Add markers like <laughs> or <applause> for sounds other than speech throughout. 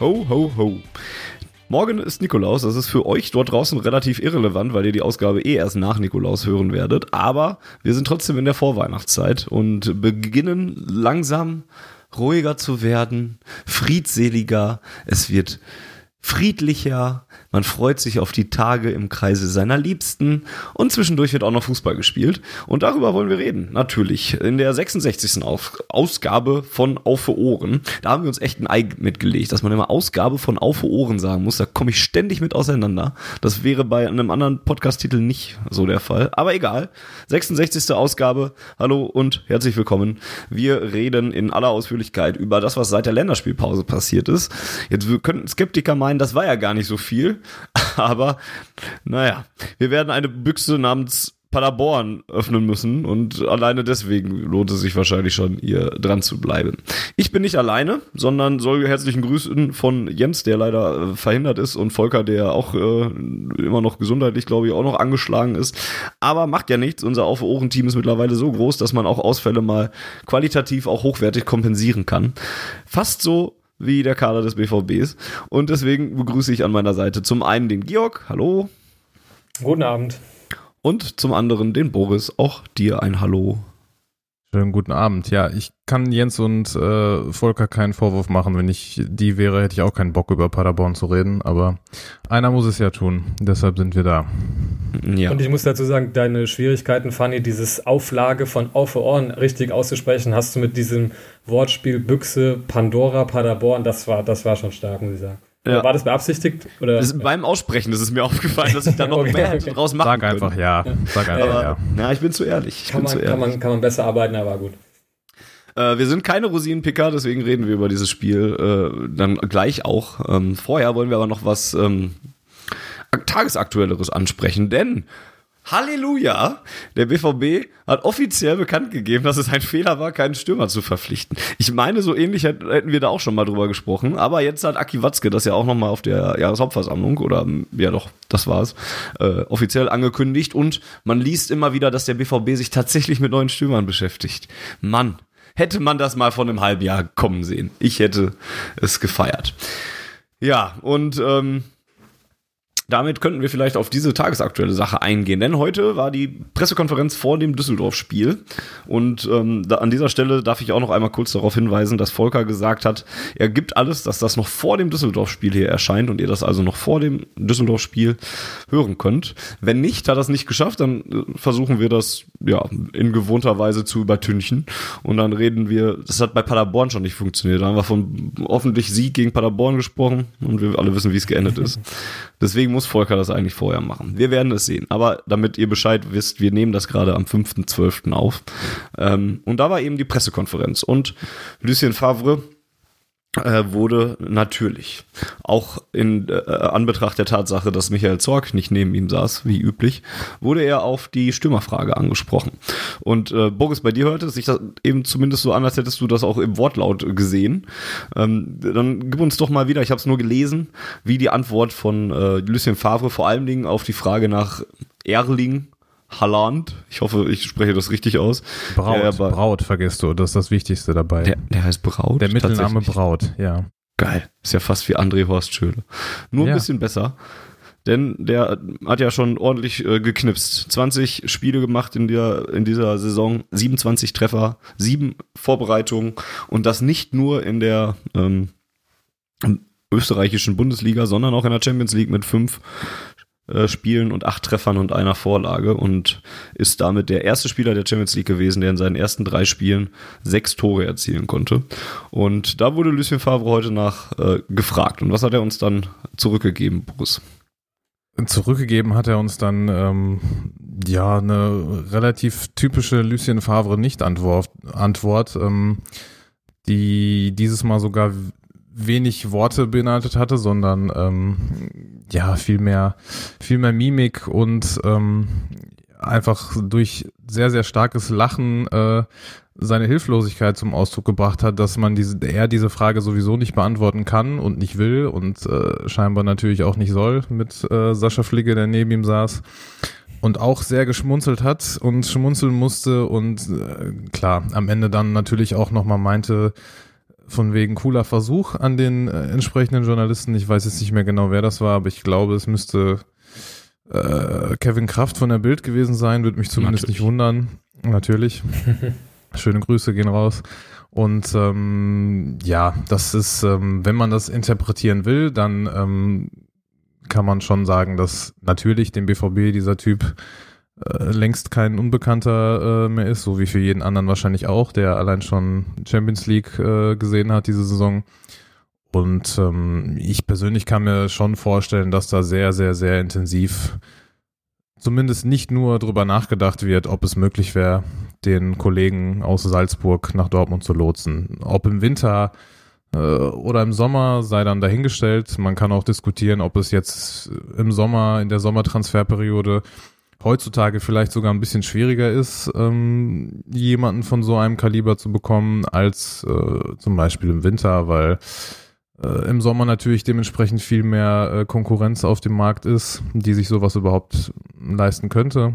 Ho, ho, ho. Morgen ist Nikolaus. Das ist für euch dort draußen relativ irrelevant, weil ihr die Ausgabe eh erst nach Nikolaus hören werdet. Aber wir sind trotzdem in der Vorweihnachtszeit und beginnen langsam ruhiger zu werden, friedseliger. Es wird friedlicher, man freut sich auf die Tage im Kreise seiner Liebsten und zwischendurch wird auch noch Fußball gespielt. Und darüber wollen wir reden, natürlich. In der 66. Auf Ausgabe von Auf Ohren. Da haben wir uns echt ein Ei mitgelegt, dass man immer Ausgabe von Auf Ohren sagen muss. Da komme ich ständig mit auseinander. Das wäre bei einem anderen Podcast-Titel nicht so der Fall. Aber egal. 66. Ausgabe. Hallo und herzlich willkommen. Wir reden in aller Ausführlichkeit über das, was seit der Länderspielpause passiert ist. Jetzt könnten Skeptiker meinen, das war ja gar nicht so viel. <laughs> Aber naja, wir werden eine Büchse namens Paderborn öffnen müssen und alleine deswegen lohnt es sich wahrscheinlich schon, hier dran zu bleiben. Ich bin nicht alleine, sondern soll herzlichen Grüßen von Jens, der leider äh, verhindert ist und Volker, der auch äh, immer noch gesundheitlich, glaube ich, auch noch angeschlagen ist. Aber macht ja nichts. Unser Auf-Ohren-Team ist mittlerweile so groß, dass man auch Ausfälle mal qualitativ auch hochwertig kompensieren kann. Fast so wie der Kader des BVBs. Und deswegen begrüße ich an meiner Seite zum einen den Georg. Hallo. Guten Abend. Und zum anderen den Boris. Auch dir ein Hallo. Schönen guten Abend. Ja, ich kann Jens und äh, Volker keinen Vorwurf machen. Wenn ich die wäre, hätte ich auch keinen Bock über Paderborn zu reden. Aber einer muss es ja tun. Deshalb sind wir da. Ja. Und ich muss dazu sagen, deine Schwierigkeiten, Fanny, dieses Auflage von Auf Ohren richtig auszusprechen, hast du mit diesem Wortspiel Büchse, Pandora, Paderborn, das war, das war schon stark, muss ich sagen. Ja. War das beabsichtigt? Oder? Das ist beim Aussprechen das ist mir aufgefallen, dass ich da <laughs> noch okay, mehr okay. draus machen Sag einfach ja. ja. Sag einfach aber, ja. Na, ich bin zu ehrlich. Ich kann, man, zu ehrlich. Kann, man, kann man besser arbeiten, aber gut. Äh, wir sind keine Rosinenpicker, deswegen reden wir über dieses Spiel äh, dann gleich auch. Ähm, vorher wollen wir aber noch was ähm, tagesaktuelleres ansprechen, denn Halleluja! Der BVB hat offiziell bekannt gegeben, dass es ein Fehler war, keinen Stürmer zu verpflichten. Ich meine, so ähnlich hätten wir da auch schon mal drüber gesprochen. Aber jetzt hat Aki Watzke das ja auch nochmal auf der Jahreshauptversammlung oder ja doch, das war's, äh, offiziell angekündigt. Und man liest immer wieder, dass der BVB sich tatsächlich mit neuen Stürmern beschäftigt. Mann, hätte man das mal vor einem halben Jahr kommen sehen. Ich hätte es gefeiert. Ja, und ähm, damit könnten wir vielleicht auf diese tagesaktuelle Sache eingehen, denn heute war die Pressekonferenz vor dem Düsseldorf-Spiel und ähm, da, an dieser Stelle darf ich auch noch einmal kurz darauf hinweisen, dass Volker gesagt hat, er gibt alles, dass das noch vor dem Düsseldorf-Spiel hier erscheint und ihr das also noch vor dem Düsseldorf-Spiel hören könnt. Wenn nicht, hat er es nicht geschafft, dann äh, versuchen wir das ja in gewohnter Weise zu übertünchen und dann reden wir, das hat bei Paderborn schon nicht funktioniert, da haben wir von hoffentlich Sieg gegen Paderborn gesprochen und wir alle wissen, wie es geendet ist. <laughs> Deswegen muss Volker das eigentlich vorher machen. Wir werden es sehen. Aber damit ihr Bescheid wisst, wir nehmen das gerade am 5.12. auf. Ähm, und da war eben die Pressekonferenz. Und Lucien Favre wurde natürlich auch in äh, Anbetracht der Tatsache, dass Michael Zorg nicht neben ihm saß, wie üblich, wurde er auf die Stürmerfrage angesprochen. Und äh, Boris, bei dir hörte sich das eben zumindest so an, als hättest du das auch im Wortlaut gesehen. Ähm, dann gib uns doch mal wieder, ich habe es nur gelesen, wie die Antwort von äh, Lucien Favre vor allen Dingen auf die Frage nach Erling Halland. Ich hoffe, ich spreche das richtig aus. Braut, der, Braut vergisst du, das ist das Wichtigste dabei. Der, der heißt Braut? Der Mittelname Braut, ja. Geil. Ist ja fast wie André Horst Schöle. Nur ein ja. bisschen besser. Denn der hat ja schon ordentlich äh, geknipst. 20 Spiele gemacht in, der, in dieser Saison, 27 Treffer, 7 Vorbereitungen und das nicht nur in der ähm, österreichischen Bundesliga, sondern auch in der Champions League mit 5 äh, Spielen und acht Treffern und einer Vorlage und ist damit der erste Spieler der Champions League gewesen, der in seinen ersten drei Spielen sechs Tore erzielen konnte. Und da wurde Lucien Favre heute nach äh, gefragt. Und was hat er uns dann zurückgegeben, Boris? Zurückgegeben hat er uns dann ähm, ja eine relativ typische Lucien Favre Nicht-Antwort. Antwort, ähm, die dieses Mal sogar wenig Worte beinhaltet hatte, sondern ähm, ja, viel mehr, viel mehr Mimik und ähm, einfach durch sehr, sehr starkes Lachen äh, seine Hilflosigkeit zum Ausdruck gebracht hat, dass man diese, er diese Frage sowieso nicht beantworten kann und nicht will und äh, scheinbar natürlich auch nicht soll mit äh, Sascha Flicke, der neben ihm saß und auch sehr geschmunzelt hat und schmunzeln musste und äh, klar, am Ende dann natürlich auch nochmal meinte, von wegen cooler Versuch an den äh, entsprechenden Journalisten. Ich weiß jetzt nicht mehr genau, wer das war, aber ich glaube, es müsste äh, Kevin Kraft von der Bild gewesen sein, würde mich zumindest Natürlich. nicht wundern. Natürlich. <laughs> Schöne Grüße gehen raus. Und ähm, ja, das ist, ähm, wenn man das interpretieren will, dann ähm, kann man schon sagen, dass natürlich dem BVB dieser Typ äh, längst kein Unbekannter äh, mehr ist, so wie für jeden anderen wahrscheinlich auch, der allein schon Champions League äh, gesehen hat diese Saison. Und ähm, ich persönlich kann mir schon vorstellen, dass da sehr, sehr, sehr intensiv zumindest nicht nur drüber nachgedacht wird, ob es möglich wäre, den Kollegen aus Salzburg nach Dortmund zu lotsen. Ob im Winter äh, oder im Sommer sei dann dahingestellt. Man kann auch diskutieren, ob es jetzt im Sommer, in der Sommertransferperiode heutzutage vielleicht sogar ein bisschen schwieriger ist, ähm, jemanden von so einem Kaliber zu bekommen, als äh, zum Beispiel im Winter, weil äh, im Sommer natürlich dementsprechend viel mehr äh, Konkurrenz auf dem Markt ist, die sich sowas überhaupt leisten könnte.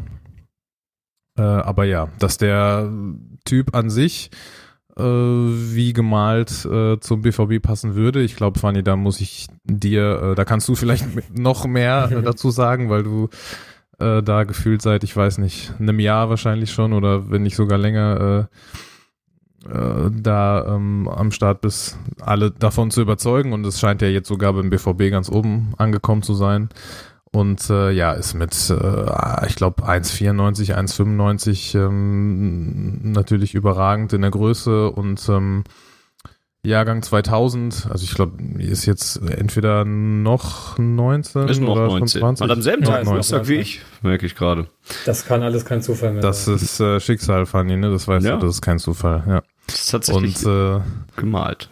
Äh, aber ja, dass der Typ an sich äh, wie gemalt äh, zum BVB passen würde. Ich glaube, Fanny, da muss ich dir, äh, da kannst du vielleicht <laughs> noch mehr <laughs> dazu sagen, weil du äh, da gefühlt seit, ich weiß nicht, einem Jahr wahrscheinlich schon oder wenn nicht sogar länger äh, äh, da ähm, am Start bist, alle davon zu überzeugen und es scheint ja jetzt sogar beim BVB ganz oben angekommen zu sein. Und äh, ja, ist mit, äh, ich glaube, 1,94, 1,95 ähm, natürlich überragend in der Größe und ähm, Jahrgang 2000, also ich glaube, ist jetzt entweder noch 19 ist noch oder 19. 20. Hat am selben Tag Geburtstag wie ich, merke ich gerade. Das kann alles kein Zufall mehr Das sein. ist äh, Schicksal, Fanny, ne? Das weißt ja. du, das ist kein Zufall, ja. Das ist tatsächlich Und, äh, gemalt.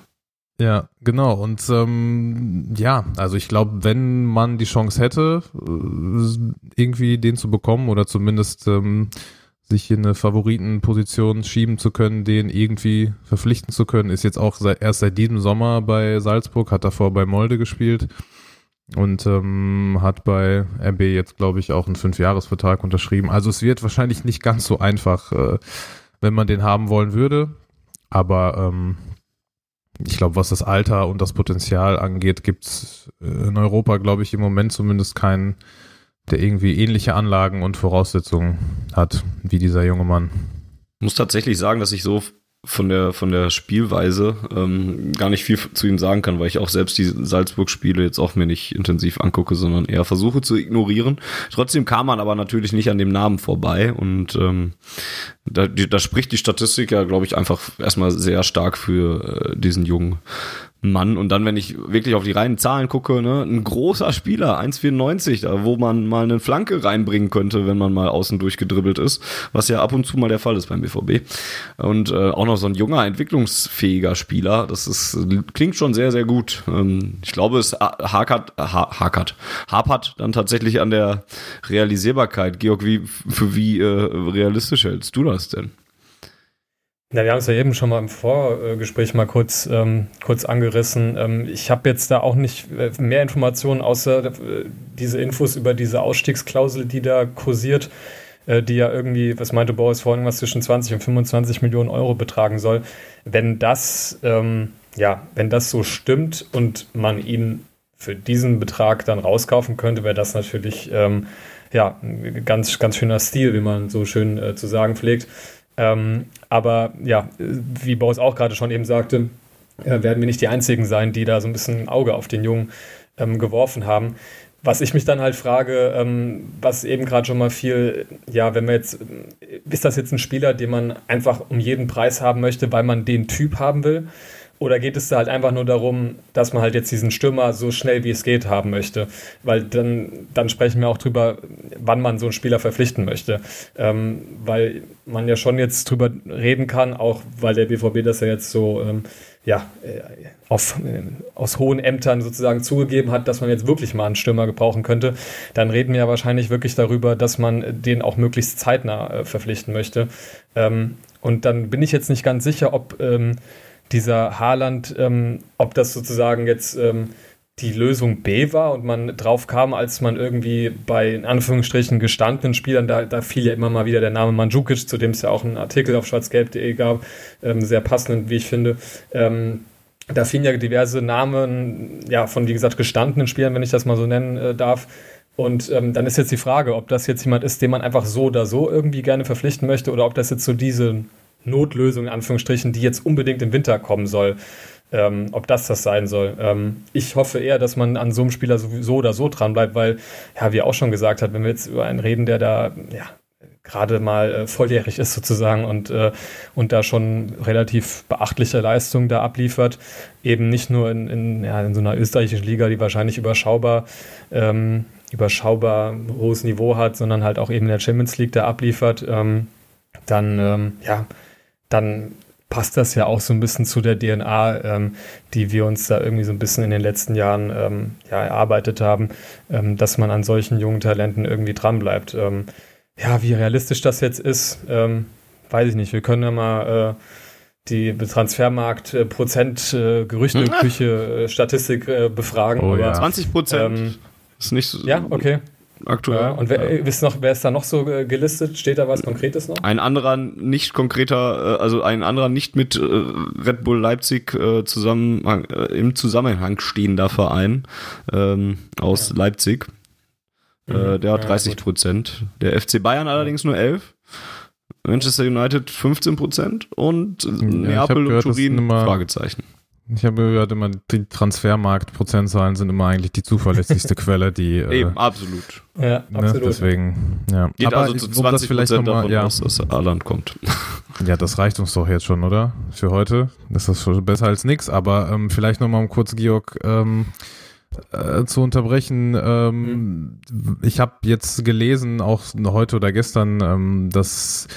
Ja, genau. Und ähm, ja, also ich glaube, wenn man die Chance hätte, äh, irgendwie den zu bekommen oder zumindest ähm, sich in eine Favoritenposition schieben zu können, den irgendwie verpflichten zu können. Ist jetzt auch seit, erst seit diesem Sommer bei Salzburg, hat davor bei Molde gespielt und ähm, hat bei RB jetzt, glaube ich, auch einen Fünfjahresvertrag unterschrieben. Also es wird wahrscheinlich nicht ganz so einfach, äh, wenn man den haben wollen würde. Aber ähm, ich glaube, was das Alter und das Potenzial angeht, gibt es in Europa, glaube ich, im Moment zumindest keinen der irgendwie ähnliche Anlagen und Voraussetzungen hat wie dieser junge Mann. Ich muss tatsächlich sagen, dass ich so von der von der Spielweise ähm, gar nicht viel zu ihm sagen kann, weil ich auch selbst die Salzburg-Spiele jetzt auch mir nicht intensiv angucke, sondern eher versuche zu ignorieren. Trotzdem kam man aber natürlich nicht an dem Namen vorbei und ähm, da, da spricht die Statistik ja, glaube ich, einfach erstmal sehr stark für äh, diesen jungen Mann. Und dann, wenn ich wirklich auf die reinen Zahlen gucke, ne, ein großer Spieler, 1,94, da wo man mal eine Flanke reinbringen könnte, wenn man mal außen durchgedribbelt ist, was ja ab und zu mal der Fall ist beim BVB. Und äh, auch noch so ein junger, entwicklungsfähiger Spieler, das ist, klingt schon sehr, sehr gut. Ähm, ich glaube, es hakert, ha, hakert, hapert dann tatsächlich an der Realisierbarkeit. Georg, wie, für wie äh, realistisch hältst du das denn? Ja, wir haben es ja eben schon mal im Vorgespräch mal kurz, ähm, kurz angerissen. Ähm, ich habe jetzt da auch nicht äh, mehr Informationen, außer äh, diese Infos über diese Ausstiegsklausel, die da kursiert, äh, die ja irgendwie, was meinte Boris vorhin, was zwischen 20 und 25 Millionen Euro betragen soll. Wenn das, ähm, ja, wenn das so stimmt und man ihn für diesen Betrag dann rauskaufen könnte, wäre das natürlich, ähm, ja, ein ganz, ganz schöner Stil, wie man so schön äh, zu sagen pflegt. Ähm, aber ja, wie Boris auch gerade schon eben sagte, äh, werden wir nicht die Einzigen sein, die da so ein bisschen ein Auge auf den Jungen ähm, geworfen haben. Was ich mich dann halt frage, ähm, was eben gerade schon mal viel, ja, wenn wir jetzt, ist das jetzt ein Spieler, den man einfach um jeden Preis haben möchte, weil man den Typ haben will? Oder geht es da halt einfach nur darum, dass man halt jetzt diesen Stürmer so schnell wie es geht haben möchte? Weil dann, dann sprechen wir auch drüber, wann man so einen Spieler verpflichten möchte. Ähm, weil man ja schon jetzt drüber reden kann, auch weil der BVB das ja jetzt so ähm, ja, äh, auf, äh, aus hohen Ämtern sozusagen zugegeben hat, dass man jetzt wirklich mal einen Stürmer gebrauchen könnte, dann reden wir ja wahrscheinlich wirklich darüber, dass man den auch möglichst zeitnah äh, verpflichten möchte. Ähm, und dann bin ich jetzt nicht ganz sicher, ob ähm, dieser Haaland, ähm, ob das sozusagen jetzt ähm, die Lösung B war und man drauf kam, als man irgendwie bei in Anführungsstrichen gestandenen Spielern, da, da fiel ja immer mal wieder der Name Mandzukic, zu dem es ja auch einen Artikel auf schwarzgelb.de gab, ähm, sehr passend, wie ich finde. Ähm, da fielen ja diverse Namen ja, von, wie gesagt, gestandenen Spielern, wenn ich das mal so nennen äh, darf. Und ähm, dann ist jetzt die Frage, ob das jetzt jemand ist, den man einfach so oder so irgendwie gerne verpflichten möchte oder ob das jetzt so diese Notlösung, in Anführungsstrichen, die jetzt unbedingt im Winter kommen soll. Ähm, ob das das sein soll. Ähm, ich hoffe eher, dass man an so einem Spieler so oder so dran bleibt, weil, ja, wie auch schon gesagt hat, wenn wir jetzt über einen reden, der da, ja, gerade mal äh, volljährig ist sozusagen und, äh, und da schon relativ beachtliche Leistungen da abliefert. Eben nicht nur in, in, ja, in so einer österreichischen Liga, die wahrscheinlich überschaubar, ähm, überschaubar hohes Niveau hat, sondern halt auch eben in der Champions League da abliefert. Ähm, dann, ähm, ja, dann passt das ja auch so ein bisschen zu der DNA, ähm, die wir uns da irgendwie so ein bisschen in den letzten Jahren ähm, ja, erarbeitet haben, ähm, dass man an solchen jungen Talenten irgendwie dranbleibt. Ähm, ja, wie realistisch das jetzt ist, ähm, weiß ich nicht. Wir können ja mal äh, die Transfermarkt äh, Prozent äh, Gerüchte Küche äh, Statistik äh, befragen. Oh, ja. 20 Prozent ähm, ist nicht so. Ja, okay aktuell. Ja, und wer, ja. wisst noch, wer ist da noch so gelistet? Steht da was Konkretes noch? Ein anderer nicht konkreter, äh, also ein anderer nicht mit äh, Red Bull Leipzig äh, zusammen im Zusammenhang stehender Verein ähm, aus ja. Leipzig. Mhm. der hat 30 Prozent. Der FC Bayern allerdings nur 11. Manchester United 15 Prozent und Neapel und Turin Fragezeichen. Ich habe gehört, immer die Transfermarkt-Prozentzahlen sind immer eigentlich die zuverlässigste <laughs> Quelle, die. Äh, Eben, absolut. Ja, ne, absolut. Deswegen, ja. Geht Aber also zu 20 um das vielleicht noch mal, ja. aus, dass Arland kommt. <laughs> Ja, das reicht uns doch jetzt schon, oder? Für heute. Das ist schon besser als nichts. Aber ähm, vielleicht nochmal um kurz, Georg, ähm, äh, zu unterbrechen. Ähm, mhm. Ich habe jetzt gelesen, auch heute oder gestern, ähm, dass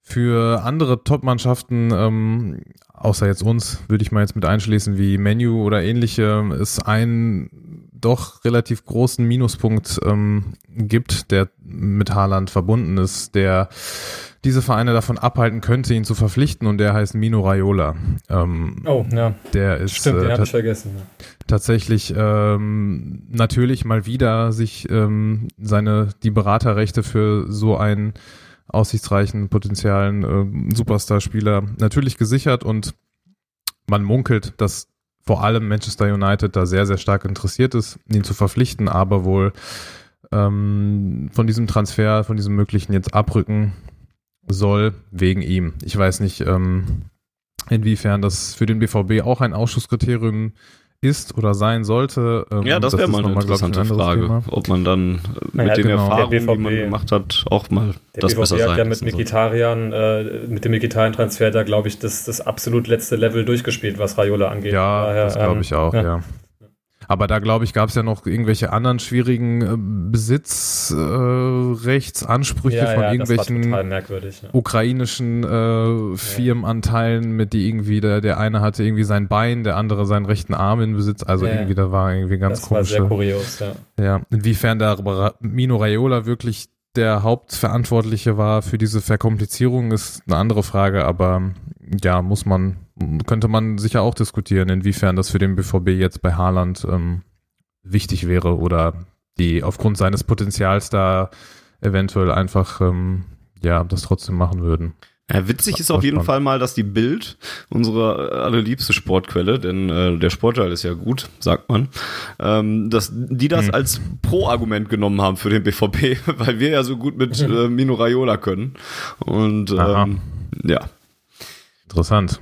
für andere Top-Mannschaften, ähm, außer jetzt uns, würde ich mal jetzt mit einschließen, wie Menu oder ähnliche, es einen doch relativ großen Minuspunkt ähm, gibt, der mit Haaland verbunden ist, der diese Vereine davon abhalten könnte, ihn zu verpflichten und der heißt Mino Raiola. Ähm, oh, ja. Der ist Stimmt, den äh, ich vergessen. Tatsächlich ähm, natürlich mal wieder sich ähm, seine die Beraterrechte für so ein aussichtsreichen, potenziellen äh, Superstar-Spieler natürlich gesichert und man munkelt, dass vor allem Manchester United da sehr, sehr stark interessiert ist, ihn zu verpflichten, aber wohl ähm, von diesem Transfer, von diesem möglichen jetzt abrücken soll, wegen ihm. Ich weiß nicht, ähm, inwiefern das für den BVB auch ein Ausschusskriterium ist oder sein sollte. Ähm, ja, das, wäre mal eine interessante ein Frage, Thema. ob man dann naja, mit den genau. Erfahrungen, BVB, die man gemacht hat, auch mal das BVB besser sein hat ja mit Mikitarian, äh, mit dem Mikitarian-Transfer da, glaube ich, das, das absolut letzte Level durchgecht, was Raiola angeht. Ja, Daher, das glaube ähm, ich auch, ja. ja. Aber da glaube ich, gab es ja noch irgendwelche anderen schwierigen äh, Besitzrechtsansprüche äh, ja, von ja, irgendwelchen ja. ukrainischen äh, Firmenanteilen, mit die irgendwie der, der eine hatte irgendwie sein Bein, der andere seinen rechten Arm in Besitz. Also irgendwie da war irgendwie ganz komisch. Das war sehr kurios, ja. Ja, inwiefern da Mino Raiola wirklich der Hauptverantwortliche war für diese Verkomplizierung, ist eine andere Frage, aber ja, muss man könnte man sicher auch diskutieren, inwiefern das für den BVB jetzt bei Haaland ähm, wichtig wäre oder die aufgrund seines Potenzials da eventuell einfach ähm, ja das trotzdem machen würden. Ja, witzig ist auf jeden Fall mal, dass die Bild, unsere allerliebste Sportquelle, denn äh, der Sportteil ist ja gut, sagt man, ähm, dass die das hm. als Pro-Argument genommen haben für den BVB, <laughs> weil wir ja so gut mit <laughs> äh, Mino Raiola können. Und ähm, ja, Interessant.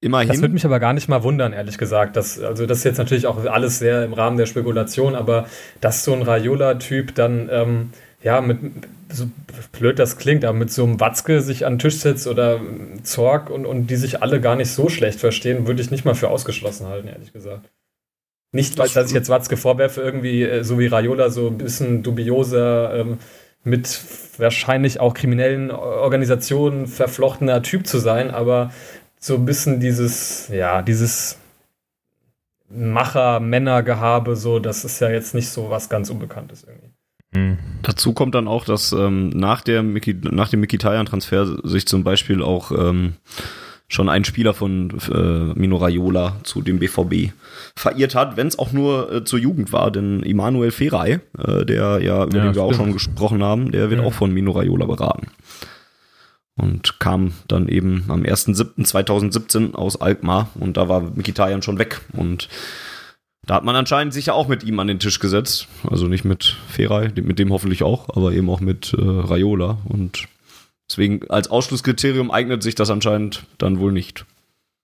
Immerhin. Das würde mich aber gar nicht mal wundern, ehrlich gesagt. Das, also das ist jetzt natürlich auch alles sehr im Rahmen der Spekulation, aber dass so ein Raiola-Typ dann ähm, ja, mit, so blöd das klingt, aber mit so einem Watzke sich an den Tisch setzt oder Zorg und, und die sich alle gar nicht so schlecht verstehen, würde ich nicht mal für ausgeschlossen halten, ehrlich gesagt. Nicht, weil dass ich jetzt Watzke vorwerfe, irgendwie äh, so wie Raiola so ein bisschen dubioser, ähm, mit wahrscheinlich auch kriminellen Organisationen verflochtener Typ zu sein, aber so ein bisschen dieses, ja, dieses Macher-Männer-Gehabe, so, das ist ja jetzt nicht so was ganz Unbekanntes irgendwie. Mhm. Dazu kommt dann auch, dass ähm, nach, der Miki, nach dem Mikitarian-Transfer sich zum Beispiel auch ähm, schon ein Spieler von äh, Mino Raiola zu dem BVB verirrt hat, wenn es auch nur äh, zur Jugend war, denn Immanuel Feray, äh, der ja, über ja, den wir auch schon gesprochen haben, der wird ja. auch von Mino Raiola beraten. Und kam dann eben am 1.7.2017 aus Alkmaar und da war Mikitarian schon weg und da hat man anscheinend sich ja auch mit ihm an den Tisch gesetzt. Also nicht mit Feray, mit dem hoffentlich auch, aber eben auch mit äh, Raiola. Und deswegen als Ausschlusskriterium eignet sich das anscheinend dann wohl nicht.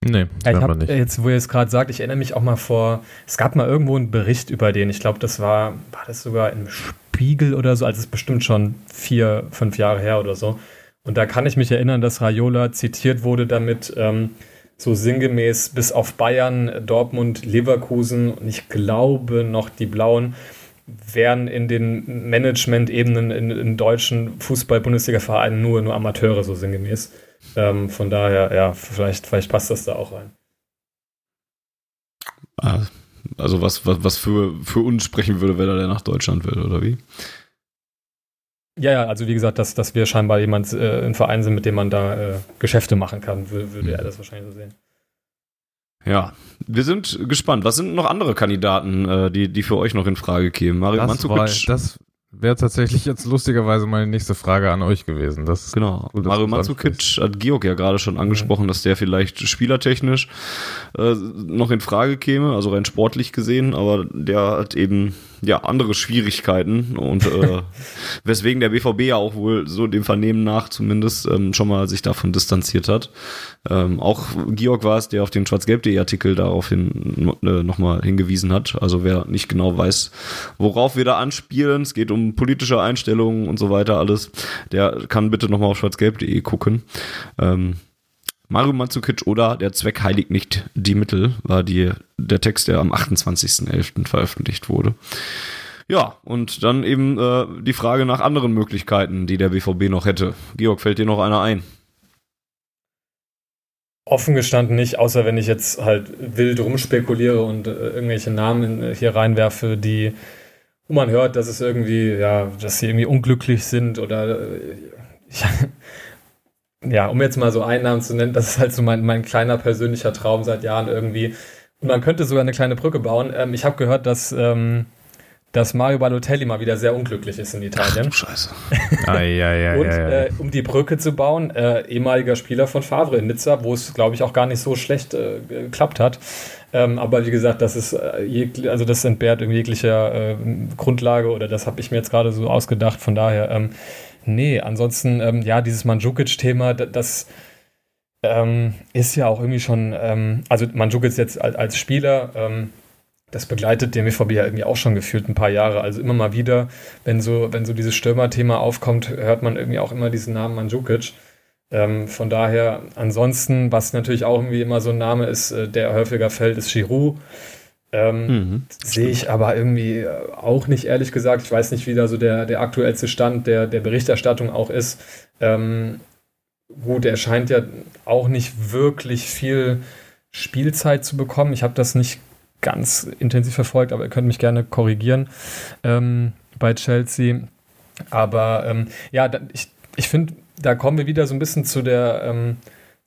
Nee, ja, ich hab, nicht. Jetzt, wo ihr es gerade sagt, ich erinnere mich auch mal vor, es gab mal irgendwo einen Bericht über den. Ich glaube, das war, war das sogar im Spiegel oder so, also es ist bestimmt schon vier, fünf Jahre her oder so. Und da kann ich mich erinnern, dass Raiola zitiert wurde damit, ähm, so sinngemäß bis auf Bayern, Dortmund, Leverkusen und ich glaube noch die Blauen wären in den Management-Ebenen in, in, deutschen Fußball-Bundesliga-Vereinen nur, nur Amateure, so sinngemäß. Ähm, von daher, ja, vielleicht, vielleicht passt das da auch rein. Ah, also was, was, was für, für uns sprechen würde, wenn er nach Deutschland will, oder wie? Ja, ja, also wie gesagt, dass, dass wir scheinbar jemand äh, ein Verein sind, mit dem man da äh, Geschäfte machen kann, würde, würde mhm. er das wahrscheinlich so sehen. Ja, wir sind gespannt. Was sind noch andere Kandidaten, äh, die, die für euch noch in Frage kämen? Mario das, war, das wäre tatsächlich jetzt lustigerweise meine nächste Frage an euch gewesen. Das genau. Gut, Mario Mandzukic hat Georg ja gerade schon angesprochen, mhm. dass der vielleicht spielertechnisch äh, noch in Frage käme, also rein sportlich gesehen, aber der hat eben ja, andere Schwierigkeiten und äh, <laughs> weswegen der BVB ja auch wohl so dem Vernehmen nach zumindest ähm, schon mal sich davon distanziert hat. Ähm, auch Georg war es, der auf den schwarzgelb.de Artikel daraufhin äh, nochmal hingewiesen hat. Also wer nicht genau weiß, worauf wir da anspielen, es geht um politische Einstellungen und so weiter alles, der kann bitte nochmal auf schwarzgelb.de gucken. Ähm, Mario Mandzukic oder Der Zweck heiligt nicht die Mittel war die, der Text, der am 28.11. veröffentlicht wurde. Ja, und dann eben äh, die Frage nach anderen Möglichkeiten, die der BVB noch hätte. Georg, fällt dir noch einer ein? Offen gestanden nicht, außer wenn ich jetzt halt wild rumspekuliere und äh, irgendwelche Namen hier reinwerfe, die, wo man hört, dass es irgendwie, ja, dass sie irgendwie unglücklich sind oder äh, <laughs> ja, ja, um jetzt mal so Einnahmen zu nennen, das ist halt so mein, mein kleiner persönlicher Traum seit Jahren irgendwie. Und man könnte sogar eine kleine Brücke bauen. Ähm, ich habe gehört, dass, ähm, dass Mario Balotelli mal wieder sehr unglücklich ist in Italien. Ach, Scheiße. ai, ai, ai, Und äh, um die Brücke zu bauen, äh, ehemaliger Spieler von Favre in Nizza, wo es, glaube ich, auch gar nicht so schlecht äh, geklappt hat. Ähm, aber wie gesagt, das ist äh, also das entbehrt jeglicher äh, Grundlage oder das habe ich mir jetzt gerade so ausgedacht. Von daher ähm, Nee, ansonsten, ähm, ja, dieses Mandzukic-Thema, das ähm, ist ja auch irgendwie schon, ähm, also Mandzukic jetzt als, als Spieler, ähm, das begleitet den BVB ja irgendwie auch schon gefühlt ein paar Jahre. Also immer mal wieder, wenn so, wenn so dieses Stürmer-Thema aufkommt, hört man irgendwie auch immer diesen Namen Mandzukic. Ähm, von daher, ansonsten, was natürlich auch irgendwie immer so ein Name ist, äh, der häufiger fällt, ist Giroud. Ähm, mhm, Sehe ich aber irgendwie äh, auch nicht, ehrlich gesagt. Ich weiß nicht, wie da so der, der aktuellste Stand der, der Berichterstattung auch ist. Ähm, gut, er scheint ja auch nicht wirklich viel Spielzeit zu bekommen. Ich habe das nicht ganz intensiv verfolgt, aber ihr könnt mich gerne korrigieren ähm, bei Chelsea. Aber ähm, ja, da, ich, ich finde, da kommen wir wieder so ein bisschen zu der, ähm,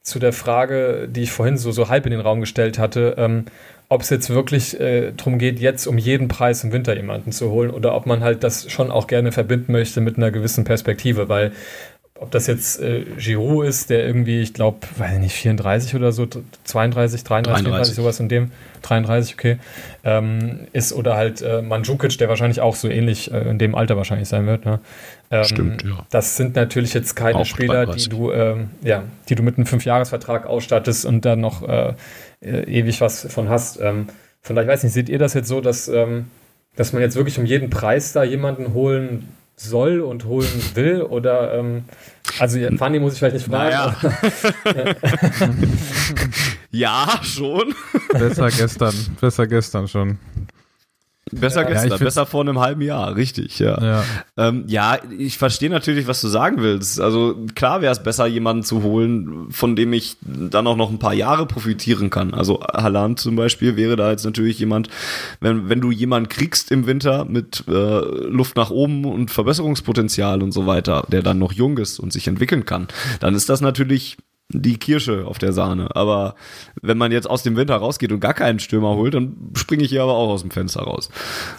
zu der Frage, die ich vorhin so, so halb in den Raum gestellt hatte ähm, ob es jetzt wirklich äh, darum geht, jetzt um jeden Preis im Winter jemanden zu holen oder ob man halt das schon auch gerne verbinden möchte mit einer gewissen Perspektive, weil ob das jetzt äh, Giroud ist, der irgendwie, ich glaube, weiß ich nicht, 34 oder so, 32, 33, 33. 34, sowas in dem, 33, okay, ähm, ist oder halt äh, Mandzukic, der wahrscheinlich auch so ähnlich äh, in dem Alter wahrscheinlich sein wird. Ne? Ähm, Stimmt, ja. Das sind natürlich jetzt keine auch Spieler, 33. die du, ähm, ja, die du mit einem Fünfjahresvertrag ausstattest und dann noch äh, ewig was von hast. Ähm, von daher, ich weiß nicht, seht ihr das jetzt so, dass, ähm, dass man jetzt wirklich um jeden Preis da jemanden holen soll und holen will? Oder, ähm, also Fanny muss ich vielleicht nicht fragen. Naja. <laughs> ja, schon. Besser gestern, besser gestern schon. Besser Ja, gestern, besser vor einem halben Jahr, richtig, ja. Ja. Ähm, ja, ich verstehe natürlich, was du sagen willst. Also klar wäre es besser, jemanden zu holen, von dem ich dann auch noch ein paar Jahre profitieren kann. Also Haaland zum Beispiel wäre da jetzt natürlich jemand, wenn, wenn du jemanden kriegst im Winter mit äh, Luft nach oben und Verbesserungspotenzial und so weiter, der dann noch jung ist und sich entwickeln kann, dann ist das natürlich die Kirsche auf der Sahne. Aber wenn man jetzt aus dem Winter rausgeht und gar keinen Stürmer holt, dann springe ich hier aber auch aus dem Fenster raus.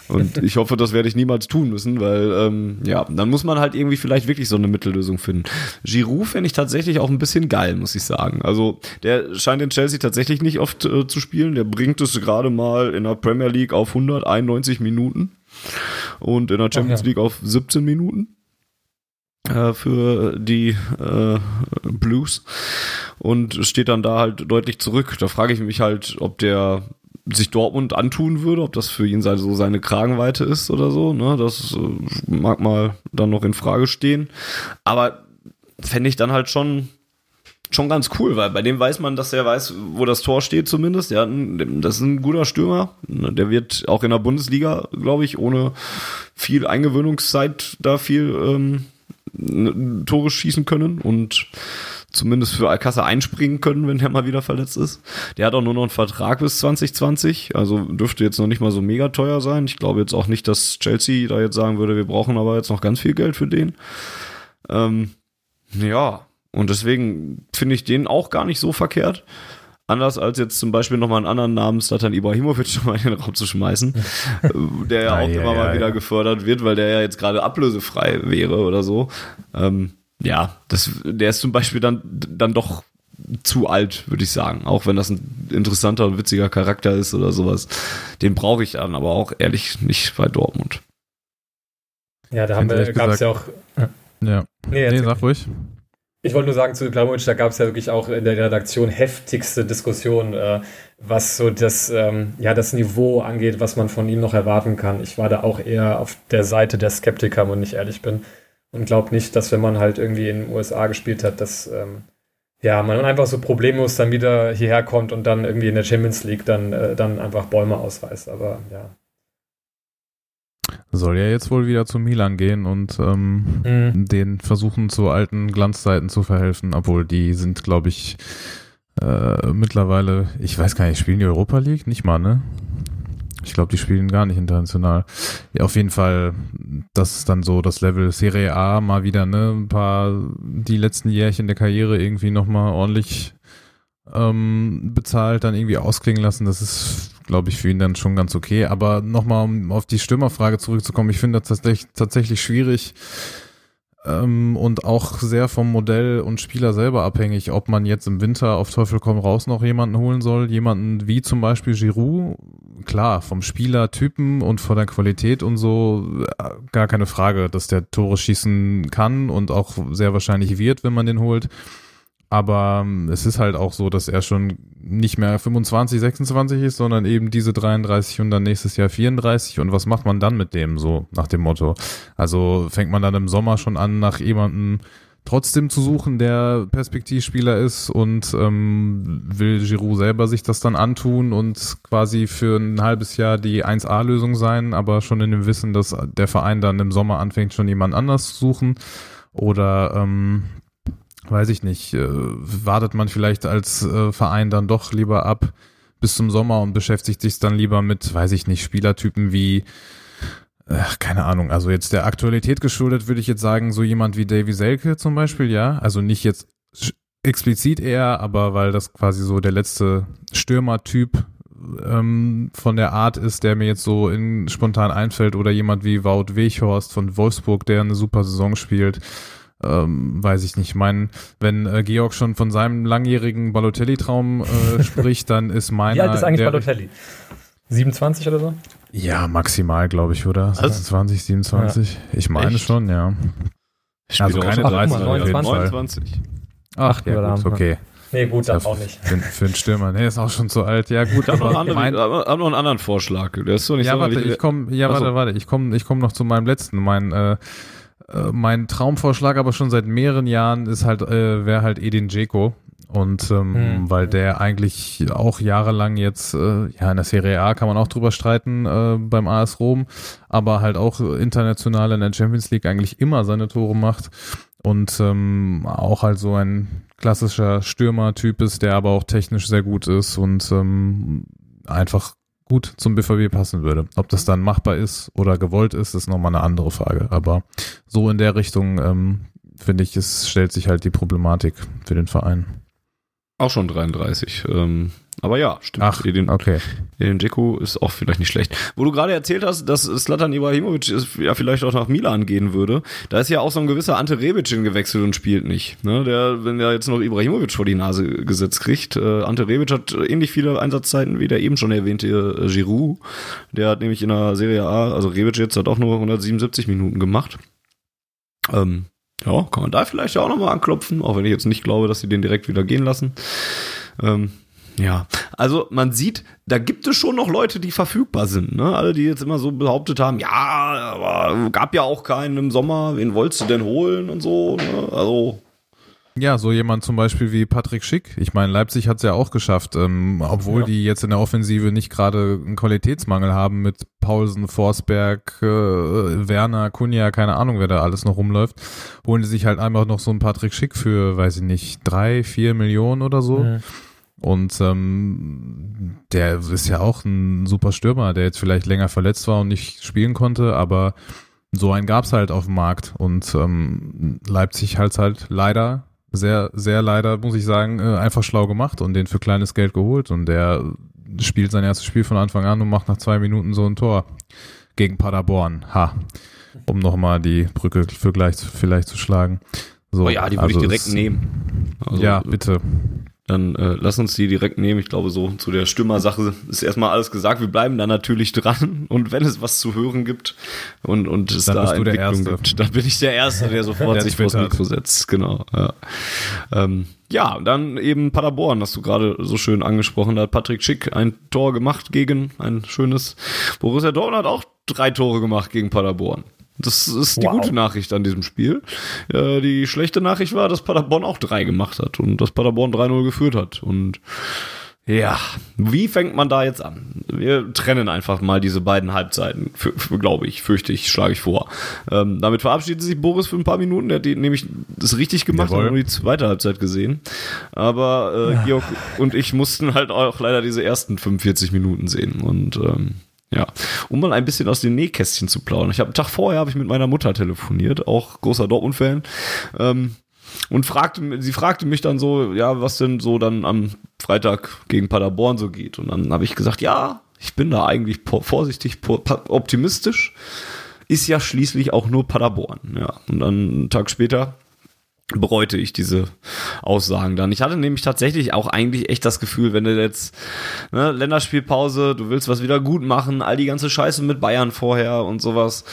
Und <laughs> ich hoffe, das werde ich niemals tun müssen, weil ähm, ja, dann muss man halt irgendwie vielleicht wirklich so eine Mittellösung finden. Giroud fände ich tatsächlich auch ein bisschen geil, muss ich sagen. Also der scheint in Chelsea tatsächlich nicht oft äh, zu spielen. Der bringt es gerade mal in der Premier League auf 191 Minuten und in der Champions ja. League auf 17 Minuten äh, für die äh, Blues und steht dann da halt deutlich zurück. Da frage ich mich halt, ob der sich Dortmund antun würde, ob das für ihn so seine Kragenweite ist oder so. Ne? Das äh, mag mal dann noch in Frage stehen. Aber fände ich dann halt schon schon ganz cool, weil bei dem weiß man, dass er weiß, wo das Tor steht zumindest. Ja, das ist ein guter Stürmer. Der wird auch in der Bundesliga, glaube ich, ohne viel Eingewöhnungszeit da viel ähm, Tore schießen können und zumindest für Alcázar einspringen können, wenn er mal wieder verletzt ist. Der hat auch nur noch einen Vertrag bis 2020, also dürfte jetzt noch nicht mal so mega teuer sein. Ich glaube jetzt auch nicht, dass Chelsea da jetzt sagen würde, wir brauchen aber jetzt noch ganz viel Geld für den. Ähm, ja, und deswegen finde ich den auch gar nicht so verkehrt. Anders als jetzt zum Beispiel nochmal einen anderen Namen, Slatan Ibrahimovic, <laughs> nochmal in den Raum zu schmeißen, äh, der ja Ah, auch ja, immer ja, mal wieder ja. gefördert wird, weil der ja jetzt gerade ablösefrei wäre oder so. Ähm, ja, das, der ist zum Beispiel dann, dann doch zu alt, würde ich sagen. Auch wenn das ein interessanter und witziger Charakter ist oder sowas. Den brauche ich dann aber auch ehrlich nicht bei Dortmund. Ja, da gab es ja auch. Ja. Nee, Nee, sag ruhig. Ich wollte nur sagen zu Ibrahimovic, da gab es ja wirklich auch in der Redaktion heftigste Diskussionen, äh, was so das, ähm, ja, das Niveau angeht, was man von ihm noch erwarten kann. Ich war da auch eher auf der Seite der Skeptiker, wenn ich ehrlich bin. Und glaube nicht, dass wenn man halt irgendwie in den USA gespielt hat, dass ähm, ja, man einfach so problemlos dann wieder hierher kommt und dann irgendwie in der Champions League dann, äh, dann einfach Bäume ausreißt. Aber ja. Soll ja jetzt wohl wieder zu Milan gehen und ähm, Mhm. den versuchen zu alten Glanzzeiten zu verhelfen, obwohl die sind, glaube ich, äh, mittlerweile, ich weiß gar nicht, spielen die Europa League? Nicht mal, ne? Ich glaube, die spielen gar nicht international. Ja, auf jeden Fall, das ist dann so das Level Serie A mal wieder, ne? Ein paar, die letzten Jährchen der Karriere irgendwie nochmal ordentlich ähm, bezahlt, dann irgendwie ausklingen lassen. Das ist, glaube ich, für ihn dann schon ganz okay. Aber nochmal, um auf die Stürmerfrage zurückzukommen, ich finde das tatsächlich, tatsächlich schwierig ähm, und auch sehr vom Modell und Spieler selber abhängig, ob man jetzt im Winter auf Teufel komm raus noch jemanden holen soll. Jemanden wie zum Beispiel Giroud. Klar, vom Spielertypen und von der Qualität und so äh, gar keine Frage, dass der Tore schießen kann und auch sehr wahrscheinlich wird, wenn man den holt. Aber ähm, es ist halt auch so, dass er schon nicht mehr 25, 26 ist, sondern eben diese 33 und dann nächstes Jahr 34. Und was macht man dann mit dem so nach dem Motto? Also fängt man dann im Sommer schon an, nach jemandem trotzdem zu suchen, der Perspektivspieler ist und ähm, will Giroud selber sich das dann antun und quasi für ein halbes Jahr die 1A-Lösung sein, aber schon in dem Wissen, dass der Verein dann im Sommer anfängt, schon jemand anders zu suchen. Oder ähm, weiß ich nicht, äh, wartet man vielleicht als äh, Verein dann doch lieber ab bis zum Sommer und beschäftigt sich dann lieber mit, weiß ich nicht, Spielertypen wie, ach, keine Ahnung, also jetzt der Aktualität geschuldet würde ich jetzt sagen, so jemand wie Davy Selke zum Beispiel, ja, also nicht jetzt explizit eher, aber weil das quasi so der letzte Stürmertyp ähm, von der Art ist, der mir jetzt so in, spontan einfällt. Oder jemand wie Wout Weghorst von Wolfsburg, der eine super Saison spielt ähm, weiß ich nicht. Ich meine, wenn äh, Georg schon von seinem langjährigen Balotelli-Traum äh, <laughs> spricht, dann ist meiner. Wie alt ist eigentlich der, Balotelli? 27 oder so? Ja, maximal, glaube ich, oder? 26, 27? Ich meine Echt? schon, ja. Also keine Ach, 13 guck mal, auf jeden 29. Fall. 29. Ach, Ach, ja, gut, okay. Nee, gut, dann Ja, auch nicht. Für, für einen Stürmer, nee, ist auch schon zu alt. Ja, gut, Ich habe noch, aber mein, hab noch einen anderen Vorschlag. Der ist so nicht ja, sonderlich- warte, ich komme, ja, so. warte, warte, ich komme, ich komme noch zu meinem letzten. Mein, äh, Äh, mein Traumvorschlag aber schon seit mehreren Jahren ist halt, äh, wäre halt Edin Dzeko. Und ähm, hm. weil der eigentlich auch jahrelang jetzt, äh, ja, in der Serie A kann man auch drüber streiten äh, beim AS Rom, aber halt auch international in der Champions League eigentlich immer seine Tore macht und ähm, auch halt so ein klassischer Stürmer-Typ ist, der aber auch technisch sehr gut ist und ähm, einfach gut zum BVB passen würde. Ob das dann machbar ist oder gewollt ist, ist nochmal eine andere Frage. Aber so in der Richtung ähm, finde ich, es stellt sich halt die Problematik für den Verein. Auch schon 33. Ähm, aber ja, stimmt. Ach, Edin, okay. Edin Dzeko ist auch vielleicht nicht schlecht. Wo du gerade erzählt hast, dass Slatan Ibrahimovic ja vielleicht auch nach Milan gehen würde, da ist ja auch so ein gewisser Ante Rebic gewechselt und spielt nicht. Ne? Der, wenn er jetzt noch Ibrahimovic vor die Nase gesetzt kriegt, äh, Ante Rebic hat ähnlich viele Einsatzzeiten wie der eben schon erwähnte äh, Giroud. Der hat nämlich in der Serie A, also Rebic jetzt hat auch nur 177 Minuten gemacht. Ähm, ja, kann man da vielleicht auch nochmal anklopfen, auch wenn ich jetzt nicht glaube, dass sie den direkt wieder gehen lassen. Ähm, ja, also man sieht, da gibt es schon noch Leute, die verfügbar sind. Ne? Alle, die jetzt immer so behauptet haben, ja, aber gab ja auch keinen im Sommer, wen wolltest du denn holen und so. Ne? Also ja, so jemand zum Beispiel wie Patrick Schick. Ich meine, Leipzig hat es ja auch geschafft, ähm, obwohl ja. die jetzt in der Offensive nicht gerade einen Qualitätsmangel haben mit Paulsen, Forsberg, äh, Werner, Kunja, keine Ahnung, wer da alles noch rumläuft, holen die sich halt einfach noch so einen Patrick Schick für, weiß ich nicht, drei, vier Millionen oder so. Mhm. Und ähm, der ist ja auch ein super Stürmer, der jetzt vielleicht länger verletzt war und nicht spielen konnte, aber so einen gab's halt auf dem Markt. Und ähm, Leipzig halt halt leider sehr, sehr leider, muss ich sagen, äh, einfach schlau gemacht und den für kleines Geld geholt. Und der spielt sein erstes Spiel von Anfang an und macht nach zwei Minuten so ein Tor gegen Paderborn. Ha. Um nochmal die Brücke für gleich vielleicht zu schlagen. So, oh ja, die würde also ich direkt nehmen. Also, ja, bitte. Dann äh, lass uns die direkt nehmen. Ich glaube, so zu der Stürmersache ist erstmal alles gesagt. Wir bleiben da natürlich dran. Und wenn es was zu hören gibt und, und es dann da Entwicklung gibt, dann bin ich der Erste, der sofort der sich vors Mikro setzt. Genau. Ja. Ähm, ja, dann eben Paderborn, hast du gerade so schön angesprochen. Da hat Patrick Schick ein Tor gemacht gegen ein schönes. Borussia Dortmund hat auch drei Tore gemacht gegen Paderborn. Das ist die wow. gute Nachricht an diesem Spiel. Äh, die schlechte Nachricht war, dass Paderborn auch drei gemacht hat und dass Paderborn 3-0 geführt hat. Und ja, wie fängt man da jetzt an? Wir trennen einfach mal diese beiden Halbzeiten, glaube ich, fürchte ich, schlage ich vor. Ähm, damit verabschiedet sich Boris für ein paar Minuten. Der hat die, nämlich das richtig gemacht und nur die zweite Halbzeit gesehen. Aber äh, ja. Georg und ich mussten halt auch leider diese ersten 45 Minuten sehen. Und ähm, ja, um mal ein bisschen aus den Nähkästchen zu plaudern. Ich habe einen Tag vorher habe ich mit meiner Mutter telefoniert, auch großer Dortmund-Fan. Ähm, und fragte, sie fragte mich dann so, ja, was denn so dann am Freitag gegen Paderborn so geht. Und dann habe ich gesagt, ja, ich bin da eigentlich vorsichtig optimistisch. Ist ja schließlich auch nur Paderborn. Ja, und dann einen Tag später bereute ich diese Aussagen dann. Ich hatte nämlich tatsächlich auch eigentlich echt das Gefühl, wenn du jetzt ne, Länderspielpause, du willst was wieder gut machen, all die ganze Scheiße mit Bayern vorher und sowas.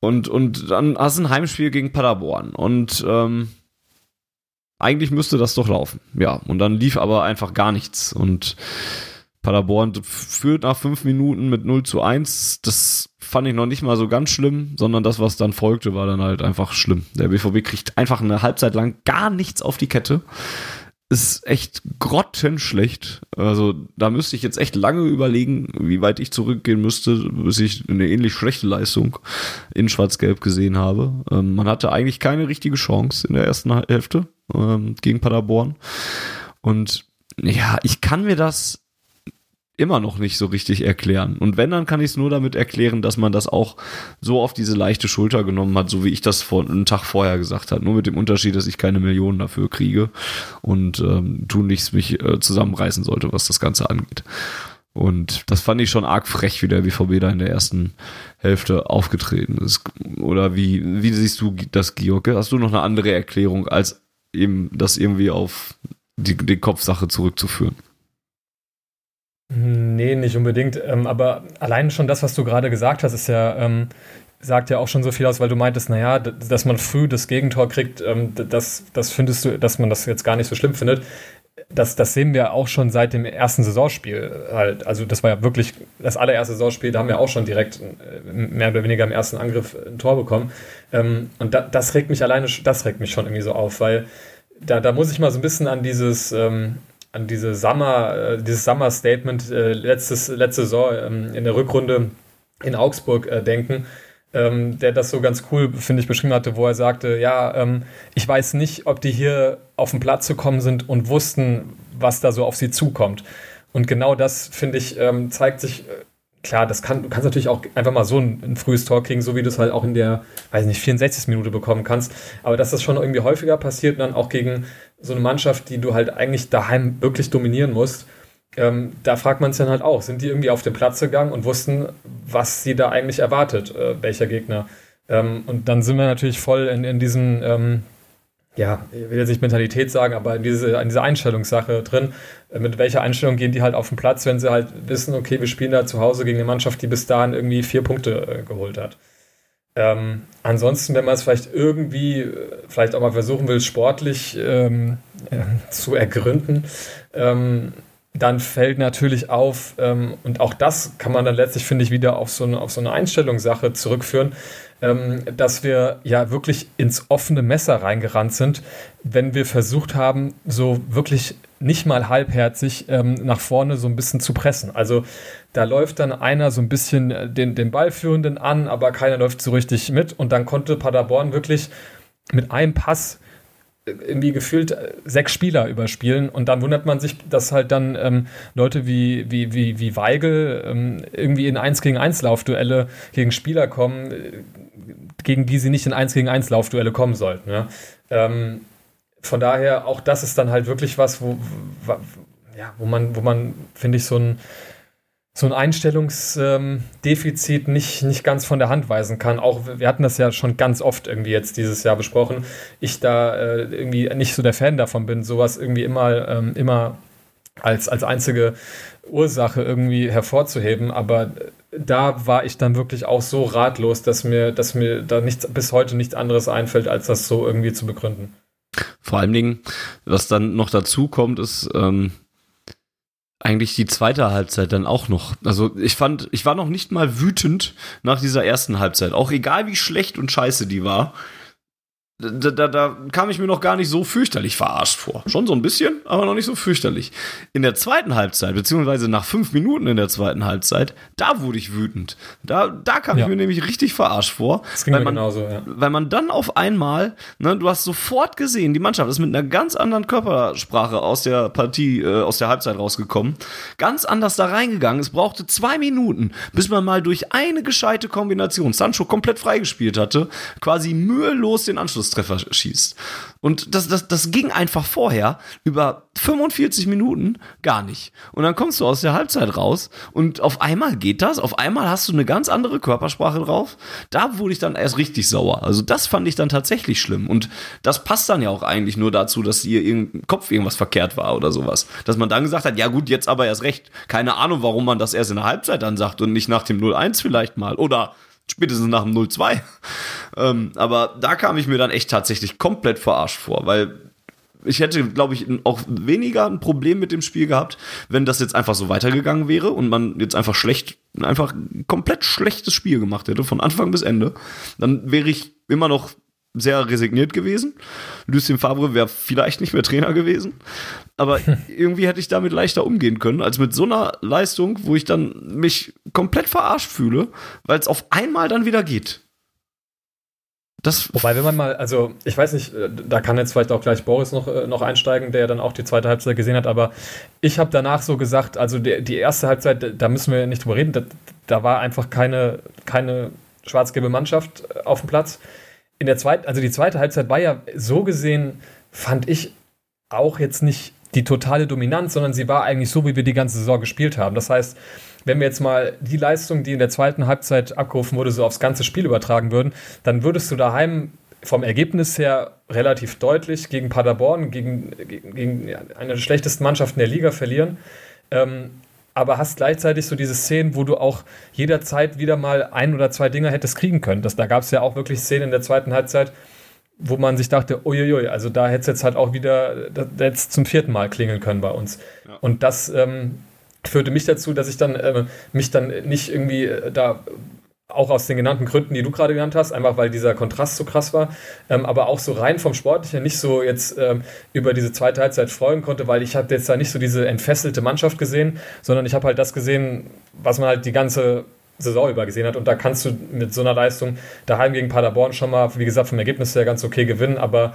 Und, und dann hast du ein Heimspiel gegen Paderborn. Und ähm, eigentlich müsste das doch laufen. Ja, und dann lief aber einfach gar nichts. Und Paderborn führt nach fünf Minuten mit 0 zu 1. Das fand ich noch nicht mal so ganz schlimm, sondern das, was dann folgte, war dann halt einfach schlimm. Der BVB kriegt einfach eine Halbzeit lang gar nichts auf die Kette. Ist echt grottenschlecht. Also da müsste ich jetzt echt lange überlegen, wie weit ich zurückgehen müsste, bis ich eine ähnlich schlechte Leistung in Schwarz-Gelb gesehen habe. Ähm, man hatte eigentlich keine richtige Chance in der ersten Hälfte ähm, gegen Paderborn. Und ja, ich kann mir das immer noch nicht so richtig erklären. Und wenn, dann kann ich es nur damit erklären, dass man das auch so auf diese leichte Schulter genommen hat, so wie ich das vor einen Tag vorher gesagt habe. Nur mit dem Unterschied, dass ich keine Millionen dafür kriege und ähm, tunlichst mich äh, zusammenreißen sollte, was das Ganze angeht. Und das fand ich schon arg frech, wie der BVB da in der ersten Hälfte aufgetreten ist. Oder wie, wie siehst du das, Georg? Hast du noch eine andere Erklärung, als eben das irgendwie auf die, die Kopfsache zurückzuführen? Nee, nicht unbedingt. Ähm, aber allein schon das, was du gerade gesagt hast, ist ja, ähm, sagt ja auch schon so viel aus, weil du meintest, naja, dass man früh das Gegentor kriegt, ähm, das, das findest du, dass man das jetzt gar nicht so schlimm findet. das, das sehen wir auch schon seit dem ersten Saisonspiel halt. Also das war ja wirklich das allererste Saisonspiel, da haben wir auch schon direkt äh, mehr oder weniger im ersten Angriff ein Tor bekommen. Ähm, und da, das regt mich alleine, das regt mich schon irgendwie so auf, weil da, da muss ich mal so ein bisschen an dieses, ähm, an diese Summer, äh, dieses Summer-Statement äh, letzte Saison ähm, in der Rückrunde in Augsburg äh, denken ähm, der das so ganz cool, finde ich, beschrieben hatte, wo er sagte, ja, ähm, ich weiß nicht, ob die hier auf den Platz gekommen sind und wussten, was da so auf sie zukommt. Und genau das, finde ich, ähm, zeigt sich, äh, klar, das kann, du kannst natürlich auch einfach mal so ein, ein frühes Tor kriegen, so wie du es halt auch in der, weiß nicht, 64. Minute bekommen kannst. Aber dass das schon irgendwie häufiger passiert und dann auch gegen so eine Mannschaft, die du halt eigentlich daheim wirklich dominieren musst, ähm, da fragt man sich dann halt auch, sind die irgendwie auf den Platz gegangen und wussten, was sie da eigentlich erwartet, äh, welcher Gegner. Ähm, und dann sind wir natürlich voll in, in diesem, ähm, ja, ich will jetzt nicht Mentalität sagen, aber in, diese, in dieser Einstellungssache drin. Äh, mit welcher Einstellung gehen die halt auf den Platz, wenn sie halt wissen, okay, wir spielen da zu Hause gegen eine Mannschaft, die bis dahin irgendwie vier Punkte äh, geholt hat. Ähm, ansonsten, wenn man es vielleicht irgendwie, äh, vielleicht auch mal versuchen will, sportlich ähm, äh, zu ergründen, ähm, dann fällt natürlich auf, ähm, und auch das kann man dann letztlich, finde ich, wieder auf so eine, auf so eine Einstellungssache zurückführen, ähm, dass wir ja wirklich ins offene Messer reingerannt sind, wenn wir versucht haben, so wirklich nicht mal halbherzig ähm, nach vorne so ein bisschen zu pressen. Also da läuft dann einer so ein bisschen äh, den, den Ballführenden an, aber keiner läuft so richtig mit und dann konnte Paderborn wirklich mit einem Pass irgendwie gefühlt äh, sechs Spieler überspielen und dann wundert man sich, dass halt dann ähm, Leute wie, wie, wie, wie Weigel ähm, irgendwie in 1 gegen 1 Laufduelle gegen Spieler kommen, äh, gegen die sie nicht in 1 gegen 1 Laufduelle kommen sollten. Ja? Ähm, von daher, auch das ist dann halt wirklich was, wo, wo ja, wo man, wo man, finde ich, so ein so ein Einstellungsdefizit ähm, nicht, nicht ganz von der Hand weisen kann. Auch wir hatten das ja schon ganz oft irgendwie jetzt dieses Jahr besprochen. Ich da äh, irgendwie nicht so der Fan davon bin, sowas irgendwie immer, ähm, immer als, als einzige Ursache irgendwie hervorzuheben. Aber da war ich dann wirklich auch so ratlos, dass mir, dass mir da nichts, bis heute nichts anderes einfällt, als das so irgendwie zu begründen. Vor allen Dingen, was dann noch dazu kommt, ist, ähm, eigentlich die zweite Halbzeit dann auch noch. Also ich fand, ich war noch nicht mal wütend nach dieser ersten Halbzeit. Auch egal wie schlecht und scheiße die war da, da, da kam ich mir noch gar nicht so fürchterlich verarscht vor. Schon so ein bisschen, aber noch nicht so fürchterlich. In der zweiten Halbzeit, beziehungsweise nach fünf Minuten in der zweiten Halbzeit, da wurde ich wütend. Da, da kam ja. ich mir nämlich richtig verarscht vor. Das ging weil man, genauso, ja. Weil man dann auf einmal, ne, du hast sofort gesehen, die Mannschaft ist mit einer ganz anderen Körpersprache aus der Partie, äh, aus der Halbzeit rausgekommen. Ganz anders da reingegangen. Es brauchte zwei Minuten, bis man mal durch eine gescheite Kombination Sancho komplett freigespielt hatte, quasi mühelos den Anschluss Anschlusstreffer schießt. Und das, das, das ging einfach vorher über 45 Minuten gar nicht. Und dann kommst du aus der Halbzeit raus und auf einmal geht das, auf einmal hast du eine ganz andere Körpersprache drauf. Da wurde ich dann erst richtig sauer. Also das fand ich dann tatsächlich schlimm. Und das passt dann ja auch eigentlich nur dazu, dass ihr im Kopf irgendwas verkehrt war oder sowas. Dass man dann gesagt hat, ja gut, jetzt aber erst recht. Keine Ahnung, warum man das erst in der Halbzeit dann sagt und nicht nach dem 0-1 vielleicht mal. Oder spätestens nach dem 0-2. Ähm, aber da kam ich mir dann echt tatsächlich komplett verarscht vor, weil ich hätte, glaube ich, auch weniger ein Problem mit dem Spiel gehabt, wenn das jetzt einfach so weitergegangen wäre und man jetzt einfach schlecht, einfach komplett schlechtes Spiel gemacht hätte, von Anfang bis Ende. Dann wäre ich immer noch sehr resigniert gewesen. Lucien Favre wäre vielleicht nicht mehr Trainer gewesen. Aber <laughs> irgendwie hätte ich damit leichter umgehen können, als mit so einer Leistung, wo ich dann mich komplett verarscht fühle, weil es auf einmal dann wieder geht. Das Wobei, wenn man mal, also ich weiß nicht, äh, da kann jetzt vielleicht auch gleich Boris noch, äh, noch einsteigen, der dann auch die zweite Halbzeit gesehen hat, aber ich habe danach so gesagt, also die, die erste Halbzeit, da müssen wir nicht drüber reden, da, da war einfach keine, keine schwarz-gelbe Mannschaft äh, auf dem Platz in der zweiten, also die zweite Halbzeit war ja so gesehen, fand ich auch jetzt nicht die totale Dominanz, sondern sie war eigentlich so, wie wir die ganze Saison gespielt haben. Das heißt, wenn wir jetzt mal die Leistung, die in der zweiten Halbzeit abgerufen wurde, so aufs ganze Spiel übertragen würden, dann würdest du daheim vom Ergebnis her relativ deutlich gegen Paderborn, gegen, gegen, gegen eine der schlechtesten Mannschaften der Liga verlieren. Ähm, aber hast gleichzeitig so diese Szenen, wo du auch jederzeit wieder mal ein oder zwei Dinger hättest kriegen können. Das, da gab es ja auch wirklich Szenen in der zweiten Halbzeit, wo man sich dachte, uiuiui, also da hätte es jetzt halt auch wieder jetzt zum vierten Mal klingeln können bei uns. Ja. Und das ähm, führte mich dazu, dass ich dann äh, mich dann nicht irgendwie äh, da auch aus den genannten Gründen, die du gerade genannt hast, einfach weil dieser Kontrast so krass war, ähm, aber auch so rein vom Sportlichen nicht so jetzt ähm, über diese zweite Halbzeit freuen konnte, weil ich habe jetzt da nicht so diese entfesselte Mannschaft gesehen, sondern ich habe halt das gesehen, was man halt die ganze Saison über gesehen hat und da kannst du mit so einer Leistung daheim gegen Paderborn schon mal, wie gesagt, vom Ergebnis her ganz okay gewinnen, aber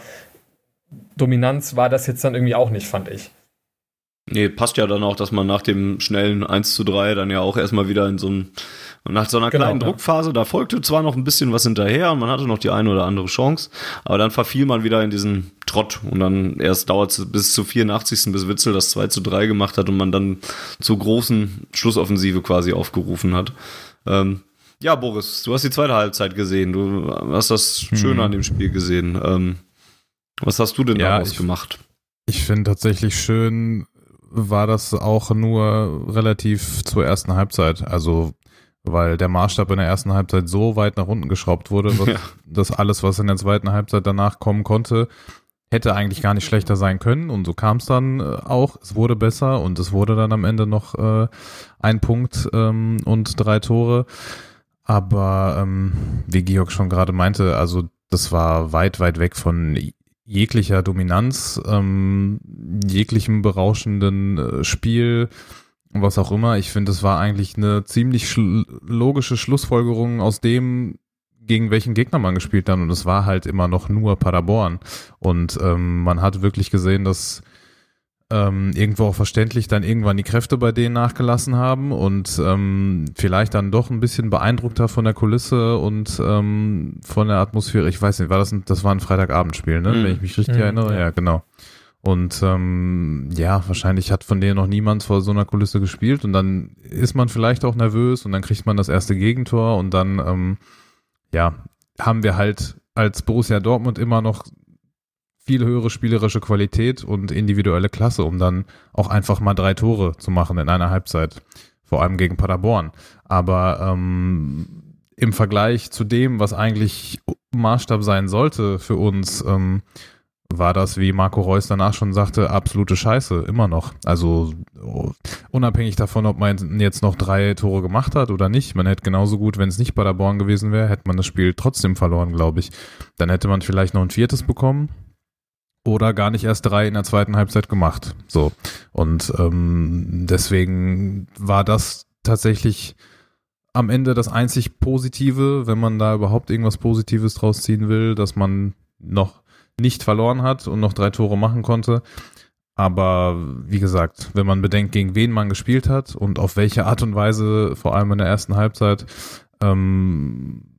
Dominanz war das jetzt dann irgendwie auch nicht, fand ich. Nee, passt ja dann auch, dass man nach dem schnellen 1 zu 3 dann ja auch erstmal wieder in so einem, nach so einer genau, kleinen ja. Druckphase, da folgte zwar noch ein bisschen was hinterher und man hatte noch die eine oder andere Chance, aber dann verfiel man wieder in diesen Trott und dann erst dauert es bis zu 84. bis Witzel das 2 zu 3 gemacht hat und man dann zur großen Schlussoffensive quasi aufgerufen hat. Ähm, ja, Boris, du hast die zweite Halbzeit gesehen, du hast das Schöne hm. an dem Spiel gesehen. Ähm, was hast du denn ja, daraus ich, gemacht? Ich finde tatsächlich schön, war das auch nur relativ zur ersten Halbzeit. Also, weil der Maßstab in der ersten Halbzeit so weit nach unten geschraubt wurde, <laughs> ja. dass alles, was in der zweiten Halbzeit danach kommen konnte, hätte eigentlich gar nicht schlechter sein können. Und so kam es dann äh, auch. Es wurde besser und es wurde dann am Ende noch äh, ein Punkt ähm, und drei Tore. Aber ähm, wie Georg schon gerade meinte, also das war weit, weit weg von jeglicher Dominanz, ähm, jeglichem berauschenden äh, Spiel, was auch immer. Ich finde, es war eigentlich eine ziemlich schl logische Schlussfolgerung aus dem, gegen welchen Gegner man gespielt hat. Und es war halt immer noch nur Paderborn. Und ähm, man hat wirklich gesehen, dass ähm, irgendwo auch verständlich dann irgendwann die Kräfte bei denen nachgelassen haben und ähm, vielleicht dann doch ein bisschen beeindruckter von der Kulisse und ähm, von der Atmosphäre. Ich weiß nicht, war das ein, das war ein Freitagabendspiel, ne? Mhm. Wenn ich mich richtig mhm. erinnere. Ja, genau. Und ähm, ja, wahrscheinlich hat von denen noch niemand vor so einer Kulisse gespielt und dann ist man vielleicht auch nervös und dann kriegt man das erste Gegentor und dann ähm, ja, haben wir halt als Borussia Dortmund immer noch viel höhere spielerische Qualität und individuelle Klasse, um dann auch einfach mal drei Tore zu machen in einer Halbzeit. Vor allem gegen Paderborn. Aber ähm, im Vergleich zu dem, was eigentlich Maßstab sein sollte für uns, ähm, war das, wie Marco Reus danach schon sagte, absolute Scheiße, immer noch. Also unabhängig davon, ob man jetzt noch drei Tore gemacht hat oder nicht, man hätte genauso gut, wenn es nicht Paderborn gewesen wäre, hätte man das Spiel trotzdem verloren, glaube ich. Dann hätte man vielleicht noch ein viertes bekommen oder gar nicht erst drei in der zweiten Halbzeit gemacht. So. Und ähm, deswegen war das tatsächlich am Ende das einzig Positive, wenn man da überhaupt irgendwas Positives draus ziehen will, dass man noch nicht verloren hat und noch drei Tore machen konnte. Aber wie gesagt, wenn man bedenkt, gegen wen man gespielt hat und auf welche Art und Weise, vor allem in der ersten Halbzeit, ähm,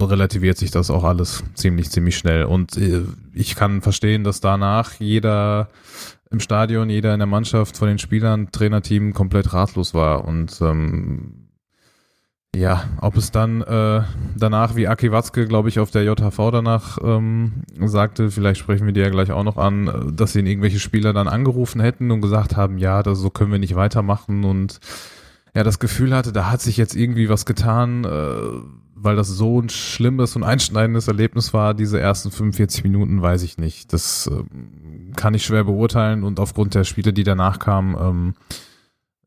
relativiert sich das auch alles ziemlich, ziemlich schnell. Und äh, ich kann verstehen, dass danach jeder im Stadion, jeder in der Mannschaft von den Spielern, Trainerteam komplett ratlos war. Und ähm, ja, ob es dann äh, danach, wie Aki Watzke, glaube ich, auf der JHV danach ähm, sagte, vielleicht sprechen wir die ja gleich auch noch an, dass ihn irgendwelche Spieler dann angerufen hätten und gesagt haben, ja, das, so können wir nicht weitermachen und ja, das Gefühl hatte, da hat sich jetzt irgendwie was getan, äh, weil das so ein schlimmes und einschneidendes Erlebnis war, diese ersten 45 Minuten, weiß ich nicht. Das äh, kann ich schwer beurteilen und aufgrund der Spiele, die danach kamen, ähm,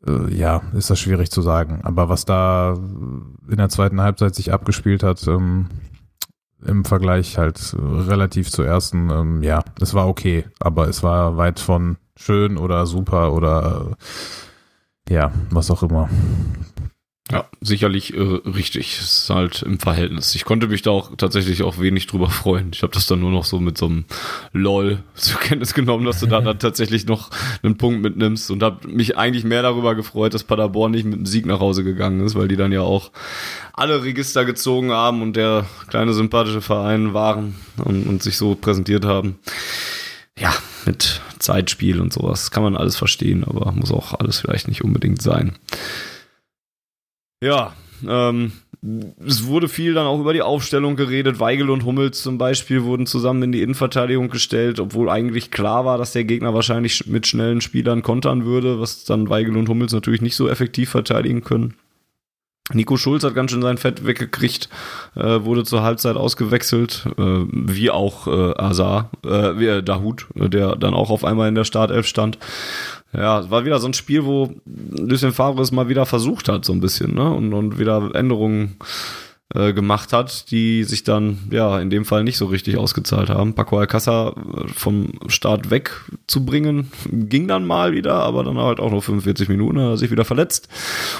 äh, ja, ist das schwierig zu sagen. Aber was da in der zweiten Halbzeit sich abgespielt hat, ähm, im Vergleich halt relativ zur ersten, ähm, ja, es war okay, aber es war weit von schön oder super oder äh, ja, was auch immer. Ja, sicherlich äh, richtig. Es ist halt im Verhältnis. Ich konnte mich da auch tatsächlich auch wenig drüber freuen. Ich habe das dann nur noch so mit so einem LOL zur Kenntnis genommen, dass du da dann <laughs> tatsächlich noch einen Punkt mitnimmst und habe mich eigentlich mehr darüber gefreut, dass Paderborn nicht mit einem Sieg nach Hause gegangen ist, weil die dann ja auch alle Register gezogen haben und der kleine sympathische Verein waren und, und sich so präsentiert haben. Ja, mit Zeitspiel und sowas kann man alles verstehen, aber muss auch alles vielleicht nicht unbedingt sein. Ja, ähm, es wurde viel dann auch über die Aufstellung geredet. Weigel und Hummels zum Beispiel wurden zusammen in die Innenverteidigung gestellt, obwohl eigentlich klar war, dass der Gegner wahrscheinlich mit schnellen Spielern kontern würde, was dann Weigel und Hummels natürlich nicht so effektiv verteidigen können. Nico Schulz hat ganz schön sein Fett weggekriegt, äh, wurde zur Halbzeit ausgewechselt, äh, wie auch äh, Azar, äh, äh, Dahut, äh, der dann auch auf einmal in der Startelf stand. Ja, war wieder so ein Spiel, wo Lucien Favre es mal wieder versucht hat, so ein bisschen, ne? Und, und wieder Änderungen äh, gemacht hat, die sich dann ja in dem Fall nicht so richtig ausgezahlt haben. Paco Alcázar äh, vom Start weg zu bringen, <laughs> ging dann mal wieder, aber dann halt auch noch 45 Minuten, hat er sich wieder verletzt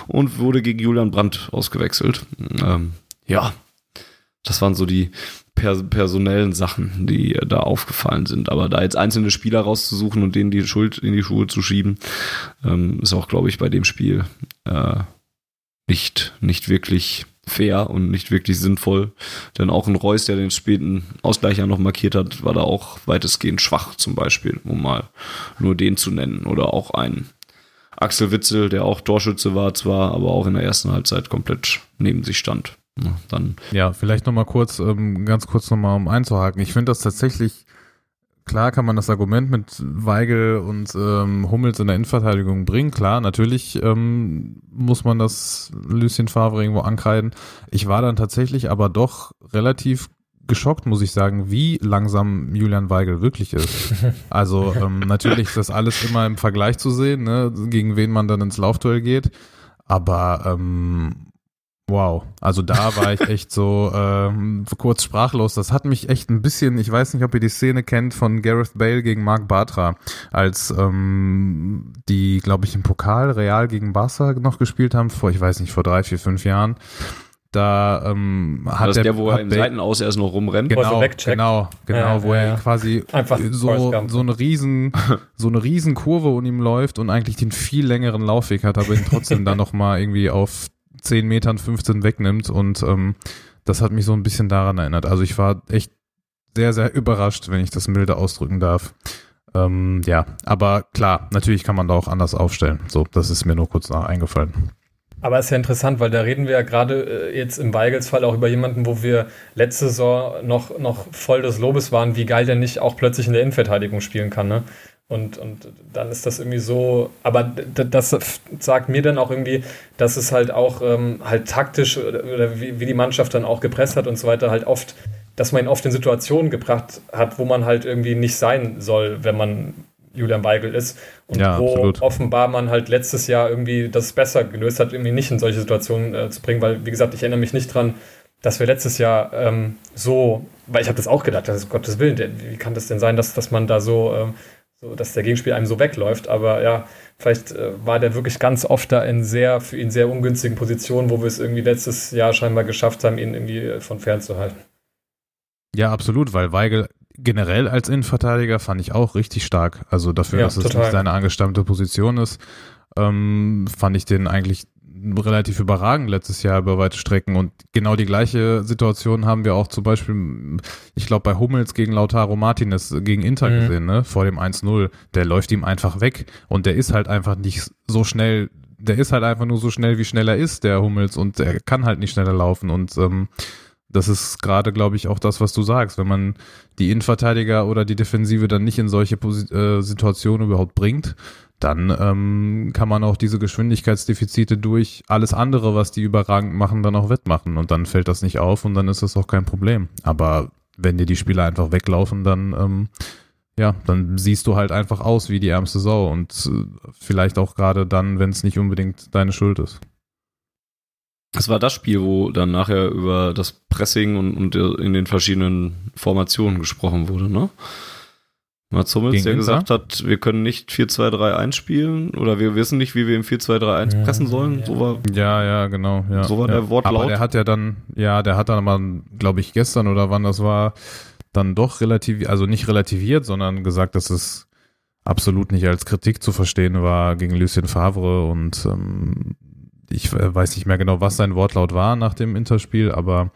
und wurde gegen Julian Brandt ausgewechselt. Ähm, ja, das waren so die per personellen Sachen, die da aufgefallen sind. Aber da jetzt einzelne Spieler rauszusuchen und denen die Schuld in die Schuhe zu schieben, ähm, ist auch, glaube ich, bei dem Spiel äh, nicht, nicht wirklich fair und nicht wirklich sinnvoll. Denn auch ein Reus, der den späten Ausgleich ja noch markiert hat, war da auch weitestgehend schwach zum Beispiel, um mal nur den zu nennen. Oder auch ein Axel Witzel, der auch Torschütze war zwar, aber auch in der ersten Halbzeit komplett neben sich stand. Dann ja, vielleicht nochmal kurz, ähm, ganz kurz nochmal um einzuhaken. Ich finde das tatsächlich klar kann man das Argument mit Weigel und ähm, Hummels in der Innenverteidigung bringen. Klar, natürlich ähm, muss man das Lucien Favre irgendwo ankreiden. Ich war dann tatsächlich aber doch relativ geschockt, muss ich sagen, wie langsam Julian Weigel wirklich ist. <laughs> Also ähm, natürlich ist das alles immer im Vergleich zu sehen, ne, gegen wen man dann ins Laufduell geht. Aber ähm, Wow, also da war ich echt so ähm, kurz sprachlos. Das hat mich echt ein bisschen, ich weiß nicht, ob ihr die Szene kennt von Gareth Bale gegen Mark Bartra, als ähm, die, glaube ich, im Pokal Real gegen Barca noch gespielt haben, vor, ich weiß nicht, vor drei, vier, fünf Jahren. Da ähm, hat das der, der, wo er im Bale- Seitenaus erst noch rumrennt. Er Genau, wegcheckt. genau, genau, Ja, wo ja, er ja. quasi Einfach so, so eine riesen, <laughs> so eine riesen Kurve um ihm läuft und eigentlich den viel längeren Laufweg hat, aber ihn trotzdem dann nochmal irgendwie auf 10 Metern 15 wegnimmt und ähm, das hat mich so ein bisschen daran erinnert. Also ich war echt sehr, sehr überrascht, wenn ich das milde ausdrücken darf. Ähm, ja, aber klar, natürlich kann man da auch anders aufstellen. So, das ist mir nur kurz nach eingefallen. Aber ist ja interessant, weil da reden wir ja gerade äh, jetzt im Weigels Fall auch über jemanden, wo wir letzte Saison noch, noch voll des Lobes waren, wie geil der nicht auch plötzlich in der Innenverteidigung spielen kann. Ne? Und, und dann ist das irgendwie so, aber das sagt mir dann auch irgendwie, dass es halt auch ähm, halt taktisch oder, oder wie, wie die Mannschaft dann auch gepresst hat und so weiter, halt oft, dass man ihn oft in Situationen gebracht hat, wo man halt irgendwie nicht sein soll, wenn man Julian Weigel ist. Und Ja, wo absolut. offenbar man halt letztes Jahr irgendwie das besser gelöst hat, irgendwie nicht in solche Situationen äh, zu bringen, weil, wie gesagt, ich erinnere mich nicht dran, dass wir letztes Jahr ähm, so, weil ich habe das auch gedacht, das ist Gottes Willen, wie kann das denn sein, dass, dass man da so, ähm, so, dass der Gegenspieler einem so wegläuft, aber ja, vielleicht äh, war der wirklich ganz oft da in sehr, für ihn sehr ungünstigen Positionen, wo wir es irgendwie letztes Jahr scheinbar geschafft haben, ihn irgendwie äh, von fern zu halten. Ja, absolut, weil Weigel generell als Innenverteidiger fand ich auch richtig stark. Also dafür, Ja, dass es total. nicht seine angestammte Position ist, ähm, fand ich den eigentlich relativ überragend letztes Jahr über weite Strecken. Und genau die gleiche Situation haben wir auch zum Beispiel, ich glaube, bei Hummels gegen Lautaro Martinez gegen Inter Mhm. gesehen, ne? Vor dem 1-0. Der läuft ihm einfach weg. Und der ist halt einfach nicht so schnell, der ist halt einfach nur so schnell, wie schnell er ist, der Hummels, und er kann halt nicht schneller laufen. Und ähm, das ist gerade, glaube ich, auch das, was du sagst. Wenn man die Innenverteidiger oder die Defensive dann nicht in solche Posi äh, Situationen überhaupt bringt, dann ähm, kann man auch diese Geschwindigkeitsdefizite durch alles andere, was die überragend machen, dann auch wettmachen. Und dann fällt das nicht auf und dann ist das auch kein Problem. Aber wenn dir die Spieler einfach weglaufen, dann ähm, ja, dann siehst du halt einfach aus wie die ärmste Sau und äh, vielleicht auch gerade dann, wenn es nicht unbedingt deine Schuld ist. Das war das Spiel, wo dann nachher über das Pressing und, und äh, in den verschiedenen Formationen gesprochen wurde, ne? Mats Hummels, der Inter? gesagt hat, wir können nicht 4-2-3-1 spielen oder wir wissen nicht, wie wir im 4-2-3-1 Ja, pressen sollen. ja. So war Ja, ja, genau. Ja, So war ja. der Wortlaut. Aber der hat ja dann, ja, der hat dann aber, glaube ich, gestern oder wann das war, dann doch relativ, also nicht relativiert, sondern gesagt, dass es absolut nicht als Kritik zu verstehen war gegen Lucien Favre und ähm, ich weiß nicht mehr genau, was sein Wortlaut war nach dem Interspiel, aber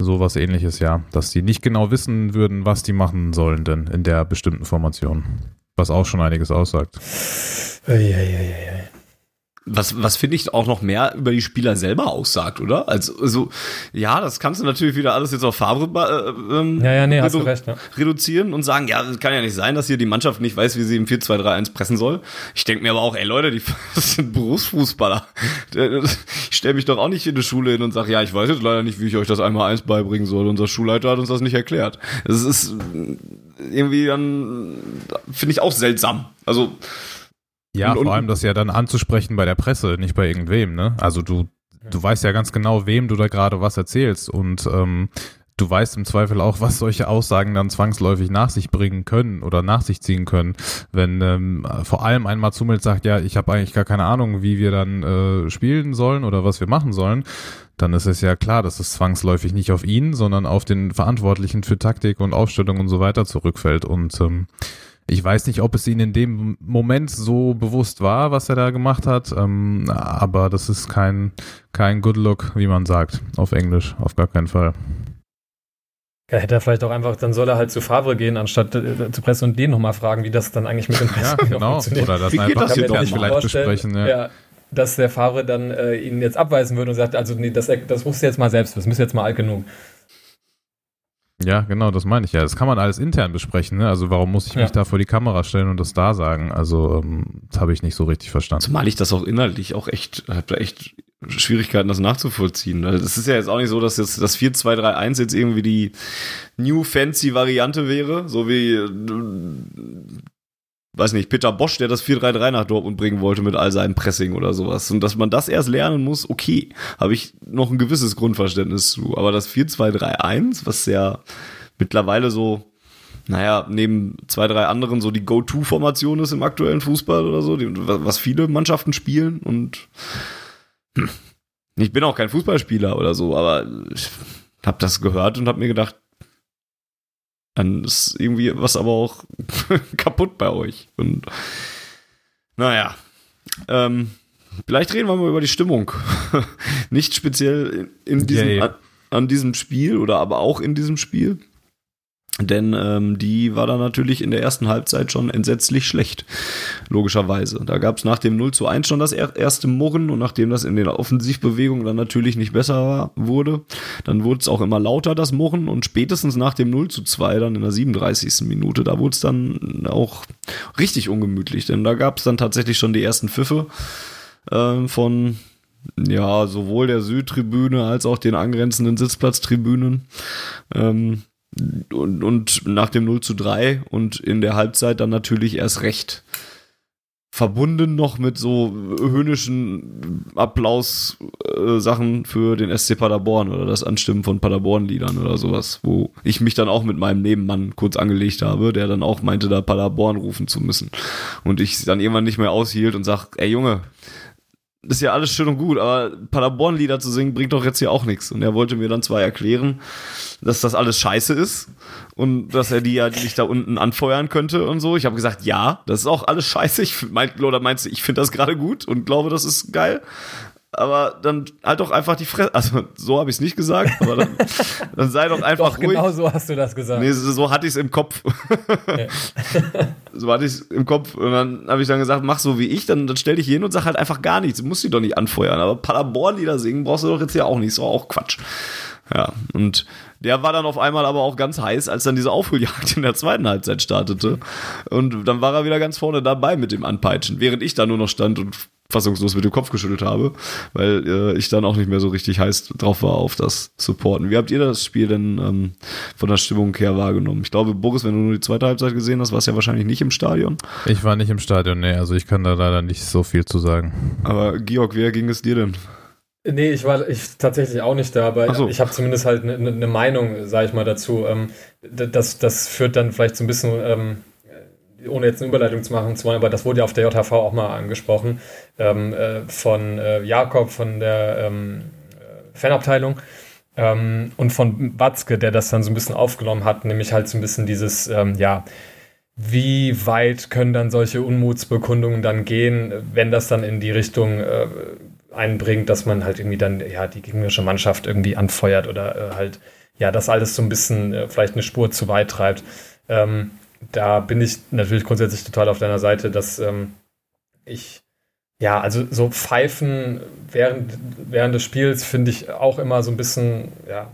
sowas ähnliches, ja, dass die nicht genau wissen würden, was die machen sollen denn in der bestimmten Formation. Was auch schon einiges aussagt. Eieieiei. Was, was finde ich auch noch mehr über die Spieler selber aussagt, oder? Also, also ja, das kannst du natürlich wieder alles jetzt auf Favre äh, ähm, ja, ja, nee, hast du recht, ja. reduzieren und sagen, ja, es kann ja nicht sein, dass hier die Mannschaft nicht weiß, wie sie im 4-2-3-1 pressen soll. Ich denke mir aber auch, ey Leute, die <laughs> das sind Berufsfußballer. Ich stelle mich doch auch nicht in die Schule hin und sage, ja, ich weiß jetzt leider nicht, wie ich euch das einmal eins beibringen soll. Unser Schulleiter hat uns das nicht erklärt. Das ist irgendwie dann, finde ich auch seltsam. Also, ja, und, vor allem das ja dann anzusprechen bei der Presse, nicht bei irgendwem, ne? Also du, du weißt ja ganz genau, wem du da gerade was erzählst und ähm, du weißt im Zweifel auch, was solche Aussagen dann zwangsläufig nach sich bringen können oder nach sich ziehen können. Wenn ähm, vor allem ein Matsumelt sagt, ja, ich habe eigentlich gar keine Ahnung, wie wir dann äh, spielen sollen oder was wir machen sollen, dann ist es ja klar, dass es zwangsläufig nicht auf ihn, sondern auf den Verantwortlichen für Taktik und Aufstellung und so weiter zurückfällt. Und ähm, ich weiß nicht, ob es ihm in dem Moment so bewusst war, was er da gemacht hat, ähm, aber das ist kein, kein Good Look, wie man sagt, auf Englisch, auf gar keinen Fall. Ja, hätte er vielleicht auch einfach, dann soll er halt zu Favre gehen, anstatt äh, zu Presse und den nochmal fragen, wie das dann eigentlich mit dem <laughs> Presse ja, genau. funktioniert. Oder das wie einfach das intern vielleicht besprechen. Ja. ja. dass der Favre dann äh, ihn jetzt abweisen würde und sagt, also nee, das, das musst du jetzt mal selbst wissen, bist jetzt mal alt genug. Ja, genau, das meine ich ja. Das kann man alles intern besprechen. Ne? Also warum muss ich mich da vor die Kamera stellen und das da sagen? Also ähm, das habe ich nicht so richtig verstanden. Zumal ich das auch inhaltlich auch echt, habe da echt Schwierigkeiten, das nachzuvollziehen. Es ist ja jetzt auch nicht so, dass jetzt das 4-2-3-1 jetzt irgendwie die New Fancy Variante wäre, so wie weiß nicht, Peter Bosch, der das 4-3-3 nach Dortmund bringen wollte mit all seinem Pressing oder sowas. Und dass man das erst lernen muss, okay, habe ich noch ein gewisses Grundverständnis zu. Aber das 4-2-3-1, was ja mittlerweile so, naja, neben zwei, drei anderen so die Go-To-Formation ist im aktuellen Fußball oder so, was viele Mannschaften spielen und hm, ich bin auch kein Fußballspieler oder so, aber ich habe das gehört und habe mir gedacht, dann ist irgendwie was aber auch <laughs> kaputt bei euch. Und naja, ähm, vielleicht reden wir mal über die Stimmung. <laughs> Nicht speziell in, in diesem, yeah, yeah. An, an, diesem Spiel oder aber auch in diesem Spiel. Denn ähm, die war dann natürlich in der ersten Halbzeit schon entsetzlich schlecht, logischerweise. Da gab es nach dem 0 zu 1 schon das erste Murren und nachdem das in den Offensivbewegungen dann natürlich nicht besser war, wurde, dann wurde es auch immer lauter, das Murren und spätestens nach dem 0 zu 2 dann in der 37. Minute, da wurde es dann auch richtig ungemütlich, denn da gab es dann tatsächlich schon die ersten Pfiffe äh, von ja, sowohl der Südtribüne als auch den angrenzenden Sitzplatztribünen. Ähm, und, und nach dem 0 zu 3 und in der Halbzeit dann natürlich erst recht verbunden noch mit so höhnischen Applaus-Sachen für den SC Paderborn oder das Anstimmen von Paderborn-Liedern oder sowas, wo ich mich dann auch mit meinem Nebenmann kurz angelegt habe, der dann auch meinte, da Paderborn rufen zu müssen. Und ich dann irgendwann nicht mehr aushielt und sag, ey Junge, ist ja alles schön und gut, aber Paderborn-Lieder zu singen bringt doch jetzt hier auch nichts. Und er wollte mir dann zwar erklären, dass das alles scheiße ist und dass er die ja nicht da unten anfeuern könnte und so. Ich habe gesagt, ja, das ist auch alles scheiße. Ich mein, oder meinst du, ich finde das gerade gut und glaube, das ist geil aber dann halt doch einfach die Fresse. Also so habe ich es nicht gesagt, aber dann, <laughs> dann sei doch einfach doch, ruhig. Genau so hast du das gesagt. Nee, so hatte ich es im Kopf. <laughs> So hatte ich es im Kopf und dann habe ich dann gesagt, mach so wie ich, dann, dann stell dich hin und sag halt einfach gar nichts. Du musst sie doch nicht anfeuern. Aber Paderborn-Lieder singen brauchst du doch jetzt ja auch nicht. Ist doch auch Quatsch. Ja, und der war dann auf einmal aber auch ganz heiß, als dann diese Aufholjagd in der zweiten Halbzeit startete. Und dann war er wieder ganz vorne dabei mit dem Anpeitschen, während ich da nur noch stand und fassungslos mit dem Kopf geschüttelt habe, weil äh, ich dann auch nicht mehr so richtig heiß drauf war auf das Supporten. Wie habt ihr das Spiel denn ähm, von der Stimmung her wahrgenommen? Ich glaube, Boris, wenn du nur die zweite Halbzeit gesehen hast, warst du ja wahrscheinlich nicht im Stadion. Ich war nicht im Stadion, nee, also ich kann da leider nicht so viel zu sagen. Aber Georg, wer ging es dir denn? Nee, ich war ich tatsächlich auch nicht da, aber so. ich habe zumindest halt eine ne, ne Meinung, sage ich mal, dazu. Ähm, das, das führt dann vielleicht so ein bisschen, ähm, ohne jetzt eine Überleitung zu machen, zu aber das wurde ja auf der JHV auch mal angesprochen, ähm, äh, von äh, Jakob von der ähm, äh, Fanabteilung ähm, und von Watzke, der das dann so ein bisschen aufgenommen hat, nämlich halt so ein bisschen dieses, ähm, ja, wie weit können dann solche Unmutsbekundungen dann gehen, wenn das dann in die Richtung äh, einbringt, dass man halt irgendwie dann ja die gegnerische Mannschaft irgendwie anfeuert oder äh, halt ja das alles so ein bisschen äh, vielleicht eine Spur zu weit treibt. Ähm, da bin ich natürlich grundsätzlich total auf deiner Seite, dass ähm, ich ja, also so Pfeifen während, während des Spiels finde ich auch immer so ein bisschen, ja,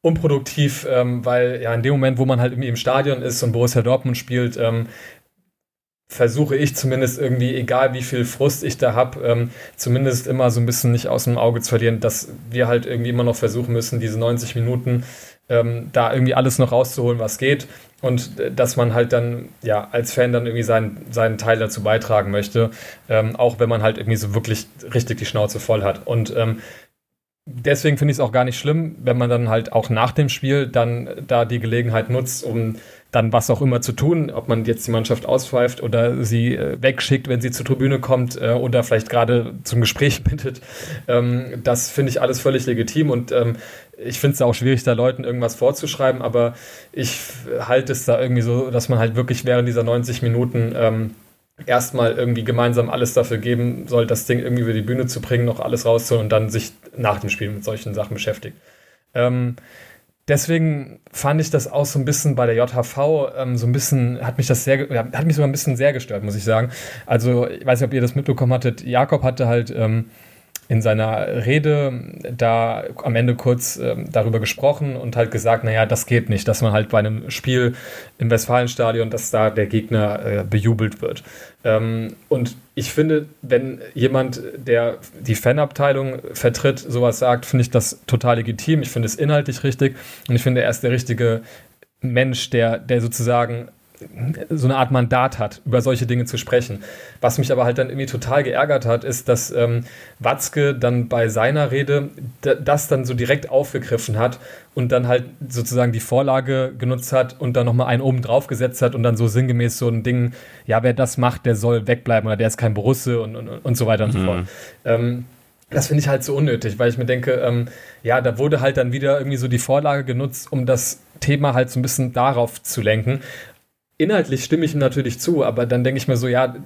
unproduktiv, ähm, weil ja in dem Moment, wo man halt irgendwie im Stadion ist und Borussia Dortmund spielt, ähm, versuche ich zumindest irgendwie, egal wie viel Frust ich da habe, ähm, zumindest immer so ein bisschen nicht aus dem Auge zu verlieren, dass wir halt irgendwie immer noch versuchen müssen, diese 90 Minuten ähm, da irgendwie alles noch rauszuholen, was geht. Und äh, dass man halt dann, ja, als Fan dann irgendwie seinen, seinen Teil dazu beitragen möchte, ähm, auch wenn man halt irgendwie so wirklich richtig die Schnauze voll hat. Und ähm, deswegen finde ich es auch gar nicht schlimm, wenn man dann halt auch nach dem Spiel dann da die Gelegenheit nutzt, um dann was auch immer zu tun, ob man jetzt die Mannschaft auspfeift oder sie äh, wegschickt, wenn sie zur Tribüne kommt äh, oder vielleicht gerade zum Gespräch <laughs> bittet. Ähm, das finde ich alles völlig legitim und ähm, ich finde es auch schwierig, da Leuten irgendwas vorzuschreiben, aber ich halte es da irgendwie so, dass man halt wirklich während dieser 90 Minuten ähm, erstmal irgendwie gemeinsam alles dafür geben soll, das Ding irgendwie über die Bühne zu bringen, noch alles rauszuholen und dann sich nach dem Spiel mit solchen Sachen beschäftigt. Ähm, deswegen fand ich das auch so ein bisschen bei der JHV ähm, so ein bisschen, hat mich das sehr, hat mich sogar ein bisschen sehr gestört, muss ich sagen. Also, ich weiß nicht, ob ihr das mitbekommen hattet. Jakob hatte halt ähm, in seiner Rede da am Ende kurz ähm, darüber gesprochen und halt gesagt, naja, das geht nicht, dass man halt bei einem Spiel im Westfalenstadion, dass da der Gegner äh, bejubelt wird. Ähm, und ich finde, wenn jemand, der die Fanabteilung vertritt, sowas sagt, finde ich das total legitim. Ich finde es inhaltlich richtig und ich finde, er ist der richtige Mensch, der, der sozusagen so eine Art Mandat hat, über solche Dinge zu sprechen. Was mich aber halt dann irgendwie total geärgert hat, ist, dass ähm, Watzke dann bei seiner Rede das dann so direkt aufgegriffen hat und dann halt sozusagen die Vorlage genutzt hat und dann nochmal einen oben drauf gesetzt hat und dann so sinngemäß so ein Ding, ja, wer das macht, der soll wegbleiben oder der ist kein Borusse und, und, und so weiter und mhm. so fort. Ähm, das finde ich halt so unnötig, weil ich mir denke, ähm, ja, da wurde halt dann wieder irgendwie so die Vorlage genutzt, um das Thema halt so ein bisschen darauf zu lenken inhaltlich stimme ich ihm natürlich zu, aber dann denke ich mir so, ja,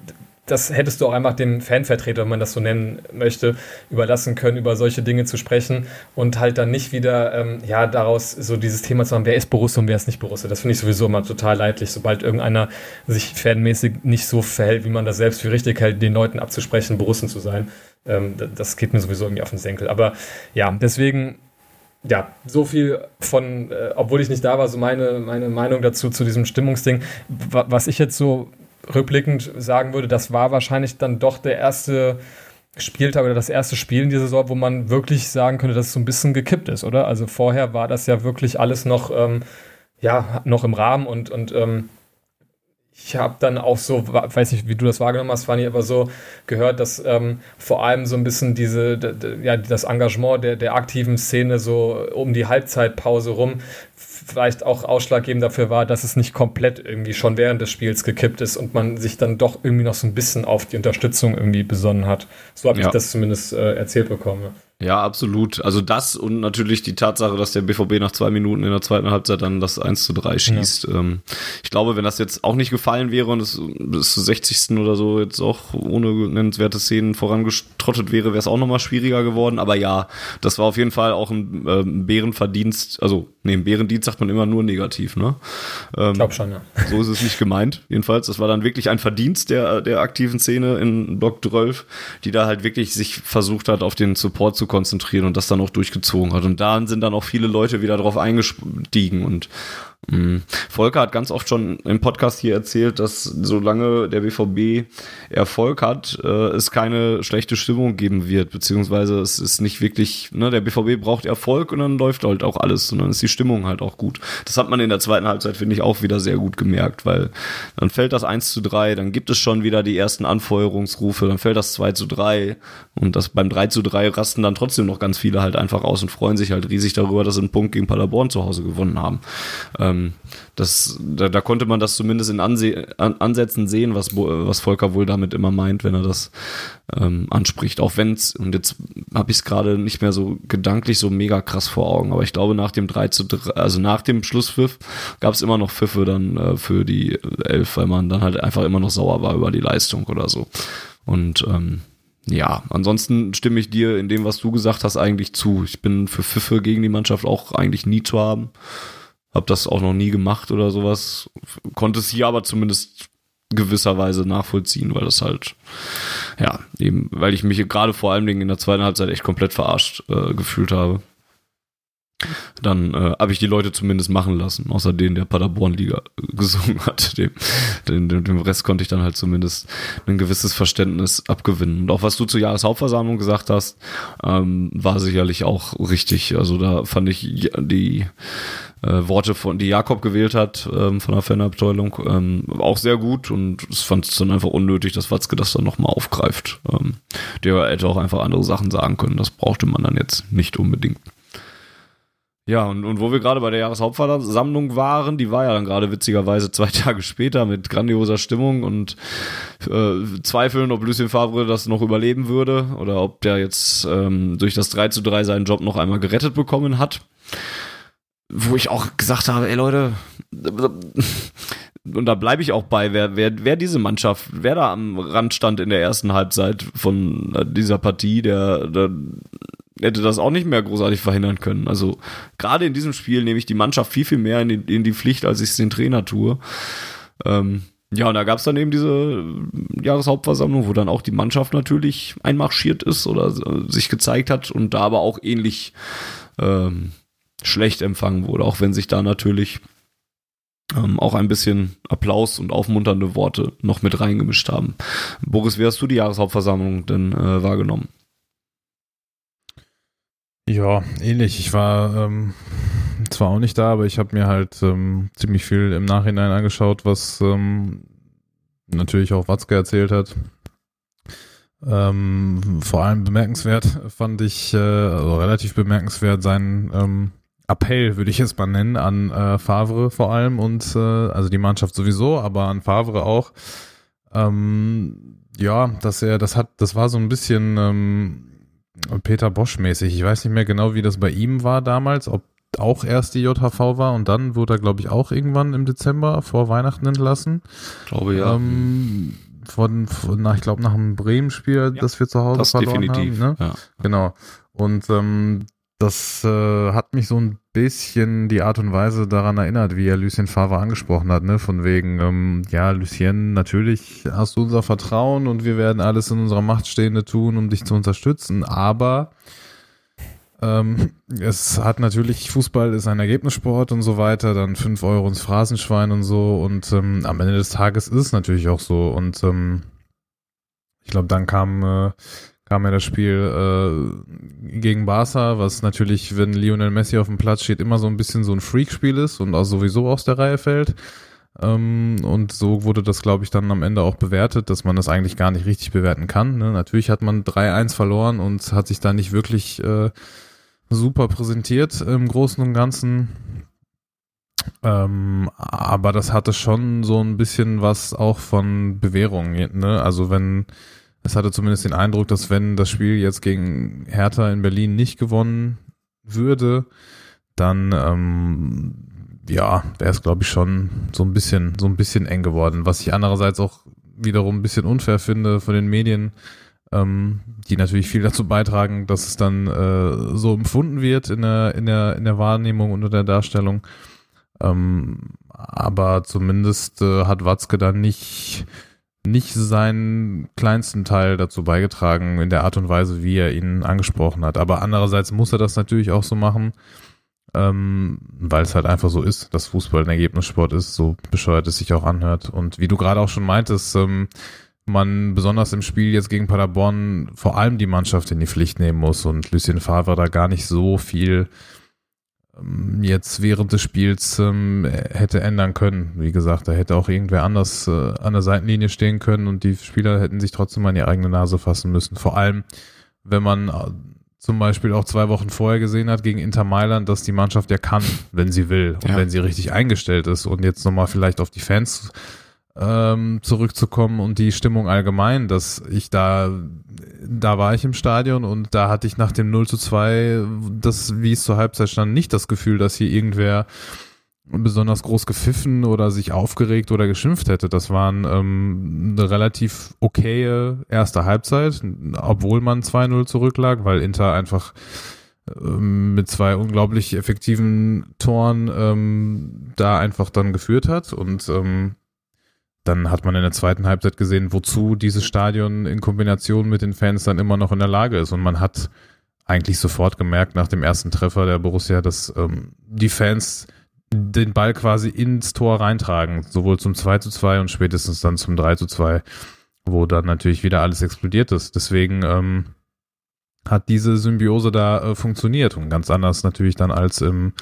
das hättest du auch einfach dem Fanvertreter, wenn man das so nennen möchte, überlassen können, über solche Dinge zu sprechen und halt dann nicht wieder, ähm, ja, daraus so dieses Thema zu haben, wer ist Borussia und wer ist nicht Borussia. Das finde ich sowieso immer total leidlich, sobald irgendeiner sich fanmäßig nicht so verhält, wie man das selbst für richtig hält, den Leuten abzusprechen, Borussen zu sein. Ähm, das geht mir sowieso irgendwie auf den Senkel. Aber ja, deswegen ja, so viel von, äh, obwohl ich nicht da war, so meine, meine Meinung dazu, zu diesem Stimmungsding. was ich jetzt so rückblickend sagen würde, das war wahrscheinlich dann doch der erste Spieltag oder das erste Spiel in dieser Saison, wo man wirklich sagen könnte, dass es so ein bisschen gekippt ist, oder? Also vorher war das ja wirklich alles noch, ähm, ja, noch im Rahmen und, und ähm, ich habe dann auch so, weiß nicht, wie du das wahrgenommen hast, Fanny, aber so gehört, dass ähm, vor allem so ein bisschen diese, ja, das Engagement der, der aktiven Szene so um die Halbzeitpause rum vielleicht auch ausschlaggebend dafür war, dass es nicht komplett irgendwie schon während des Spiels gekippt ist und man sich dann doch irgendwie noch so ein bisschen auf die Unterstützung irgendwie besonnen hat. So habe ja. ich das zumindest äh, erzählt bekommen. Ja, absolut. Also das und natürlich die Tatsache, dass der BVB nach zwei Minuten in der zweiten Halbzeit dann das 1 zu 3 schießt. Ja. Ähm, ich glaube, wenn das jetzt auch nicht gefallen wäre und es bis zur 60. oder so jetzt auch ohne nennenswerte Szenen vorangetrottet wäre, wäre es auch nochmal schwieriger geworden. Aber ja, das war auf jeden Fall auch ein äh, Bärenverdienst. Also, nee, ein Bärendienst sagt man immer nur negativ, ne? Ähm, ich glaube schon, ja. So ist es nicht gemeint. Jedenfalls, das war dann wirklich ein Verdienst der, der aktiven Szene in Block 12, die da halt wirklich sich versucht hat, auf den Support zu konzentrieren und das dann auch durchgezogen hat. Und da sind dann auch viele Leute wieder drauf eingestiegen und. Volker hat ganz oft schon im Podcast hier erzählt, dass solange der BVB Erfolg hat, äh, es keine schlechte Stimmung geben wird, beziehungsweise es ist nicht wirklich, ne, der BVB braucht Erfolg und dann läuft halt auch alles und dann ist die Stimmung halt auch gut. Das hat man in der zweiten Halbzeit, finde ich, auch wieder sehr gut gemerkt, weil dann fällt das 1 zu 3, dann gibt es schon wieder die ersten Anfeuerungsrufe, dann fällt das 2 zu 3 und das beim 3 zu 3 rasten dann trotzdem noch ganz viele halt einfach aus und freuen sich halt riesig darüber, dass sie einen Punkt gegen Paderborn zu Hause gewonnen haben. Ähm, ähm, das, da, da, konnte man das zumindest in Anse an, Ansätzen sehen, was, was Volker wohl damit immer meint, wenn er das ähm, anspricht. Auch wenn es, und jetzt habe ich es gerade nicht mehr so gedanklich so mega krass vor Augen, aber ich glaube nach dem 3 zu 3, also nach dem Schlusspfiff gab es immer noch Pfiffe dann äh, für die Elf, weil man dann halt einfach immer noch sauer war über die Leistung oder so. Und ähm, ja, ansonsten stimme ich dir in dem, was du gesagt hast, eigentlich zu. Ich bin für Pfiffe gegen die Mannschaft auch eigentlich nie zu haben. Hab das auch noch nie gemacht oder sowas. Konnte es hier aber zumindest gewisserweise nachvollziehen, weil das halt, ja, eben, weil ich mich gerade vor allen Dingen in der zweiten Halbzeit echt komplett verarscht äh, gefühlt habe. Dann äh, habe ich die Leute zumindest machen lassen, außer den, der Paderborn-Liga gesungen hat. <laughs> Dem, dem, dem Rest konnte ich dann halt zumindest ein gewisses Verständnis abgewinnen. Und auch was du zur Jahreshauptversammlung gesagt hast, ähm, war sicherlich auch richtig. Also da fand ich die äh, Worte, von, die Jakob gewählt hat ähm, von der Fanabteilung, ähm, auch sehr gut und es fand es dann einfach unnötig, dass Watzke das dann nochmal aufgreift. Ähm, der hätte auch einfach andere Sachen sagen können. Das brauchte man dann jetzt nicht unbedingt. Ja, und, und wo wir gerade bei der Jahreshauptversammlung waren, die war ja dann gerade witzigerweise zwei <laughs> Tage später mit grandioser Stimmung und äh, Zweifeln, ob Lucien Favre das noch überleben würde oder ob der jetzt ähm, durch das 3 zu 3 seinen Job noch einmal gerettet bekommen hat. Wo ich auch gesagt habe, ey Leute, und da bleibe ich auch bei, wer, wer, wer diese Mannschaft, wer da am Rand stand in der ersten Halbzeit von dieser Partie, der, der hätte das auch nicht mehr großartig verhindern können. Also gerade in diesem Spiel nehme ich die Mannschaft viel, viel mehr in die, in die Pflicht, als ich es den Trainer tue. Ähm, ja, und da gab es dann eben diese Jahreshauptversammlung, wo dann auch die Mannschaft natürlich einmarschiert ist oder sich gezeigt hat und da aber auch ähnlich ähm, schlecht empfangen wurde, auch wenn sich da natürlich ähm, auch ein bisschen Applaus und aufmunternde Worte noch mit reingemischt haben. Boris, wie hast du die Jahreshauptversammlung denn äh, wahrgenommen? Ja, ähnlich. Ich war ähm, zwar auch nicht da, aber ich habe mir halt ähm, ziemlich viel im Nachhinein angeschaut, was ähm, natürlich auch Watzke erzählt hat. Ähm, vor allem bemerkenswert fand ich, äh, also relativ bemerkenswert, seinen ähm, Appell, würde ich es mal nennen, an äh, Favre vor allem und äh, also die Mannschaft sowieso, aber an Favre auch. Ähm, ja, dass er, das hat, das war so ein bisschen ähm, Peter Bosch mäßig. Ich weiß nicht mehr genau, wie das bei ihm war damals, ob auch erst die JHV war und dann wurde er, glaube ich, auch irgendwann im Dezember vor Weihnachten entlassen. Glaube ja. Ähm, von, von nach, ich glaube, nach einem Bremen-Spiel, ja, das wir zu Hause das verloren definitiv, haben. Ne? Ja. Genau. Und ähm, das äh, hat mich so ein bisschen die Art und Weise daran erinnert, wie er Lucien Favre angesprochen hat, ne? Von wegen, ähm, ja, Lucien, natürlich hast du unser Vertrauen und wir werden alles in unserer Macht Stehende tun, um dich zu unterstützen, aber ähm, es hat natürlich, Fußball ist ein Ergebnissport und so weiter, dann fünf Euro ins Phrasenschwein und so und ähm, am Ende des Tages ist es natürlich auch so und ähm, ich glaube, dann kam äh, kam ja das Spiel äh, gegen Barca, was natürlich, wenn Lionel Messi auf dem Platz steht, immer so ein bisschen so ein Freak-Spiel ist und auch sowieso aus der Reihe fällt. Ähm, und so wurde das, glaube ich, dann am Ende auch bewertet, dass man das eigentlich gar nicht richtig bewerten kann. Ne? Natürlich hat man 3-1 verloren und hat sich da nicht wirklich äh, super präsentiert im Großen und Ganzen. Ähm, aber das hatte schon so ein bisschen was auch von Bewährung. Ne? Also wenn es hatte zumindest den Eindruck, dass wenn das Spiel jetzt gegen Hertha in Berlin nicht gewonnen würde, dann ähm, ja, wäre es glaube ich schon so ein bisschen so ein bisschen eng geworden. Was ich andererseits auch wiederum ein bisschen unfair finde von den Medien, ähm, die natürlich viel dazu beitragen, dass es dann äh, so empfunden wird in der in der in der Wahrnehmung und in der Darstellung. Ähm, aber zumindest äh, hat Watzke dann nicht nicht seinen kleinsten Teil dazu beigetragen in der Art und Weise, wie er ihn angesprochen hat. Aber andererseits muss er das natürlich auch so machen, ähm, weil es halt einfach so ist, dass Fußball ein Ergebnissport ist, so bescheuert es sich auch anhört. Und wie du gerade auch schon meintest, ähm, man besonders im Spiel jetzt gegen Paderborn vor allem die Mannschaft in die Pflicht nehmen muss und Lucien Favre da gar nicht so viel jetzt während des Spiels ähm, hätte ändern können. Wie gesagt, da hätte auch irgendwer anders äh, an der Seitenlinie stehen können und die Spieler hätten sich trotzdem an die eigene Nase fassen müssen. Vor allem, wenn man äh, zum Beispiel auch zwei Wochen vorher gesehen hat gegen Inter Mailand, dass die Mannschaft ja kann, wenn sie will und ja. wenn sie richtig eingestellt ist und jetzt nochmal vielleicht auf die Fans ähm, zurückzukommen und die Stimmung allgemein, dass ich da, da war ich im Stadion und da hatte ich nach dem 0 zu 2, das, wie es zur Halbzeit stand, nicht das Gefühl, dass hier irgendwer besonders groß gepfiffen oder sich aufgeregt oder geschimpft hätte. Das waren ähm, eine relativ okaye erste Halbzeit, obwohl man 2-0 zurücklag, weil Inter einfach ähm, mit zwei unglaublich effektiven Toren ähm, da einfach dann geführt hat und ähm, dann hat man in der zweiten Halbzeit gesehen, wozu dieses Stadion in Kombination mit den Fans dann immer noch in der Lage ist. Und man hat eigentlich sofort gemerkt nach dem ersten Treffer der Borussia, dass ähm, die Fans den Ball quasi ins Tor reintragen, sowohl zum 2 zu 2 und spätestens dann zum 3 zu 2, wo dann natürlich wieder alles explodiert ist. Deswegen ähm, hat diese Symbiose da äh, funktioniert und ganz anders natürlich dann als im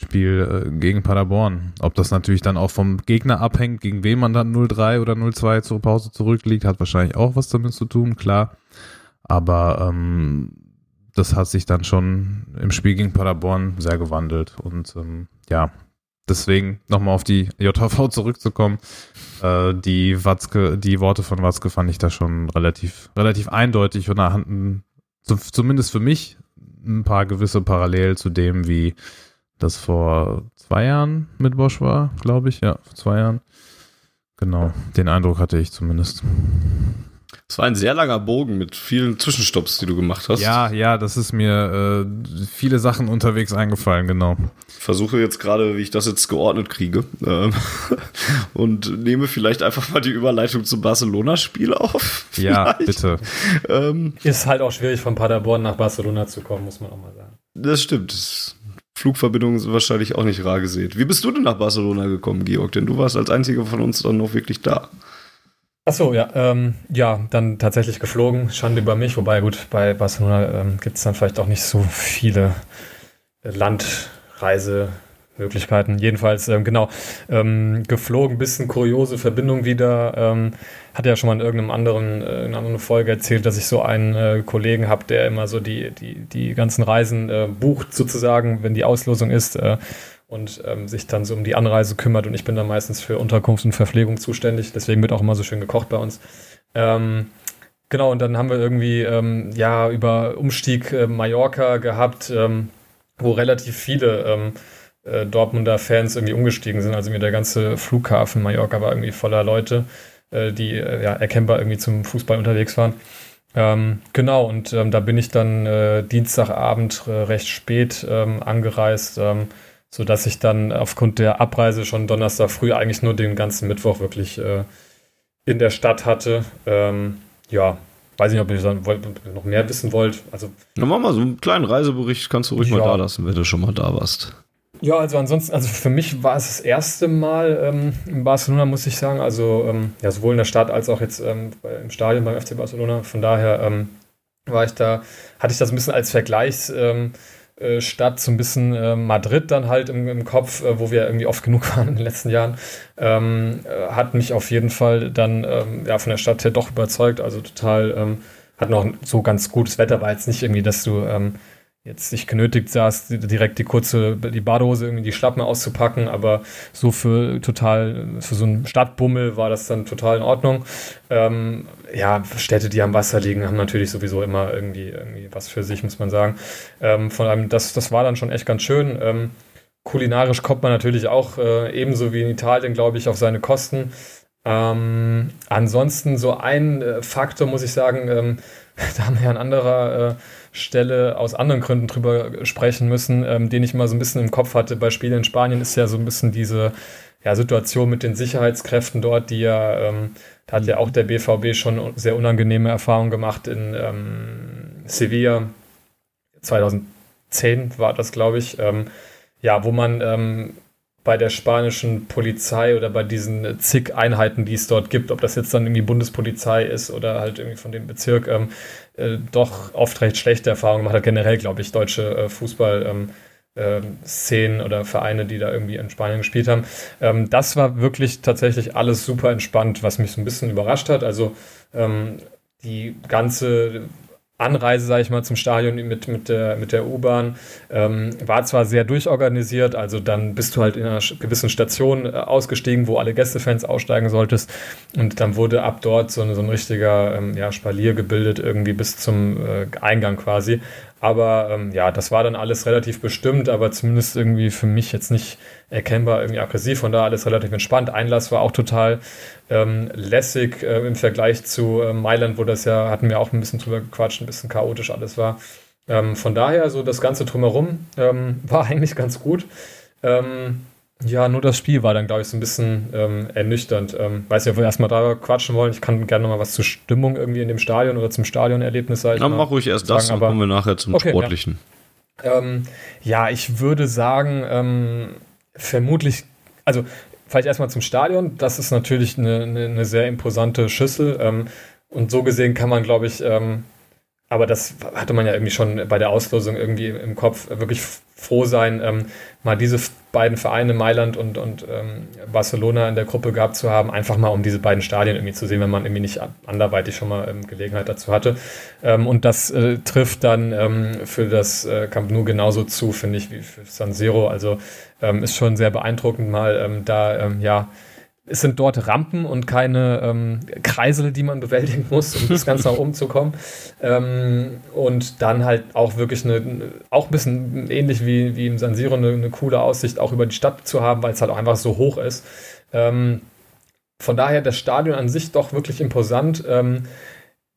Spiel äh, gegen Paderborn. Ob das natürlich dann auch vom Gegner abhängt, gegen wen man dann 0-3 oder 0-2 zur Pause zurückliegt, hat wahrscheinlich auch was damit zu tun, klar. Aber ähm, das hat sich dann schon im Spiel gegen Paderborn sehr gewandelt. Und ähm, ja, deswegen nochmal auf die JV zurückzukommen. Äh, die Watzke, die Worte von Watzke fand ich da schon relativ, relativ eindeutig und da hatten zumindest für mich ein paar gewisse Parallel zu dem, wie das vor zwei Jahren mit Bosch war, glaube ich. Ja, vor zwei Jahren. Genau, den Eindruck hatte ich zumindest. Es war ein sehr langer Bogen mit vielen Zwischenstopps, die du gemacht hast. Ja, ja, das ist mir äh, viele Sachen unterwegs eingefallen, genau. Ich versuche jetzt gerade, wie ich das jetzt geordnet kriege. Ähm, <laughs> und nehme vielleicht einfach mal die Überleitung zum Barcelona-Spiel auf. <laughs> Ja, bitte. Ähm, ist halt auch schwierig, von Paderborn nach Barcelona zu kommen, muss man auch mal sagen. Das stimmt. Flugverbindungen sind wahrscheinlich auch nicht rar gesät. Wie bist du denn nach Barcelona gekommen, Georg? Denn du warst als einziger von uns dann noch wirklich da. Achso, ja. Ähm, ja, dann tatsächlich geflogen. Schande über mich. Wobei, gut, bei Barcelona ähm, gibt es dann vielleicht auch nicht so viele Landreise- Möglichkeiten. Jedenfalls, ähm, genau, ähm, geflogen, bisschen kuriose Verbindung wieder. Ähm, hatte ja schon mal in irgendeinem anderen, äh, in einer anderen Folge erzählt, dass ich so einen äh, Kollegen habe, der immer so die, die, die ganzen Reisen äh, bucht, sozusagen, wenn die Auslosung ist. Äh, und ähm, sich dann so um die Anreise kümmert und ich bin dann meistens für Unterkunft und Verpflegung zuständig. Deswegen wird auch immer so schön gekocht bei uns. Ähm, genau, und dann haben wir irgendwie ähm, ja über Umstieg äh, Mallorca gehabt, ähm, wo relativ viele ähm, äh, Dortmunder Fans irgendwie umgestiegen sind. Also mir der ganze Flughafen Mallorca war irgendwie voller Leute, äh, die äh, ja erkennbar irgendwie zum Fußball unterwegs waren. Ähm, genau, und ähm, da bin ich dann äh, Dienstagabend äh, recht spät ähm, angereist, ähm, sodass ich dann aufgrund der Abreise schon Donnerstag früh eigentlich nur den ganzen Mittwoch wirklich äh, in der Stadt hatte. Ähm, ja, weiß nicht, ob ihr noch mehr wissen wollt. Also, Dann mach mal so einen kleinen Reisebericht, kannst du ruhig ja. mal da lassen, wenn du schon mal da warst. Ja, also ansonsten, also für mich war es das erste Mal ähm, in Barcelona, muss ich sagen. Also ähm, ja, sowohl in der Stadt als auch jetzt ähm, im Stadion beim FC Barcelona. Von daher ähm, war ich da, hatte ich das ein bisschen als Vergleichsstadt, ähm, äh, so ein bisschen äh, Madrid dann halt im, im Kopf, äh, wo wir irgendwie oft genug <laughs> waren in den letzten Jahren. Ähm, äh, hat mich auf jeden Fall dann ja, von der Stadt her doch überzeugt. Also total, hat noch so ganz gutes Wetter, war jetzt nicht irgendwie, dass du jetzt nicht genötigt saß, direkt die kurze, die Badehose irgendwie die Schlappen auszupacken, aber so für total, für so einen Stadtbummel war das dann total in Ordnung. Ähm, ja, Städte, die am Wasser liegen, haben natürlich sowieso immer irgendwie, irgendwie was für sich, muss man sagen. Ähm, von allem, das, das war dann schon echt ganz schön. Ähm, kulinarisch kommt man natürlich auch äh, ebenso wie in Italien, glaube ich, auf seine Kosten. Ähm, ansonsten so ein äh, Faktor, muss ich sagen, ähm, <laughs> da haben wir ja ein anderer äh, Stelle aus anderen Gründen drüber sprechen müssen, ähm, den ich mal so ein bisschen im Kopf hatte. Bei Spielen in Spanien ist ja so ein bisschen diese ja, Situation mit den Sicherheitskräften dort, die ja, ähm, da hat ja auch der BVB schon sehr unangenehme Erfahrungen gemacht in ähm, Sevilla. 2010 war das, glaube ich. Ähm, ja, wo man ähm, bei der spanischen Polizei oder bei diesen zig Einheiten, die es dort gibt, ob das jetzt dann irgendwie Bundespolizei ist oder halt irgendwie von dem Bezirk, ähm, äh, doch oft recht schlechte Erfahrungen gemacht hat. Generell, glaube ich, deutsche äh, Fußball. Ähm, äh, Szenen oder Vereine, die da irgendwie in Spanien gespielt haben. Ähm, das war wirklich tatsächlich alles super entspannt, was mich so ein bisschen überrascht hat. Also ähm, die ganze Anreise, sage ich mal, zum Stadion mit, mit der, mit der U-Bahn ähm, war zwar sehr durchorganisiert, also dann bist du halt in einer gewissen Station äh, ausgestiegen, wo alle Gästefans aussteigen solltest und dann wurde ab dort so, eine, so ein richtiger ähm, ja, Spalier gebildet, irgendwie bis zum äh, Eingang quasi. Aber ähm, ja, das war dann alles relativ bestimmt, aber zumindest irgendwie für mich jetzt nicht erkennbar irgendwie aggressiv. Von da alles relativ entspannt. Einlass war auch total ähm, lässig äh, im Vergleich zu äh, Mailand, wo das ja, hatten wir auch ein bisschen drüber gequatscht, ein bisschen chaotisch alles war. Ähm, von daher, so das Ganze drumherum ähm, <laughs> war eigentlich ganz gut. Ähm, Ja, nur das Spiel war dann, glaube ich, so ein bisschen ähm, ernüchternd. Ähm, weiß nicht, ob wir erstmal da quatschen wollen. Ich kann gerne noch mal was zur Stimmung irgendwie in dem Stadion oder zum Stadionerlebnis sagen. Ja, mach ruhig erst sagen, das, dann kommen wir nachher zum okay, Sportlichen. Ja. Ähm, ja. ich würde sagen, ähm, vermutlich, also vielleicht erstmal zum Stadion. Das ist natürlich eine, eine, eine sehr imposante Schüssel. Ähm, und so gesehen kann man, glaube ich, ähm, aber das hatte man ja irgendwie schon bei der Auslosung irgendwie im Kopf, wirklich froh sein, ähm, mal diese beiden Vereine, Mailand und, und ähm, Barcelona in der Gruppe gehabt zu haben, einfach mal um diese beiden Stadien irgendwie zu sehen, wenn man irgendwie nicht anderweitig schon mal ähm, Gelegenheit dazu hatte. Ähm, und das äh, trifft dann ähm, für das äh, Camp Nou genauso zu, finde ich, wie für San Siro. Also ähm, ist schon sehr beeindruckend, mal da, ja, es sind dort Rampen und keine ähm, Kreisel, die man bewältigen muss, um das Ganze nach oben zu kommen. Ähm, und dann halt auch wirklich eine, auch ein bisschen ähnlich wie, wie im San Siro, eine, eine coole Aussicht auch über die Stadt zu haben, weil es halt auch einfach so hoch ist. Ähm, von daher das Stadion an sich doch wirklich imposant. Ähm,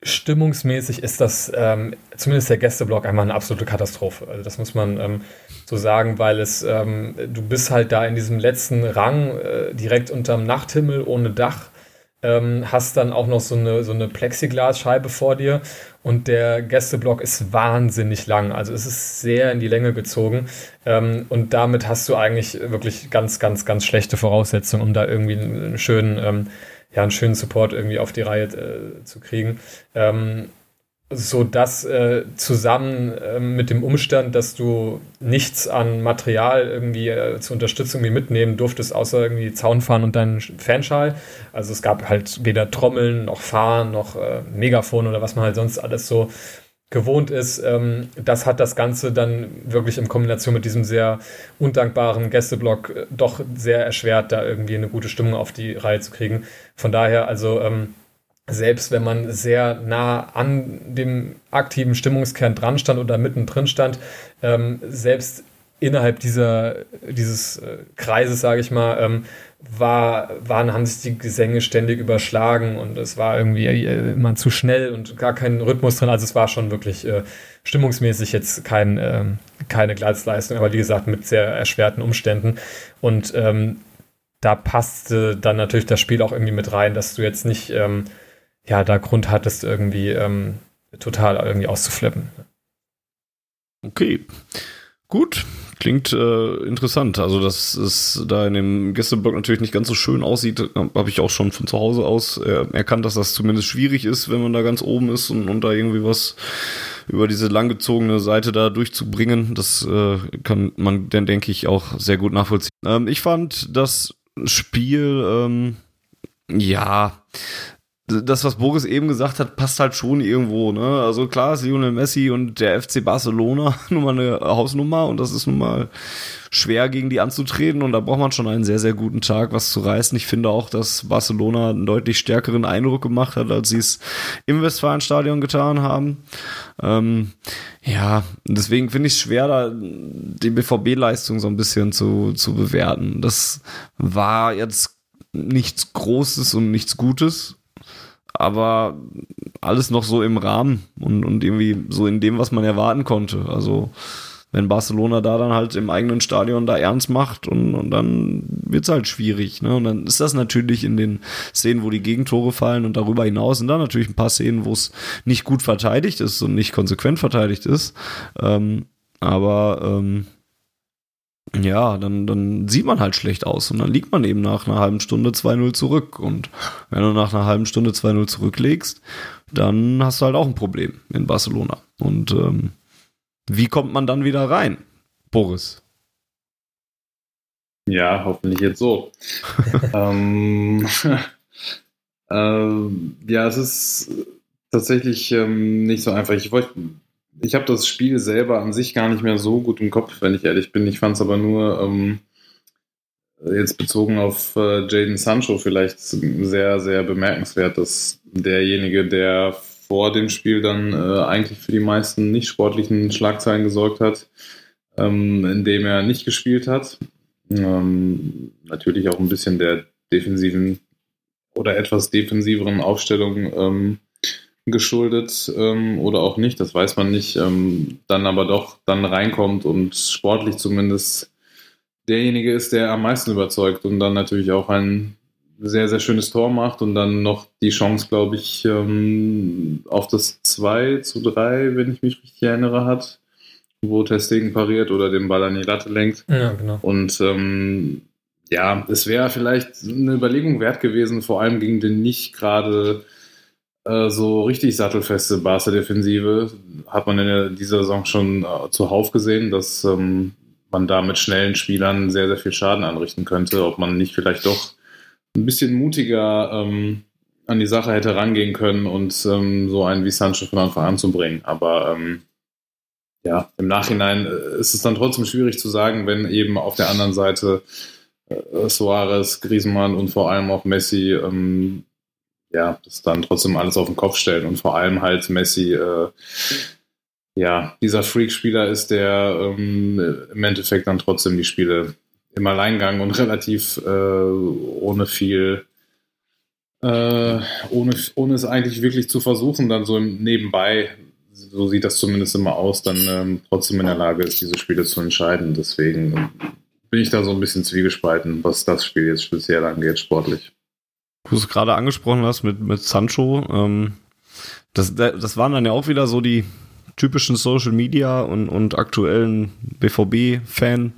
stimmungsmäßig ist das ähm, zumindest der Gästeblock einfach eine absolute Katastrophe. Also das muss man ähm, so sagen, weil es ähm, du bist halt da in diesem letzten Rang äh, direkt unterm Nachthimmel ohne Dach. Ähm, hast dann auch noch so eine, so eine Plexiglasscheibe vor dir und der Gästeblock ist wahnsinnig lang. Also es ist sehr in die Länge gezogen ähm, und damit hast du eigentlich wirklich ganz, ganz, ganz schlechte Voraussetzungen, um da irgendwie einen schönen ähm, ja, einen schönen Support irgendwie auf die Reihe äh, zu kriegen. Ähm, so dass äh, zusammen äh, mit dem Umstand, dass du nichts an Material irgendwie äh, zur Unterstützung mitnehmen durftest, außer irgendwie Zaun fahren und deinen Fanschal. Also es gab halt weder Trommeln noch Fahren noch äh, Megafon oder was man halt sonst alles so gewohnt ist. Ähm, das hat das Ganze dann wirklich in Kombination mit diesem sehr undankbaren Gästeblock äh, doch sehr erschwert, da irgendwie eine gute Stimmung auf die Reihe zu kriegen. Von daher, also ähm, selbst wenn man sehr nah an dem aktiven Stimmungskern dran stand oder mittendrin stand, ähm, selbst innerhalb dieser, dieses äh, Kreises, sage ich mal, ähm, war, waren, haben sich die Gesänge ständig überschlagen und es war irgendwie äh, immer zu schnell und gar kein Rhythmus drin. Also es war schon wirklich äh, stimmungsmäßig jetzt kein, äh, keine Glanzleistung, aber wie gesagt mit sehr erschwerten Umständen. Und ähm, da passte dann natürlich das Spiel auch irgendwie mit rein, dass du jetzt nicht ähm, ja da Grund hattest, irgendwie ähm, total irgendwie auszuflippen. Okay. Gut, klingt äh, interessant. Also, dass es da in dem Gästeblock natürlich nicht ganz so schön aussieht, habe ich auch schon von zu Hause aus äh, erkannt, dass das zumindest schwierig ist, wenn man da ganz oben ist und, und da irgendwie was über diese langgezogene Seite da durchzubringen. Das äh, kann man dann, denke ich, auch sehr gut nachvollziehen. Ähm, ich fand das Spiel, ähm, ja, das, was Boris eben gesagt hat, passt halt schon irgendwo. Ne? Also klar ist Lionel Messi und der FC Barcelona <laughs> nun mal eine Hausnummer und das ist nun mal schwer gegen die anzutreten und da braucht man schon einen sehr, sehr guten Tag, was zu reißen. Ich finde auch, dass Barcelona einen deutlich stärkeren Eindruck gemacht hat, als sie es im Westfalenstadion getan haben. Ähm, ja, deswegen finde ich es schwer, da die BVB-Leistung so ein bisschen zu, zu bewerten. Das war jetzt nichts Großes und nichts Gutes aber alles noch so im Rahmen und, und irgendwie so in dem, was man erwarten konnte. Also wenn Barcelona da dann halt im eigenen Stadion da ernst macht und, und dann wird's halt schwierig. Ne? Und dann ist das natürlich in den Szenen, wo die Gegentore fallen und darüber hinaus sind da natürlich ein paar Szenen, wo es nicht gut verteidigt ist und nicht konsequent verteidigt ist. Ähm, aber ähm, ja, dann, dann sieht man halt schlecht aus und dann liegt man eben nach einer halben Stunde 2-0 zurück. Und wenn du nach einer halben Stunde 2-0 zurücklegst, dann hast du halt auch ein Problem in Barcelona. Und ähm, wie kommt man dann wieder rein, Boris? Ja, hoffentlich jetzt so. <laughs> ähm, <laughs> äh, ja, es ist tatsächlich ähm, nicht so einfach. Ich wollte ich habe das Spiel selber an sich gar nicht mehr so gut im Kopf, wenn ich ehrlich bin. Ich fand es aber nur ähm, jetzt bezogen auf äh, Jaden Sancho vielleicht sehr, sehr bemerkenswert, dass derjenige, der vor dem Spiel dann äh, eigentlich für die meisten nicht sportlichen Schlagzeilen gesorgt hat, ähm, indem er nicht gespielt hat. Ähm, natürlich auch ein bisschen der defensiven oder etwas defensiveren Aufstellung ähm, geschuldet ähm, oder auch nicht, das weiß man nicht, ähm, dann aber doch dann reinkommt und sportlich zumindest derjenige ist, der am meisten überzeugt und dann natürlich auch ein sehr, sehr schönes Tor macht und dann noch die Chance, glaube ich, ähm, auf das 2 zu 3, wenn ich mich richtig erinnere, hat, wo Testegen pariert oder den Ball an die Latte lenkt. Ja, genau. Und ähm, ja, es wäre vielleicht eine Überlegung wert gewesen, vor allem gegen den nicht gerade so richtig sattelfeste Barca-Defensive. Hat man in dieser Saison schon äh, zuhauf gesehen, dass ähm, man da mit schnellen Spielern sehr, sehr viel Schaden anrichten könnte. Ob man nicht vielleicht doch ein bisschen mutiger ähm, an die Sache hätte rangehen können und ähm, so einen wie Sancho von Anfang an zu bringen. Aber ähm, ja, im Nachhinein äh, ist es dann trotzdem schwierig zu sagen, wenn eben auf der anderen Seite äh, Suarez, Griezmann und vor allem auch Messi ähm, ja, das dann trotzdem alles auf den Kopf stellen und vor allem halt Messi äh, ja, dieser Freak-Spieler ist, der ähm, im Endeffekt dann trotzdem die Spiele im Alleingang und relativ äh, ohne viel, äh, ohne, ohne es eigentlich wirklich zu versuchen, dann so Nebenbei, so sieht das zumindest immer aus, dann ähm, trotzdem in der Lage ist, diese Spiele zu entscheiden. Deswegen bin ich da so ein bisschen zwiegespalten, was das Spiel jetzt speziell angeht, sportlich. Du es gerade angesprochen hast mit, mit Sancho, ähm, das, das waren dann ja auch wieder so die typischen Social Media und, und aktuellen BVB-Fan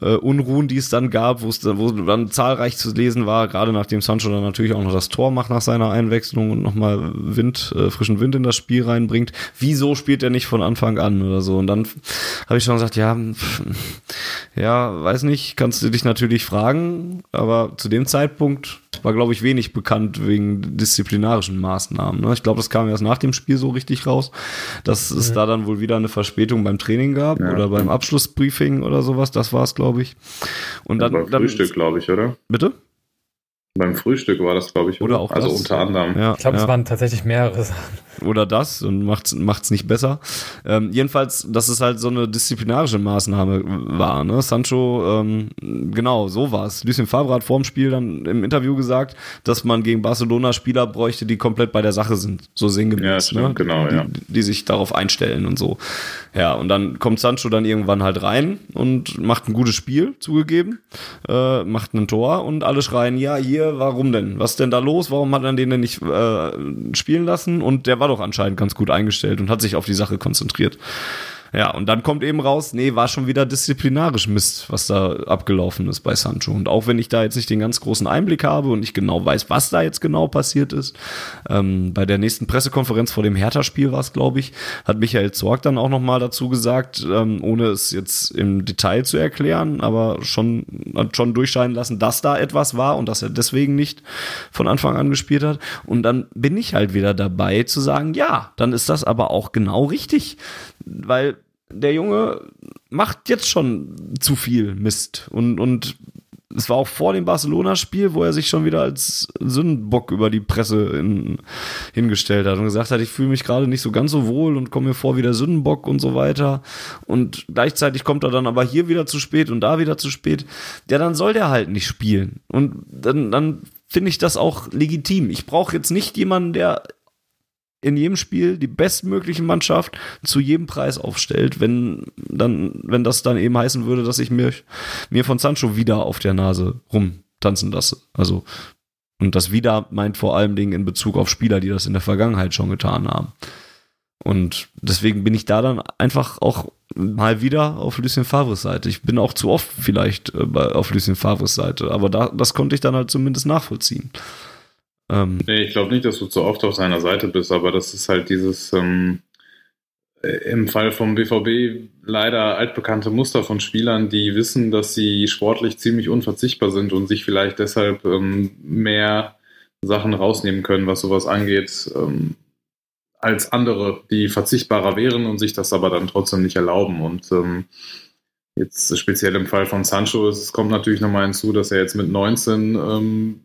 äh, Unruhen, die es dann gab, wo es dann, wo dann zahlreich zu lesen war, gerade nachdem Sancho dann natürlich auch noch das Tor macht nach seiner Einwechslung und nochmal Wind, äh, frischen Wind in das Spiel reinbringt. Wieso spielt er nicht von Anfang an oder so? Und dann habe ich schon gesagt, ja, pff, ja, weiß nicht, kannst du dich natürlich fragen, aber zu dem Zeitpunkt war, glaube ich, wenig bekannt wegen disziplinarischen Maßnahmen. Ne? Ich glaube, das kam erst nach dem Spiel so richtig raus, dass mhm. es da dann wohl wieder eine Verspätung beim Training gab ja. oder beim Abschlussbriefing oder sowas. Das war es, glaube ich. Und dann, beim Frühstück, glaube ich, oder? Bitte? Beim Frühstück war das, glaube ich. Oder, oder auch Also das. unter anderem. Ja, ich glaube, ja. es waren tatsächlich mehrere Sachen oder das und macht's macht's nicht besser. Ähm, jedenfalls, dass es halt so eine disziplinarische Maßnahme war. Ne? Sancho, ähm, genau, so war's. Lucien Favre hat vor dem Spiel dann im Interview gesagt, dass man gegen Barcelona Spieler bräuchte, die komplett bei der Sache sind, so sinngemäß, ja, ne? genau, ja. Die, die, sich darauf einstellen und so. Ja, und dann kommt Sancho dann irgendwann halt rein und macht ein gutes Spiel, zugegeben, äh, macht ein Tor und alle schreien, ja, hier, warum denn? Was denn da los? Warum hat man den denn nicht äh, spielen lassen? Und der war doch anscheinend ganz gut eingestellt und hat sich auf die Sache konzentriert. Ja, und dann kommt eben raus, nee, war schon wieder disziplinarisch Mist, was da abgelaufen ist bei Sancho. Und auch wenn ich da jetzt nicht den ganz großen Einblick habe und nicht genau weiß, was da jetzt genau passiert ist, ähm, bei der nächsten Pressekonferenz vor dem Hertha-Spiel war es, glaube ich, hat Michael Zorg dann auch nochmal dazu gesagt, ähm, ohne es jetzt im Detail zu erklären, aber schon, hat schon durchscheinen lassen, dass da etwas war und dass er deswegen nicht von Anfang an gespielt hat. Und dann bin ich halt wieder dabei zu sagen, ja, dann ist das aber auch genau richtig, weil der Junge macht jetzt schon zu viel Mist. Und, und es war auch vor dem Barcelona-Spiel, wo er sich schon wieder als Sündenbock über die Presse in, hingestellt hat und gesagt hat, ich fühle mich gerade nicht so ganz so wohl und komme mir vor wie der Sündenbock und so weiter. Und gleichzeitig kommt er dann aber hier wieder zu spät und da wieder zu spät. Ja, dann soll der halt nicht spielen. Und dann, dann finde ich das auch legitim. Ich brauche jetzt nicht jemanden, der in jedem Spiel die bestmögliche Mannschaft zu jedem Preis aufstellt, wenn dann, wenn das dann eben heißen würde, dass ich mir, mir von Sancho wieder auf der Nase rumtanzen lasse. Also, und das wieder meint vor allem Dingen in Bezug auf Spieler, die das in der Vergangenheit schon getan haben. Und deswegen bin ich da dann einfach auch mal wieder auf Lucien Favres Seite. Ich bin auch zu oft vielleicht äh, auf Lucien Favres Seite, aber da, das konnte ich dann halt zumindest nachvollziehen. Ähm, nee, ich glaube nicht, dass du zu oft auf seiner Seite bist, aber das ist halt dieses ähm, äh, im Fall vom BVB leider altbekannte Muster von Spielern, die wissen, dass sie sportlich ziemlich unverzichtbar sind und sich vielleicht deshalb ähm, mehr Sachen rausnehmen können, was sowas angeht, ähm, als andere, die verzichtbarer wären und sich das aber dann trotzdem nicht erlauben. Und ähm, jetzt speziell im Fall von Sancho, es kommt natürlich nochmal hinzu, dass er jetzt mit 19 ähm,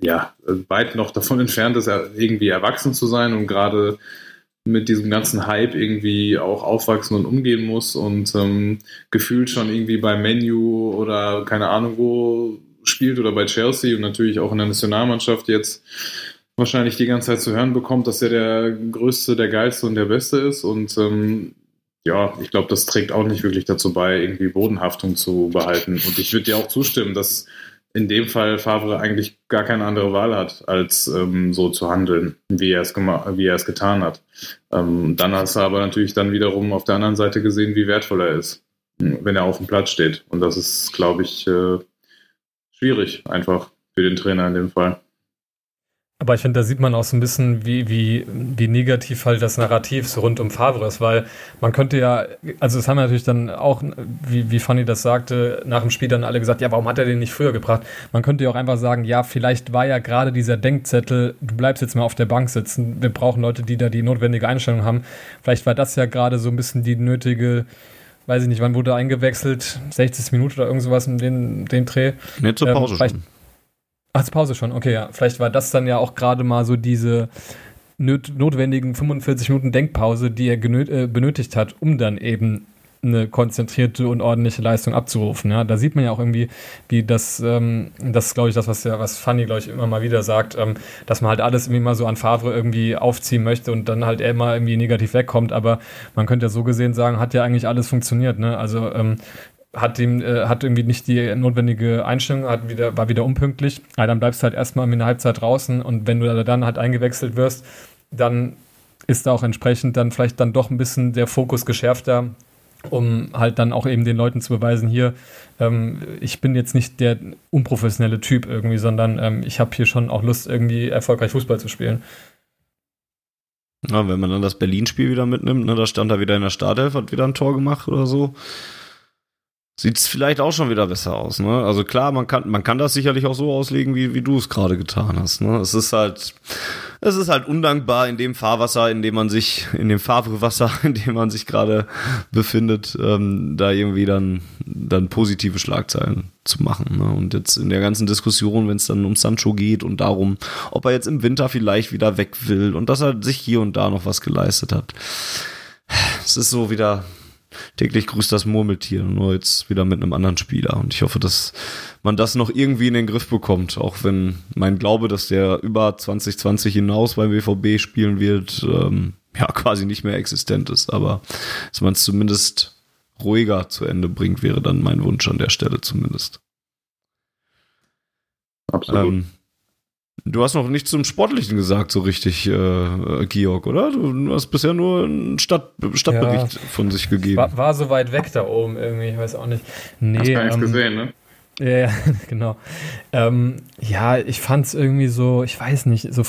ja, weit noch davon entfernt ist, irgendwie erwachsen zu sein und gerade mit diesem ganzen Hype irgendwie auch aufwachsen und umgehen muss und ähm, gefühlt schon irgendwie bei Menu oder keine Ahnung wo spielt oder bei Chelsea und natürlich auch in der Nationalmannschaft jetzt wahrscheinlich die ganze Zeit zu hören bekommt, dass er der Größte, der Geilste und der Beste ist und ähm, ja, ich glaube, das trägt auch nicht wirklich dazu bei, irgendwie Bodenhaftung zu behalten. Und ich würde dir auch zustimmen, dass in dem Fall Favre eigentlich gar keine andere Wahl hat, als ähm, so zu handeln, wie er es, wie er es getan hat. Ähm, dann hast du aber natürlich dann wiederum auf der anderen Seite gesehen, wie wertvoll er ist, wenn er auf dem Platz steht. Und das ist, glaube ich, äh, schwierig einfach für den Trainer in dem Fall. Aber ich finde, da sieht man auch so ein bisschen, wie, wie, wie negativ halt das Narrativ so rund um Favre ist, weil man könnte ja, also das haben wir natürlich dann auch, wie, wie Fanny das sagte, nach dem Spiel dann alle gesagt, ja, warum hat er den nicht früher gebracht? Man könnte ja auch einfach sagen, ja, vielleicht war ja gerade dieser Denkzettel, du bleibst jetzt mal auf der Bank sitzen, wir brauchen Leute, die da die notwendige Einstellung haben. Vielleicht war das ja gerade so ein bisschen die nötige, weiß ich nicht, wann wurde er eingewechselt? 60 Minuten oder irgend sowas in den, den Dreh. Nicht zur Pause ähm, schon. Ach, zur Pause schon, okay, ja. Vielleicht war das dann ja auch gerade mal so diese notwendigen 45 Minuten Denkpause, die er äh, benötigt hat, um dann eben eine konzentrierte und ordentliche Leistung abzurufen. Ja, da sieht man ja auch irgendwie, wie das, ähm, das ist, glaube ich, das, was ja, was Fanny, glaube ich, immer mal wieder sagt, ähm, dass man halt alles irgendwie mal so an Favre irgendwie aufziehen möchte und dann halt immer irgendwie negativ wegkommt. Aber man könnte ja so gesehen sagen, hat ja eigentlich alles funktioniert. Ne? Also ähm, hat ihm, äh, hat irgendwie nicht die notwendige Einstellung, hat wieder, war wieder unpünktlich. Ja, dann bleibst du halt erstmal in der Halbzeit draußen und wenn du dann halt eingewechselt wirst, dann ist da auch entsprechend dann vielleicht dann doch ein bisschen der Fokus geschärfter, um halt dann auch eben den Leuten zu beweisen, hier, ähm, ich bin jetzt nicht der unprofessionelle Typ irgendwie, sondern ähm, ich habe hier schon auch Lust, irgendwie erfolgreich Fußball zu spielen. Ja, wenn man dann das Berlin-Spiel wieder mitnimmt, ne, da stand er wieder in der Startelf, hat wieder ein Tor gemacht oder so sieht es vielleicht auch schon wieder besser aus. Ne? Also klar, man kann, man kann das sicherlich auch so auslegen, wie, wie du es gerade getan hast. Ne? Es ist halt, es ist halt undankbar in dem Fahrwasser, in dem man sich, in dem Fahrwasser, <laughs> in dem man sich gerade befindet, ähm, da irgendwie dann, dann positive Schlagzeilen zu machen. Ne? Und jetzt in der ganzen Diskussion, wenn es dann um Sancho geht und darum, ob er jetzt im Winter vielleicht wieder weg will und dass er sich hier und da noch was geleistet hat. Es ist so wieder, täglich grüßt das Murmeltier, nur jetzt wieder mit einem anderen Spieler. Und ich hoffe, dass man das noch irgendwie in den Griff bekommt, auch wenn mein Glaube, dass der über 2020 hinaus beim BVB spielen wird, ähm, ja, <laughs> quasi nicht mehr existent ist. Aber dass man es zumindest ruhiger zu Ende bringt, wäre dann mein Wunsch an der Stelle zumindest. Absolut. Ähm, Du hast noch nichts zum Sportlichen gesagt, so richtig, äh, Georg, oder? Du hast bisher nur einen Stadt, Stadtbericht ja, von sich gegeben. War, war, so weit weg da oben irgendwie, ich weiß auch nicht. Nee, hast gar nichts ähm, gesehen, ne? Ja, <laughs> genau. Ähm, ja, ich fand es irgendwie so, ich weiß nicht, so,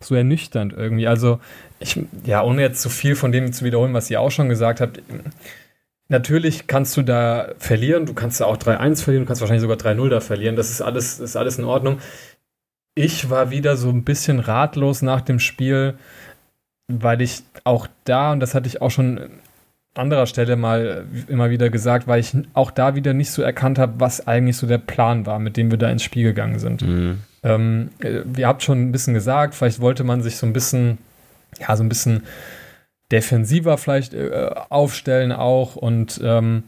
so ernüchternd irgendwie. Also, ich, ja, ohne jetzt zu viel von dem zu wiederholen, was ihr auch schon gesagt habt. Natürlich kannst du da verlieren, du kannst da auch 3-1 verlieren, du kannst wahrscheinlich sogar 3-0 da verlieren. Das ist alles, ist alles in Ordnung ich war wieder so ein bisschen ratlos nach dem Spiel, weil ich auch da, und das hatte ich auch schon an anderer Stelle mal immer wieder gesagt, weil ich auch da wieder nicht so erkannt habe, was eigentlich so der Plan war, mit dem wir da ins Spiel gegangen sind. Mhm. Ähm, ihr habt schon ein bisschen gesagt, vielleicht wollte man sich so ein bisschen, ja, so ein bisschen defensiver vielleicht äh, aufstellen auch und ähm,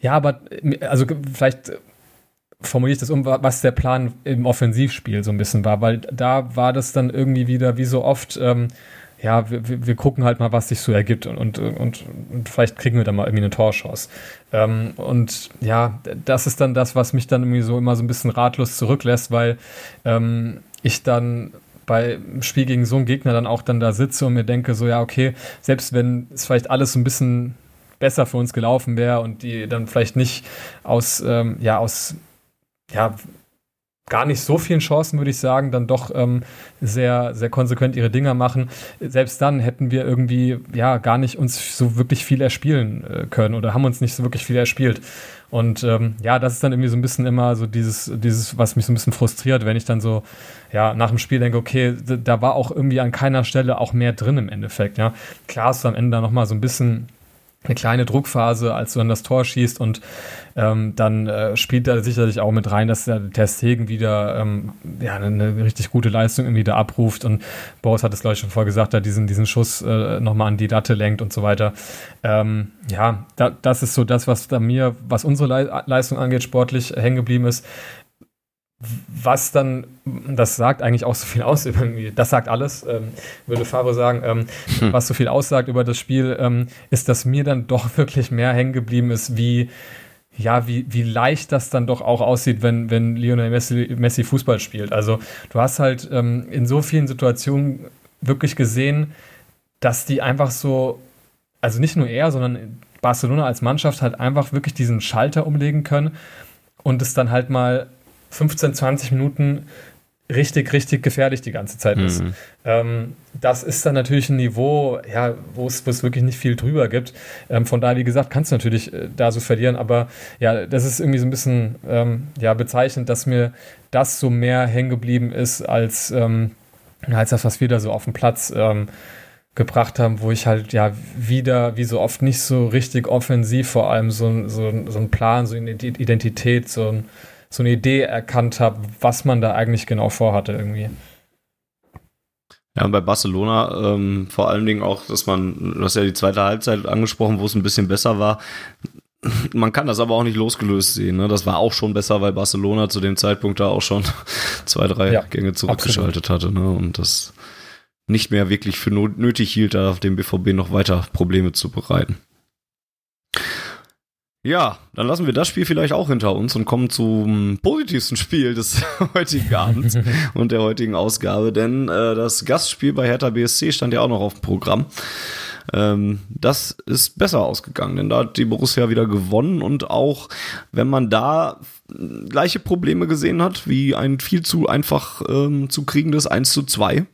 ja, aber also vielleicht formuliere ich das um, was der Plan im Offensivspiel so ein bisschen war, weil da war das dann irgendwie wieder, wie so oft, ähm, ja, wir, wir gucken halt mal, was sich so ergibt und, und, und, und vielleicht kriegen wir da mal irgendwie eine Torchance. Ähm, und ja, das ist dann das, was mich dann irgendwie so immer so ein bisschen ratlos zurücklässt, weil ähm, ich dann beim Spiel gegen so einen Gegner dann auch dann da sitze und mir denke, so ja, okay, selbst wenn es vielleicht alles so ein bisschen besser für uns gelaufen wäre und die dann vielleicht nicht aus, ähm, ja, aus ja, gar nicht so vielen Chancen, würde ich sagen, dann doch ähm, sehr, sehr konsequent ihre Dinger machen. Selbst dann hätten wir irgendwie ja gar nicht uns so wirklich viel erspielen äh, können oder haben uns nicht so wirklich viel erspielt. Und ähm, ja, das ist dann irgendwie so ein bisschen immer so dieses, dieses, was mich so ein bisschen frustriert, wenn ich dann so, ja, nach dem Spiel denke, okay, da war auch irgendwie an keiner Stelle auch mehr drin im Endeffekt, ja. Klar ist du am Ende dann nochmal so ein bisschen eine kleine Druckphase, als du dann das Tor schießt und ähm, dann äh, spielt da sicherlich auch mit rein, dass der, Stegen wieder ähm, ja, eine, eine, richtig gute Leistung irgendwie da abruft und Boris hat es glaube ich schon vorher gesagt, da diesen, diesen Schuss äh, nochmal an die Latte lenkt und so weiter. Ähm, ja, da, das ist so das, was da mir, was unsere Le Leistung angeht, sportlich hängen geblieben ist was dann, das sagt eigentlich auch so viel aus, irgendwie, das sagt alles, ähm, würde Favre sagen, ähm, hm. was so viel aussagt über das Spiel, ähm, ist, dass mir dann doch <laughs> wirklich mehr hängen geblieben ist, wie, ja, wie, wie leicht das dann doch auch aussieht, wenn, wenn Lionel Messi, Messi Fußball spielt. Also du hast halt ähm, in so vielen Situationen wirklich gesehen, dass die einfach so, also nicht nur er, sondern Barcelona als Mannschaft halt einfach wirklich diesen Schalter umlegen können und es dann halt mal 15, 20 Minuten richtig, richtig gefährlich die ganze Zeit ist. Mhm. Ähm, das ist dann natürlich ein Niveau, ja, wo es wirklich nicht viel drüber gibt. Ähm, von daher, wie gesagt, kannst du natürlich äh, da so verlieren, aber ja, das ist irgendwie so ein bisschen ähm, ja, bezeichnend, dass mir das so mehr hängen geblieben ist, als, ähm, als das, was wir da so auf dem Platz ähm, gebracht haben, wo ich halt ja wieder, wie so oft, nicht so richtig offensiv vor allem so, so, so einen Plan, so eine Identität, so ein so eine Idee erkannt habe, was man da eigentlich genau vorhatte irgendwie. Ja, und bei Barcelona ähm, vor allen Dingen auch, dass man, du hast ja die zweite Halbzeit angesprochen, wo es ein bisschen besser war. <laughs> Man kann das aber auch nicht losgelöst sehen. Ne? Das war auch schon besser, weil Barcelona zu dem Zeitpunkt da auch schon <laughs> zwei, drei ja, Gänge zurückgeschaltet absolut. hatte. Ne? Und das nicht mehr wirklich für nötig hielt, da dem BVB noch weiter Probleme zu bereiten. Ja, dann lassen wir das Spiel vielleicht auch hinter uns und kommen zum positivsten Spiel des <laughs> heutigen Abends <laughs> und der heutigen Ausgabe, denn äh, das Gastspiel bei Hertha BSC stand ja auch noch auf dem Programm. Ähm, das ist besser ausgegangen, denn da hat die Borussia wieder gewonnen und auch wenn man da gleiche Probleme gesehen hat, wie ein viel zu einfach ähm, zu kriegendes 1 zu 2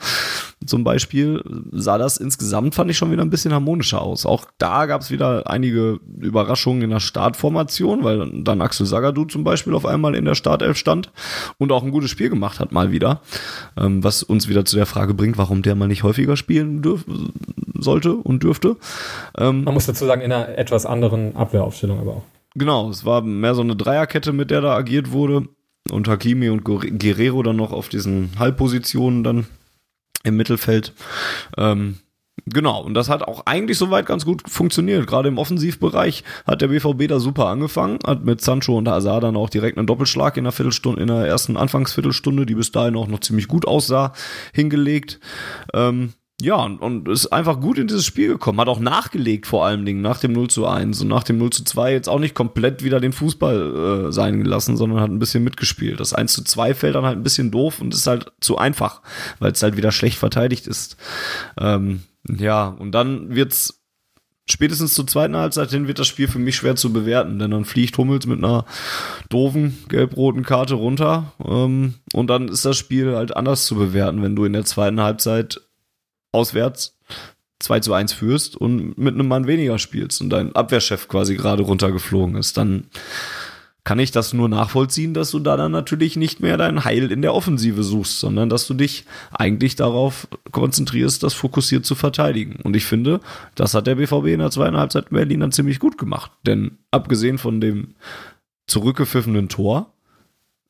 <laughs> zum Beispiel, sah das insgesamt, fand ich schon wieder ein bisschen harmonischer aus. Auch da gab es wieder einige Überraschungen in der Startformation, weil dann Axel Sagadou zum Beispiel auf einmal in der Startelf stand und auch ein gutes Spiel gemacht hat, mal wieder. Ähm, was uns wieder zu der Frage bringt, warum der mal nicht häufiger spielen sollte und dürfte. Ähm, Man muss dazu sagen, in einer etwas anderen Abwehraufstellung aber auch. Genau, es war mehr so eine Dreierkette, mit der da agiert wurde. Und Hakimi und Guerrero dann noch auf diesen Halbpositionen dann im Mittelfeld. Ähm, Genau, und das hat auch eigentlich soweit ganz gut funktioniert. Gerade im Offensivbereich hat der BVB da super angefangen, hat mit Sancho und Hazard dann auch direkt einen Doppelschlag in der Viertelstunde, in der ersten Anfangsviertelstunde, die bis dahin auch noch ziemlich gut aussah, hingelegt. Ähm, ja, und, und ist einfach gut in dieses Spiel gekommen. Hat auch nachgelegt vor allen Dingen nach dem 0 zu 1 und nach dem 0 zu 2 jetzt auch nicht komplett wieder den Fußball äh, sein gelassen, sondern hat ein bisschen mitgespielt. Das 1 zu 2 fällt dann halt ein bisschen doof und ist halt zu einfach, weil es halt wieder schlecht verteidigt ist. Ähm, ja, und dann wird's spätestens zur zweiten Halbzeit hin wird das Spiel für mich schwer zu bewerten, denn dann fliegt Hummels mit einer doofen gelb-roten Karte runter ähm, und dann ist das Spiel halt anders zu bewerten, wenn du in der zweiten Halbzeit auswärts 2 zu 1 führst und mit einem Mann weniger spielst und dein Abwehrchef quasi gerade runtergeflogen ist, dann kann ich das nur nachvollziehen, dass du da dann natürlich nicht mehr dein Heil in der Offensive suchst, sondern dass du dich eigentlich darauf konzentrierst, das fokussiert zu verteidigen. Und ich finde, das hat der BVB in der zweiten Halbzeit in Berlin dann ziemlich gut gemacht. Denn abgesehen von dem zurückgepfiffenen Tor,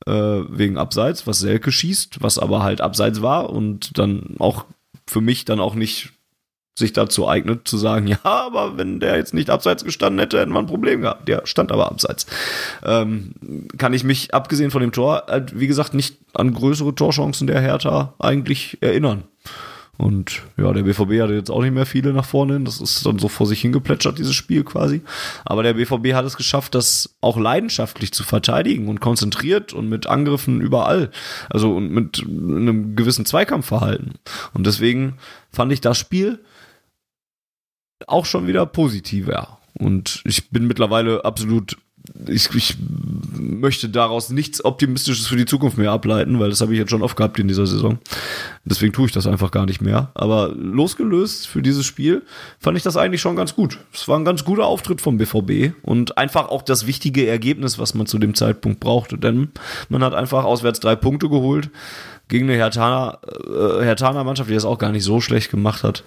äh, wegen Abseits, was Selke schießt, was aber halt Abseits war und dann auch für mich dann auch nicht sich dazu eignet, zu sagen, <laughs> ja, aber wenn der jetzt nicht abseits gestanden hätte, hätten wir ein Problem gehabt. Der stand aber abseits. Ähm, kann ich mich, abgesehen von dem Tor, halt, wie gesagt, nicht an größere Torchancen der Hertha eigentlich erinnern. Und ja, der BVB hatte jetzt auch nicht mehr viele nach vorne hin. Das ist dann so vor sich hingeplätschert, dieses Spiel quasi. Aber der BVB hat es geschafft, das auch leidenschaftlich zu verteidigen und konzentriert und mit Angriffen überall. Also und mit einem gewissen Zweikampfverhalten. Und deswegen fand ich das Spiel auch schon wieder positiver. Und ich bin mittlerweile absolut ich, ich möchte daraus nichts Optimistisches für die Zukunft mehr ableiten, weil das habe ich jetzt schon oft gehabt in dieser Saison. Deswegen tue ich das einfach gar nicht mehr. Aber losgelöst für dieses Spiel fand ich das eigentlich schon ganz gut. Es war ein ganz guter Auftritt vom BVB und einfach auch das wichtige Ergebnis, was man zu dem Zeitpunkt brauchte. Denn man hat einfach auswärts drei Punkte geholt gegen eine Hertaner, äh, Hertaner Mannschaft, die das auch gar nicht so schlecht gemacht hat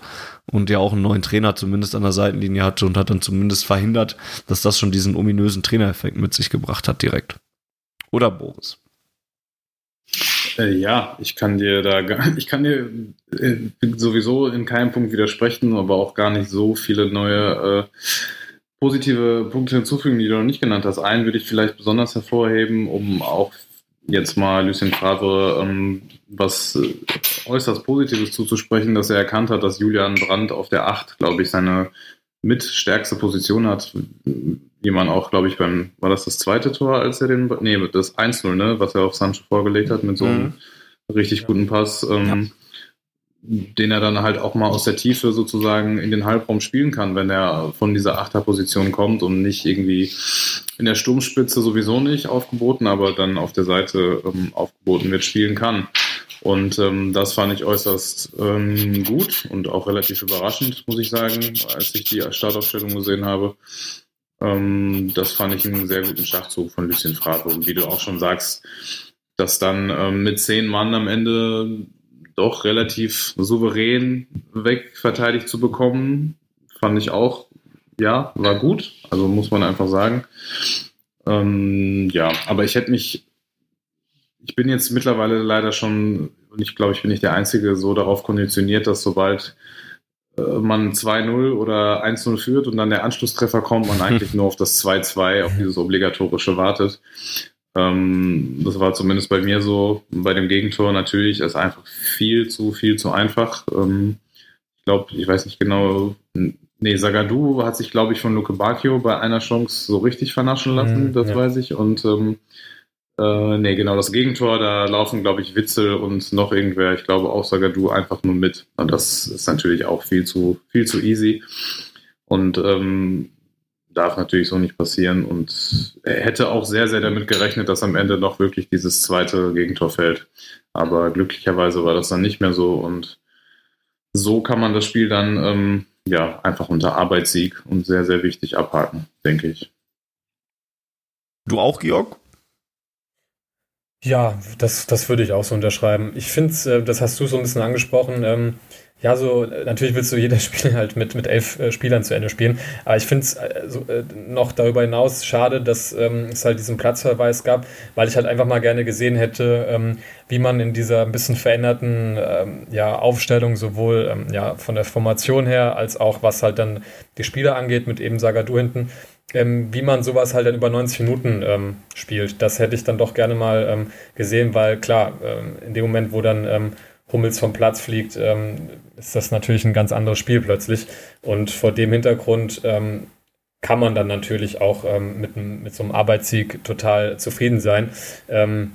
und ja auch einen neuen Trainer zumindest an der Seitenlinie hatte und hat dann zumindest verhindert, dass das schon diesen ominösen Trainereffekt mit sich gebracht hat direkt. Oder Boris? Äh, ja, ich kann dir da, <laughs> ich kann dir äh, sowieso in keinem Punkt widersprechen, aber auch gar nicht so viele neue äh, positive Punkte hinzufügen, die du noch nicht genannt hast. Einen würde ich vielleicht besonders hervorheben, um auch jetzt mal Lucien Favre ähm, was äh, äußerst Positives zuzusprechen, dass er erkannt hat, dass Julian Brandt auf der 8, glaube ich, seine mitstärkste Position hat, wie man auch, glaube ich, beim, war das das zweite Tor, als er den, nee, das 1-0, ne, was er auf Sancho vorgelegt hat mit so einem mhm. richtig guten Pass. Ähm, ja den er dann halt auch mal aus der Tiefe sozusagen in den Halbraum spielen kann, wenn er von dieser Achterposition kommt und nicht irgendwie in der Sturmspitze sowieso nicht aufgeboten, aber dann auf der Seite ähm, aufgeboten wird, spielen kann. Und ähm, das fand ich äußerst ähm, gut und auch relativ überraschend, muss ich sagen, als ich die Startaufstellung gesehen habe. Ähm, das fand ich einen sehr guten Schachzug von Lucien Favre. Und wie du auch schon sagst, dass dann ähm, mit zehn Mann am Ende doch relativ souverän wegverteidigt zu bekommen, fand ich auch, ja, war gut. Also muss man einfach sagen. Ähm, ja, aber ich hätte mich, ich bin jetzt mittlerweile leider schon, und ich glaube, ich bin nicht der Einzige, so darauf konditioniert, dass sobald äh, man 2-0 oder 1-0 führt und dann der Anschlusstreffer kommt, man eigentlich <laughs> nur auf das 2-2, auf dieses obligatorische wartet. Ähm, das war zumindest bei mir so. Bei dem Gegentor natürlich ist einfach viel zu, viel zu einfach. Ähm, ich glaube, ich weiß nicht genau. Nee, Sagadu hat sich, glaube ich, von Luke Bacchio bei einer Chance so richtig vernaschen lassen, mhm, das ja. weiß ich. Und ähm, äh, nee, genau, das Gegentor, da laufen, glaube ich, Witzel und noch irgendwer, ich glaube auch Sagadu einfach nur mit. Und das ist natürlich auch viel zu, viel zu easy. Und ähm, darf natürlich so nicht passieren. Und er hätte auch sehr, sehr damit gerechnet, dass am Ende noch wirklich dieses zweite Gegentor fällt. Aber glücklicherweise war das dann nicht mehr so. Und so kann man das Spiel dann ähm, ja einfach unter Arbeitssieg und sehr, sehr wichtig abhaken, denke ich. Du auch, Georg? Ja, das, das würde ich auch so unterschreiben. Ich finde, äh, das hast du so ein bisschen angesprochen, ähm, ja, so natürlich willst du jedes <laughs> Spiel halt mit, mit elf äh, Spielern zu Ende spielen. Aber ich finde es äh, so, äh, noch darüber hinaus schade, dass ähm, es halt diesen Platzverweis gab, weil ich halt einfach mal gerne gesehen hätte, ähm, wie man in dieser ein bisschen veränderten ähm, ja, Aufstellung sowohl ähm, ja, von der Formation her als auch was halt dann die Spieler angeht, mit eben Sagadu hinten, ähm, wie man sowas halt dann über 90 Minuten ähm, spielt. Das hätte ich dann doch gerne mal ähm, gesehen, weil klar, ähm, in dem Moment, wo dann ähm, Hummels vom Platz fliegt, ähm, ist das natürlich ein ganz anderes Spiel plötzlich. Und vor dem Hintergrund ähm, kann man dann natürlich auch ähm, mit, mit so einem Arbeitssieg total zufrieden sein. Ähm,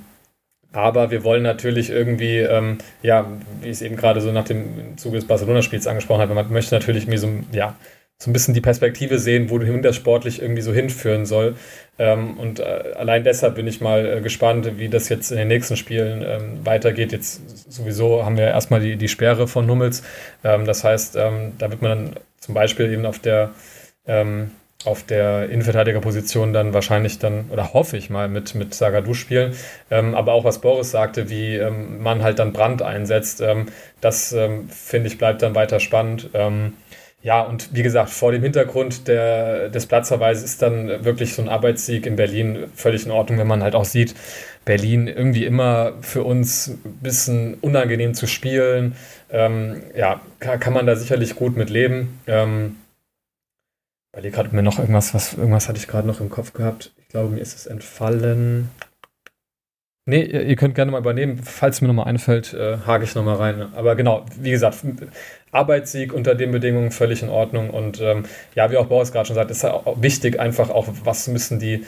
aber wir wollen natürlich irgendwie, ähm, ja, wie ich es eben gerade so nach dem Zuge des Barcelona-Spiels angesprochen habe, man möchte natürlich irgendwie so, ja, so ein bisschen die Perspektive sehen, wo das sportlich irgendwie so hinführen soll. Ähm, und äh, allein deshalb bin ich mal äh, gespannt, wie das jetzt in den nächsten Spielen ähm, weitergeht. Jetzt sowieso haben wir erstmal die, die Sperre von Hummels. Ähm, das heißt, ähm, da wird man dann zum Beispiel eben auf der ähm, auf der Innenverteidigerposition dann wahrscheinlich dann, oder hoffe ich mal, mit, mit Sagadu spielen. Ähm, aber auch was Boris sagte, wie man halt dann Brand einsetzt, das finde ich bleibt dann weiter spannend. Ja, und wie gesagt, vor dem Hintergrund der, des Platzverweises ist dann wirklich so ein Arbeitssieg in Berlin völlig in Ordnung, wenn man halt auch sieht, Berlin irgendwie immer für uns ein bisschen unangenehm zu spielen. Ähm, ja, kann, kann, man da sicherlich gut mit leben. Ähm, überlege gerade mir noch irgendwas, was, irgendwas hatte ich gerade noch im Kopf gehabt. Ich glaube, mir ist es entfallen. Nee, ihr könnt gerne mal übernehmen. Falls mir nochmal einfällt, äh, hake ich nochmal rein. Aber genau, wie gesagt, Arbeitssieg unter den Bedingungen völlig in Ordnung. Und ähm, ja, wie auch Boris gerade schon sagt, ist auch wichtig, einfach auch, was bisschen die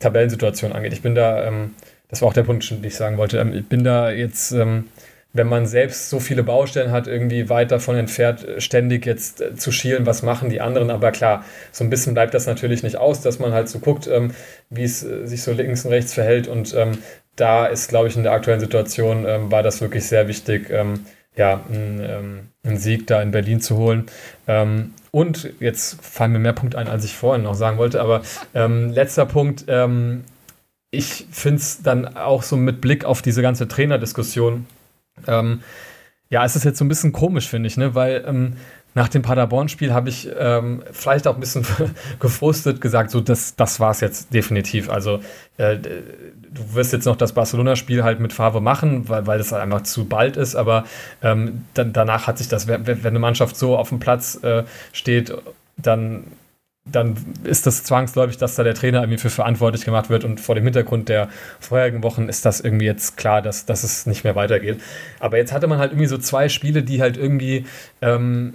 Tabellensituation angeht. Ich bin da, ähm, das war auch der Punkt, den ich sagen wollte, ähm, ich bin da jetzt, ähm, wenn man selbst so viele Baustellen hat, irgendwie weit davon entfernt, ständig jetzt äh, zu schielen, was machen die anderen. Aber klar, so ein bisschen bleibt das natürlich nicht aus, dass man halt so guckt, ähm, wie es äh, sich so links und rechts verhält und ähm, da ist, glaube ich, in der aktuellen Situation ähm, war das wirklich sehr wichtig, ähm, ja, einen, ähm, Sieg da in Berlin zu holen. Ähm, und jetzt fallen mir mehr Punkte ein, als ich vorhin noch sagen wollte, aber ähm, letzter Punkt, ähm, ich finde es dann auch so mit Blick auf diese ganze Trainerdiskussion, ja, es ist jetzt so ein bisschen komisch, finde ich, ne? weil nach dem Paderborn-Spiel habe ich ähm, vielleicht auch ein bisschen <laughs> gefrustet gesagt, so das, das war es jetzt definitiv. Also äh, du wirst jetzt noch das Barcelona-Spiel halt mit Favre machen, weil, weil das halt einfach zu bald ist, aber ähm, dann, danach hat sich das, wenn, wenn eine Mannschaft so auf dem Platz äh, steht, dann dann ist das zwangsläufig, dass da der Trainer irgendwie für verantwortlich gemacht wird und vor dem Hintergrund der vorherigen Wochen ist das irgendwie jetzt klar, dass, dass es nicht mehr weitergeht. Aber jetzt hatte man halt irgendwie so zwei Spiele, die halt irgendwie ähm,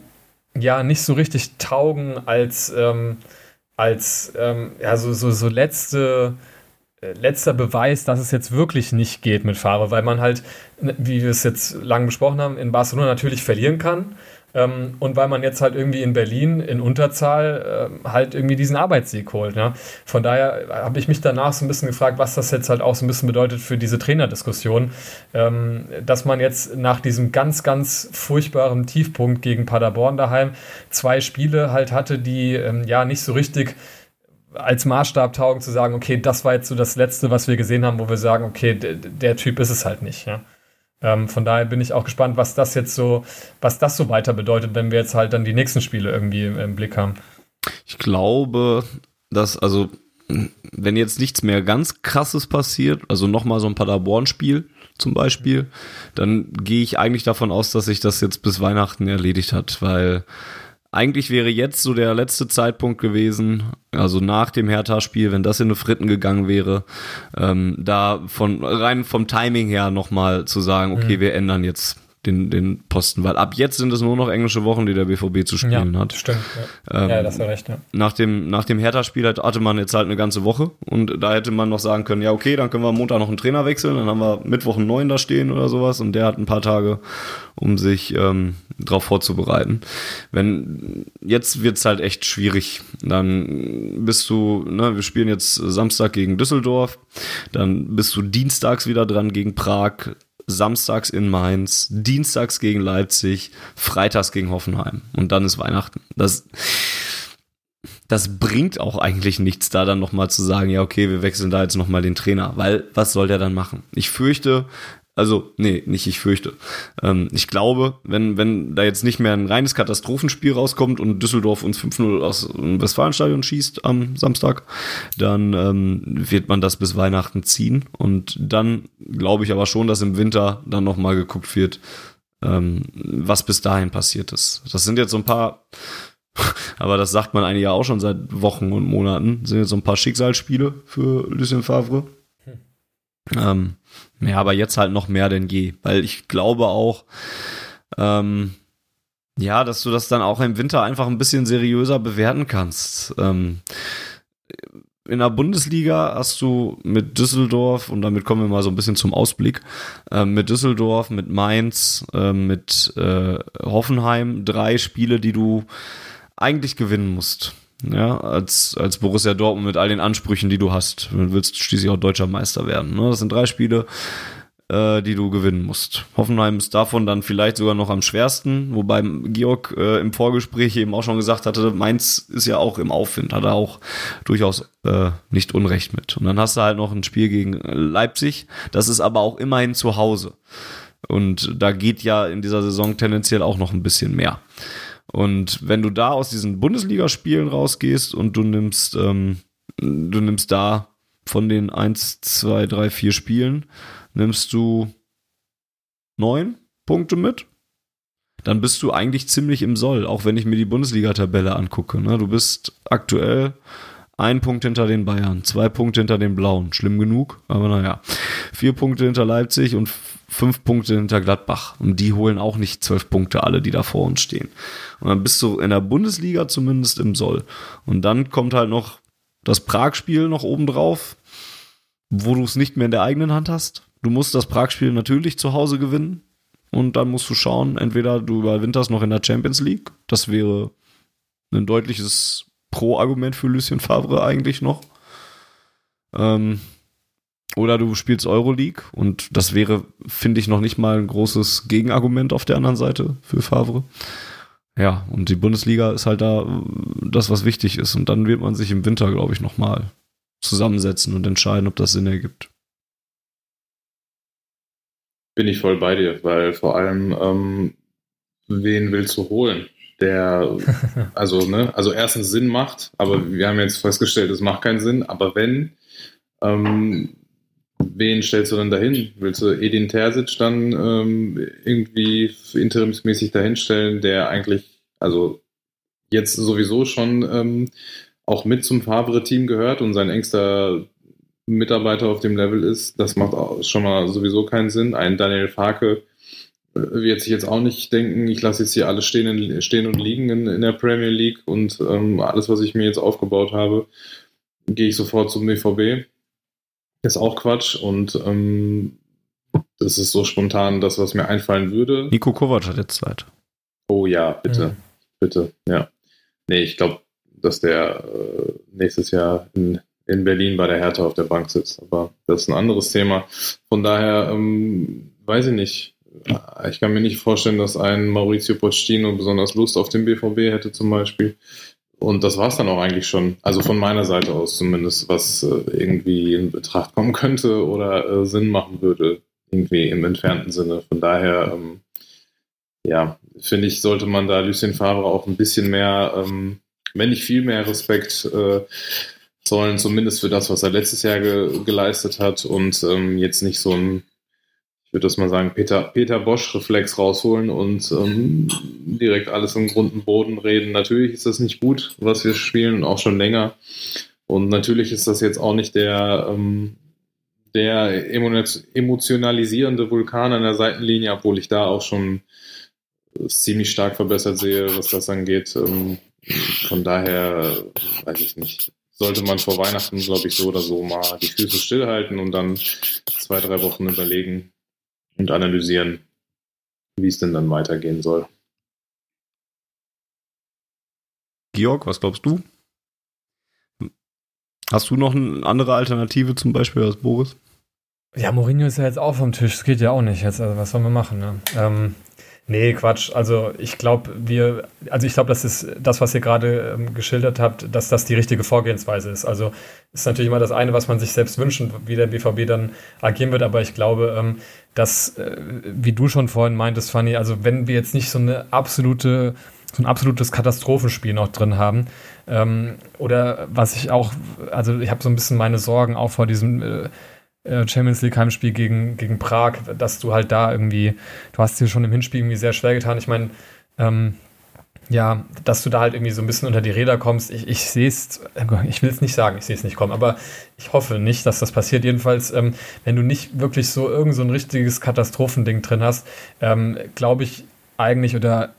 ja nicht so richtig taugen als, ähm, als ähm, ja, so, so, so letzte äh, letzter Beweis, dass es jetzt wirklich nicht geht mit Favre, weil man halt, wie wir es jetzt lang besprochen haben, in Barcelona natürlich verlieren kann ähm, und weil man jetzt halt irgendwie in Berlin in Unterzahl äh, halt irgendwie diesen Arbeitssieg holt. Ne? Von daher habe ich mich danach so ein bisschen gefragt, was das jetzt halt auch so ein bisschen bedeutet für diese Trainerdiskussion, ähm, dass man jetzt nach diesem ganz, ganz furchtbaren Tiefpunkt gegen Paderborn daheim zwei Spiele halt hatte, die ähm, ja nicht so richtig als Maßstab taugen zu sagen, okay, das war jetzt so das Letzte, was wir gesehen haben, wo wir sagen, okay, der Typ ist es halt nicht. Ja? Ähm, von daher bin ich auch gespannt, was das jetzt so, was das so weiter bedeutet, wenn wir jetzt halt dann die nächsten Spiele irgendwie im Blick haben. Ich glaube, dass, also, wenn jetzt nichts mehr ganz krasses passiert, also nochmal so ein Paderborn-Spiel zum Beispiel, dann gehe ich eigentlich davon aus, dass sich das jetzt bis Weihnachten erledigt hat, weil eigentlich wäre jetzt so der letzte Zeitpunkt gewesen, also nach dem Hertha-Spiel, wenn das in eine Fritten gegangen wäre, ähm, da von rein vom Timing her nochmal zu sagen, okay, mhm. wir ändern jetzt den, den Posten, weil ab jetzt sind es nur noch englische Wochen, die der BVB zu spielen ja, hat. Stimmt. Ja, ähm, ja das war recht. Ja. Nach dem, nach dem Hertha-Spiel hatte man jetzt halt eine ganze Woche und da hätte man noch sagen können, ja okay, dann können wir am Montag noch einen Trainer wechseln, dann haben wir Mittwoch einen neuen da stehen oder sowas und der hat ein paar Tage, um sich ähm, darauf vorzubereiten. Wenn jetzt wird's halt echt schwierig, dann bist du, ne, wir spielen jetzt Samstag gegen Düsseldorf, dann bist du dienstags wieder dran gegen Prag, samstags in Mainz, dienstags gegen Leipzig, freitags gegen Hoffenheim. Und dann ist Weihnachten. Das, das bringt auch eigentlich nichts, da dann nochmal zu sagen, ja, okay, wir wechseln da jetzt nochmal den Trainer, weil was soll der dann machen? Ich fürchte, also, nee, nicht ich fürchte. Ähm, ich glaube, wenn, wenn da jetzt nicht mehr ein reines Katastrophenspiel rauskommt und Düsseldorf uns 5-0 aus dem Westfalenstadion schießt am Samstag, dann ähm, wird man das bis Weihnachten ziehen. Und dann glaube ich aber schon, dass im Winter dann nochmal geguckt wird, ähm, was bis dahin passiert ist. Das sind jetzt so ein paar <laughs> aber das sagt man eigentlich ja auch schon seit Wochen und Monaten. Das sind jetzt so ein paar Schicksalsspiele für Lucien Favre. Hm. Ähm, ja, aber jetzt halt noch mehr denn je, weil ich glaube auch, ähm, ja, dass du das dann auch im Winter einfach ein bisschen seriöser bewerten kannst. Ähm, in der Bundesliga hast du mit Düsseldorf, und damit kommen wir mal so ein bisschen zum Ausblick, äh, mit Düsseldorf, mit Mainz, äh, mit äh, Hoffenheim drei Spiele, die du eigentlich gewinnen musst. Ja, als, als Borussia Dortmund mit all den Ansprüchen, die du hast. Du willst schließlich auch deutscher Meister werden. Ne? Das sind drei Spiele, äh, die du gewinnen musst. Hoffenheim ist davon dann vielleicht sogar noch am schwersten, wobei Georg äh, im Vorgespräch eben auch schon gesagt hatte, Mainz ist ja auch im Aufwind, hat er auch durchaus äh, nicht Unrecht mit. Und dann hast du halt noch ein Spiel gegen Leipzig, das ist aber auch immerhin zu Hause. Und da geht ja in dieser Saison tendenziell auch noch ein bisschen mehr. Und wenn du da aus diesen Bundesligaspielen rausgehst und du nimmst, ähm, du nimmst da von den 1, 2, 3, 4 Spielen, nimmst du neun Punkte mit, dann bist du eigentlich ziemlich im Soll, auch wenn ich mir die Bundesliga-Tabelle angucke. Ne? Du bist aktuell ein Punkt hinter den Bayern, zwei Punkte hinter den Blauen. Schlimm genug, aber naja. Vier Punkte hinter Leipzig und fünf Punkte hinter Gladbach. Und die holen auch nicht zwölf Punkte alle, die da vor uns stehen. Und dann bist du in der Bundesliga zumindest im Soll. Und dann kommt halt noch das Prag-Spiel noch oben drauf, wo du es nicht mehr in der eigenen Hand hast. Du musst das Prag-Spiel natürlich zu Hause gewinnen. Und dann musst du schauen, entweder du überwinterst noch in der Champions League. Das wäre ein deutliches Pro-Argument für Lucien Favre eigentlich noch. Ähm, oder du spielst Euroleague und das wäre, finde ich, noch nicht mal ein großes Gegenargument auf der anderen Seite für Favre. Ja, und die Bundesliga ist halt da das, was wichtig ist. Und dann wird man sich im Winter, glaube ich, nochmal zusammensetzen und entscheiden, ob das Sinn ergibt. Bin ich voll bei dir, weil vor allem, ähm, wen willst du holen? Der, <laughs> also, ne, also erstens Sinn macht, aber wir haben jetzt festgestellt, es macht keinen Sinn, aber wenn, ähm, wen stellst du dann dahin? Willst du Edin Terzic dann ähm, irgendwie interimsmäßig dahinstellen, der eigentlich, also jetzt sowieso schon ähm, auch mit zum Favre-Team gehört und sein engster Mitarbeiter auf dem Level ist, das macht auch schon mal sowieso keinen Sinn. Ein Daniel Farke wird sich jetzt auch nicht denken, ich lasse jetzt hier alles stehen, stehen und liegen in, in der Premier League und ähm, alles, was ich mir jetzt aufgebaut habe, gehe ich sofort zum BVB. Ist auch Quatsch und ähm, das ist so spontan das, was mir einfallen würde. Nico Kovac hat jetzt Zeit. Oh ja, bitte. Mhm. Bitte, ja. Nee, ich glaube, dass der äh, nächstes Jahr in, in Berlin bei der Hertha auf der Bank sitzt. Aber das ist ein anderes Thema. Von daher, ähm, weiß ich nicht. Ich kann mir nicht vorstellen, dass ein Maurizio Pochettino besonders Lust auf den BVB hätte zum Beispiel. Und das war es dann auch eigentlich schon. Also von meiner Seite aus zumindest, was äh, irgendwie in Betracht kommen könnte oder äh, Sinn machen würde, irgendwie im entfernten Sinne. Von daher, ähm, ja, finde ich, sollte man da Lucien Favre auch ein bisschen mehr, ähm, wenn nicht viel mehr Respekt äh, zollen, zumindest für das, was er letztes Jahr ge geleistet hat und ähm, jetzt nicht so ein, ich würde das mal sagen, Peter, Peter Bosch-Reflex rausholen und ähm, direkt alles im Grund und Boden reden. Natürlich ist das nicht gut, was wir spielen auch schon länger. Und natürlich ist das jetzt auch nicht der, ähm, der emotionalisierende Vulkan an der Seitenlinie, obwohl ich da auch schon ziemlich stark verbessert sehe, was das angeht. Ähm, von daher weiß ich nicht. Sollte man vor Weihnachten, glaube ich, so oder so mal die Füße stillhalten und dann zwei, drei Wochen überlegen und analysieren, wie es denn dann weitergehen soll. Georg, was glaubst du? Hast du noch eine andere Alternative zum Beispiel als Boris? Ja, Mourinho ist ja jetzt auch vom Tisch. Das geht ja auch nicht jetzt. Also was sollen wir machen? Ne? Ähm, Nee, Quatsch. Also ich glaube, wir, also ich glaube, das ist das, was ihr gerade ähm, geschildert habt, dass das die richtige Vorgehensweise ist. Also ist natürlich immer das eine, was man sich selbst wünscht und wie der BVB dann agieren wird. Aber ich glaube, ähm, dass, äh, wie du schon vorhin meintest, Fanny, also wenn wir jetzt nicht so eine absolute, so ein absolutes Katastrophenspiel noch drin haben, ähm, oder was ich auch, also ich habe so ein bisschen meine Sorgen auch vor diesem äh, Champions League Heimspiel gegen, gegen Prag, dass du halt da irgendwie, du hast dir schon im Hinspiel irgendwie sehr schwer getan. Ich meine, ähm, ja, dass du da halt irgendwie so ein bisschen unter die Räder kommst. Ich, ich sehe es, ich will es nicht sagen, ich sehe es nicht kommen, aber ich hoffe nicht, dass das passiert. Jedenfalls, ähm, wenn du nicht wirklich so irgend so ein richtiges Katastrophending drin hast, ähm, glaube ich eigentlich oder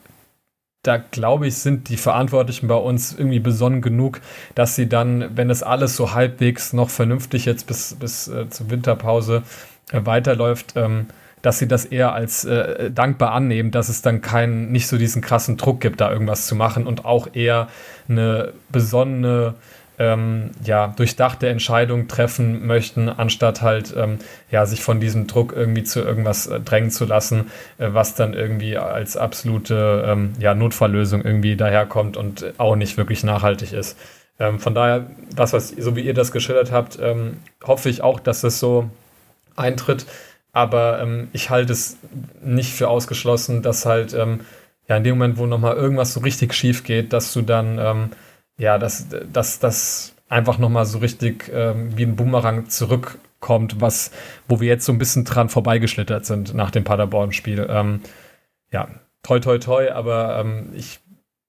da glaube ich, sind die Verantwortlichen bei uns irgendwie besonnen genug, dass sie dann, wenn es alles so halbwegs noch vernünftig jetzt bis, bis äh, zur Winterpause äh, weiterläuft, ähm, dass sie das eher als äh, dankbar annehmen, dass es dann keinen, nicht so diesen krassen Druck gibt, da irgendwas zu machen und auch eher eine besonnene ähm, ja, durchdachte Entscheidung treffen möchten, anstatt halt ähm, ja, sich von diesem Druck irgendwie zu irgendwas äh, drängen zu lassen, äh, was dann irgendwie als absolute ähm, ja, Notfalllösung irgendwie daherkommt und auch nicht wirklich nachhaltig ist. Ähm, von daher, das, was, so wie ihr das geschildert habt, ähm, hoffe ich auch, dass das so eintritt. Aber ähm, ich halte es nicht für ausgeschlossen, dass halt ja in dem Moment, wo nochmal irgendwas so richtig schief geht, dass du dann ja, dass das, das einfach nochmal so richtig ähm, wie ein Boomerang zurückkommt, was, wo wir jetzt so ein bisschen dran vorbeigeschlittert sind nach dem Paderborn-Spiel. Ähm, ja, toi, toi, toi, aber ähm, ich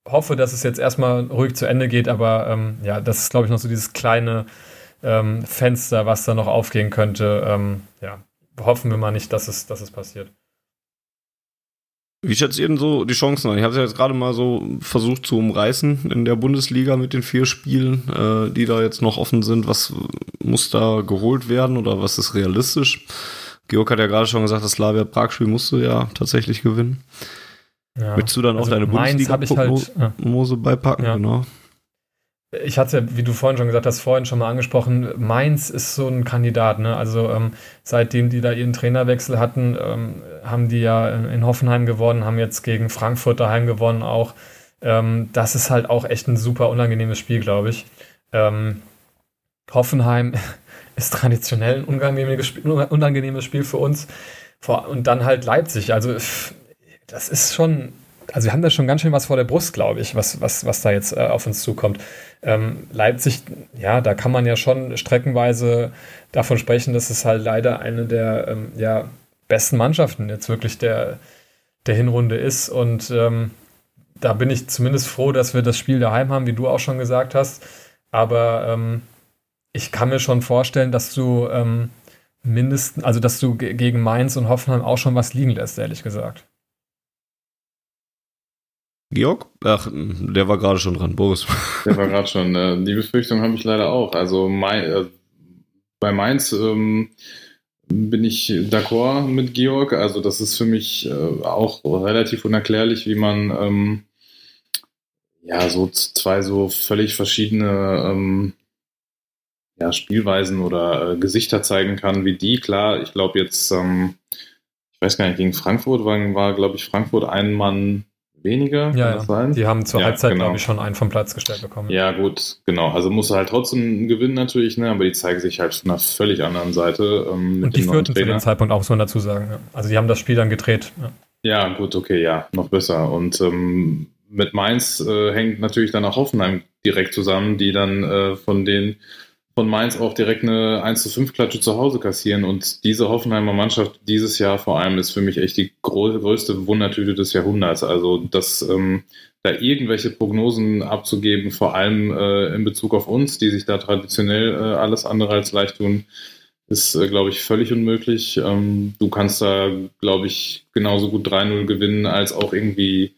hoffe, dass es jetzt erstmal ruhig zu Ende geht, aber ähm, ja, das ist, glaube ich, noch so dieses kleine ähm, Fenster, was da noch aufgehen könnte. Ähm, ja, hoffen wir mal nicht, dass es, dass es passiert. Wie schätzt ihr denn so die Chancen an? Ich habe es ja jetzt gerade mal so versucht zu umreißen in der Bundesliga mit den vier Spielen, äh, die da jetzt noch offen sind. Was muss da geholt werden oder was ist realistisch? Georg hat ja gerade schon gesagt, das Slavia Prag-Spiel musst du ja tatsächlich gewinnen. Ja. Willst du dann auch also deine Bundesliga-Prognose halt, beipacken? Ja. Genau. Ich hatte wie du vorhin schon gesagt hast, vorhin schon mal angesprochen, Mainz ist so ein Kandidat. Ne? Also ähm, seitdem die da ihren Trainerwechsel hatten, ähm, haben die ja in Hoffenheim gewonnen, haben jetzt gegen Frankfurt daheim gewonnen auch. Ähm, das ist halt auch echt ein super unangenehmes Spiel, glaube ich. Ähm, Hoffenheim <laughs> ist traditionell ein unangenehmes Spiel, unangenehmes Spiel für uns. Und dann halt Leipzig. Also das ist schon also wir haben da schon ganz schön was vor der Brust, glaube ich, was, was, was da jetzt äh, auf uns zukommt. Ähm, Leipzig, ja, da kann man ja schon streckenweise davon sprechen, dass es halt leider eine der ähm, ja, besten Mannschaften jetzt wirklich der, der Hinrunde ist. Und ähm, da bin ich zumindest froh, dass wir das Spiel daheim haben, wie du auch schon gesagt hast. aber ähm, ich kann mir schon vorstellen, dass du ähm, mindestens, also dass du gegen Mainz und Hoffenheim auch schon was liegen lässt, ehrlich gesagt. Georg? Ach, der war gerade schon dran, Boris. <laughs> Der war gerade schon. Äh, die Befürchtung habe ich leider auch. Also mein, äh, bei Mainz ähm, bin ich d'accord mit Georg. Also das ist für mich äh, auch relativ unerklärlich, wie man ähm, ja so zwei so völlig verschiedene ähm, ja, Spielweisen oder äh, Gesichter zeigen kann wie die. Klar, ich glaube jetzt, ähm, ich weiß gar nicht, gegen Frankfurt war, war glaube ich, Frankfurt ein Mann weniger. Ja, ja. die haben zur ja, Halbzeit, genau. glaube ich, schon einen vom Platz gestellt bekommen. Ja, gut, genau. Also musst du halt trotzdem gewinnen natürlich, ne? aber die zeigen sich halt von einer völlig anderen Seite. Ähm, Und die führten zu dem Zeitpunkt auch, muss man dazu sagen. Ja. Also die haben das Spiel dann gedreht. Ja, ja gut, okay, ja, noch besser. Und ähm, mit Mainz äh, hängt natürlich dann auch Hoffenheim direkt zusammen, die dann äh, von den von Mainz auch direkt eine 1 zu 5 Klatsche zu Hause kassieren. Und diese Hoffenheimer Mannschaft dieses Jahr vor allem ist für mich echt die größte Wundertüte des Jahrhunderts. Also, dass ähm, da irgendwelche Prognosen abzugeben, vor allem äh, in Bezug auf uns, die sich da traditionell äh, alles andere als leicht tun, ist, äh, glaube ich, völlig unmöglich. Ähm, du kannst da, glaube ich, genauso gut 3-0 gewinnen, als auch irgendwie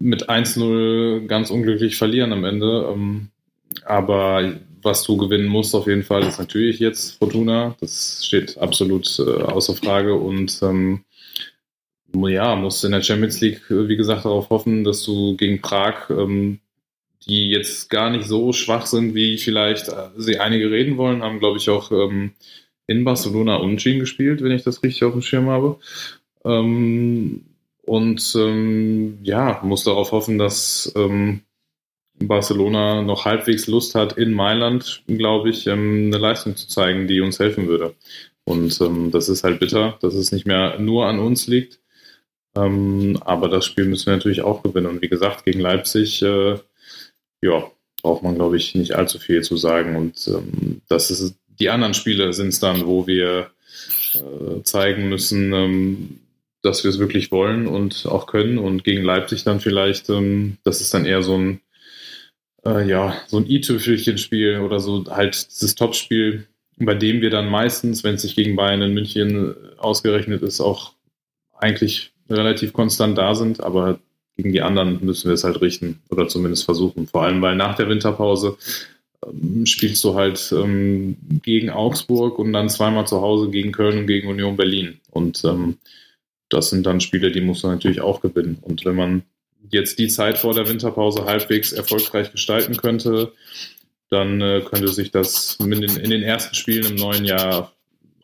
mit 1-0 ganz unglücklich verlieren am Ende. Ähm, aber was du gewinnen musst, auf jeden Fall, ist natürlich jetzt Fortuna. Das steht absolut äh, außer Frage. Und ähm, ja, musst in der Champions League, äh, wie gesagt, darauf hoffen, dass du gegen Prag, ähm, die jetzt gar nicht so schwach sind, wie vielleicht äh, sie einige reden wollen, haben, glaube ich, auch ähm, in Barcelona unentschieden gespielt, wenn ich das richtig auf dem Schirm habe. Ähm, und ähm, ja, muss darauf hoffen, dass ähm, Barcelona noch halbwegs Lust hat, in Mailand, glaube ich, ähm, eine Leistung zu zeigen, die uns helfen würde. Und ähm, das ist halt bitter, dass es nicht mehr nur an uns liegt. Ähm, aber das Spiel müssen wir natürlich auch gewinnen. Und wie gesagt, gegen Leipzig, äh, ja, braucht man, glaube ich, nicht allzu viel zu sagen. Und das ist die anderen Spiele sind es dann, wo wir äh, zeigen müssen, dass wir es wirklich wollen und auch können. Und gegen Leipzig dann vielleicht, das ist dann eher so ein äh, ja, so ein i-Tüpfelchen-Spiel oder so halt dieses Topspiel, bei dem wir dann meistens, wenn es sich gegen Bayern in München ausgerechnet ist, auch eigentlich relativ konstant da sind, aber gegen die anderen müssen wir es halt richten oder zumindest versuchen. Vor allem, weil nach der Winterpause ähm, spielst du halt ähm, gegen Augsburg und dann zweimal zu Hause gegen Köln und gegen Union Berlin. Und ähm, das sind dann Spiele, die muss man natürlich auch gewinnen. Und wenn man jetzt die Zeit vor der Winterpause halbwegs erfolgreich gestalten könnte, dann äh, könnte sich das in den, in den, ersten Spielen im neuen Jahr